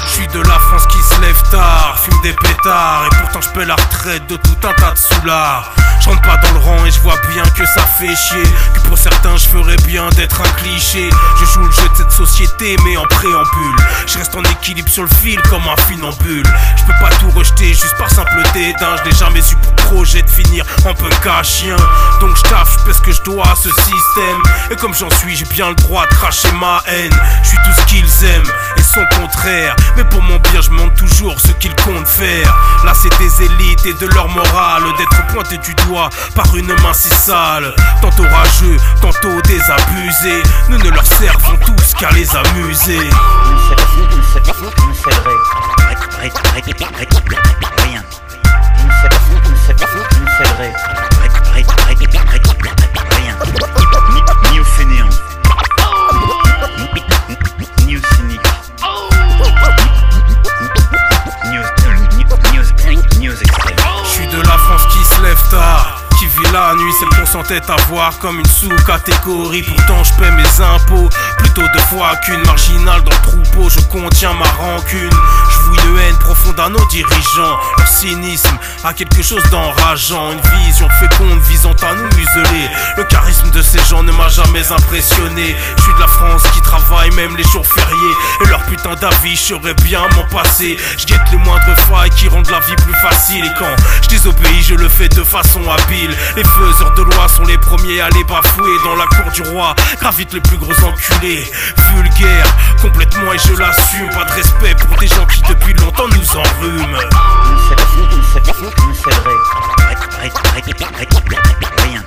Je suis de la France qui se lève tard, fume des pétards Et pourtant je paie la retraite de tout un tas de soulards Je rentre pas dans le rang et je vois bien que ça fait chier. Que pour certains je ferais bien d'être un cliché. Je joue le jeu de cette société mais en préambule. Je reste en équilibre sur le fil comme un funambule. Je peux pas tout rejeter juste par simple dédain Je n'ai jamais eu pour projet de finir en punk à chien. Donc je taffe, je pèse ce que je dois à ce système. Et comme j'en suis j'ai bien le droit de cracher ma haine. Je suis tout ce qu'ils aiment et son contraire. Mais pour mon bien je montre toujours ce qu'ils comptent faire. Là c'est des élites et de leur morale D'être pointé du doigt par une main si sale Tantôt rageux, tantôt désabusés Nous ne leur servons tous qu'à les amuser nuit, celle qu'on s'entête à voir comme une sous-catégorie. Pourtant, je paie mes impôts plutôt deux fois qu'une marginale dans le troupeau. Je contiens ma rancune. Je fouille Une haine profonde à nos dirigeants. Leur cynisme a quelque chose d'enrageant. Une vision féconde visant à nous museler. Le charisme de ces gens ne m'a jamais impressionné. Je suis de la France qui travaille même les jours fériés. Et leur putain d'avis, je bien m'en passer. Je guette les moindres failles qui rendent la vie plus facile. Et quand je désobéis, je le fais de façon habile. Les heures de loi sont les premiers à les bafouer dans la cour du roi. Gravitent les plus gros enculés, vulgaires, complètement et je l'assume. Pas de respect pour des gens qui depuis longtemps nous enrhument. Rien.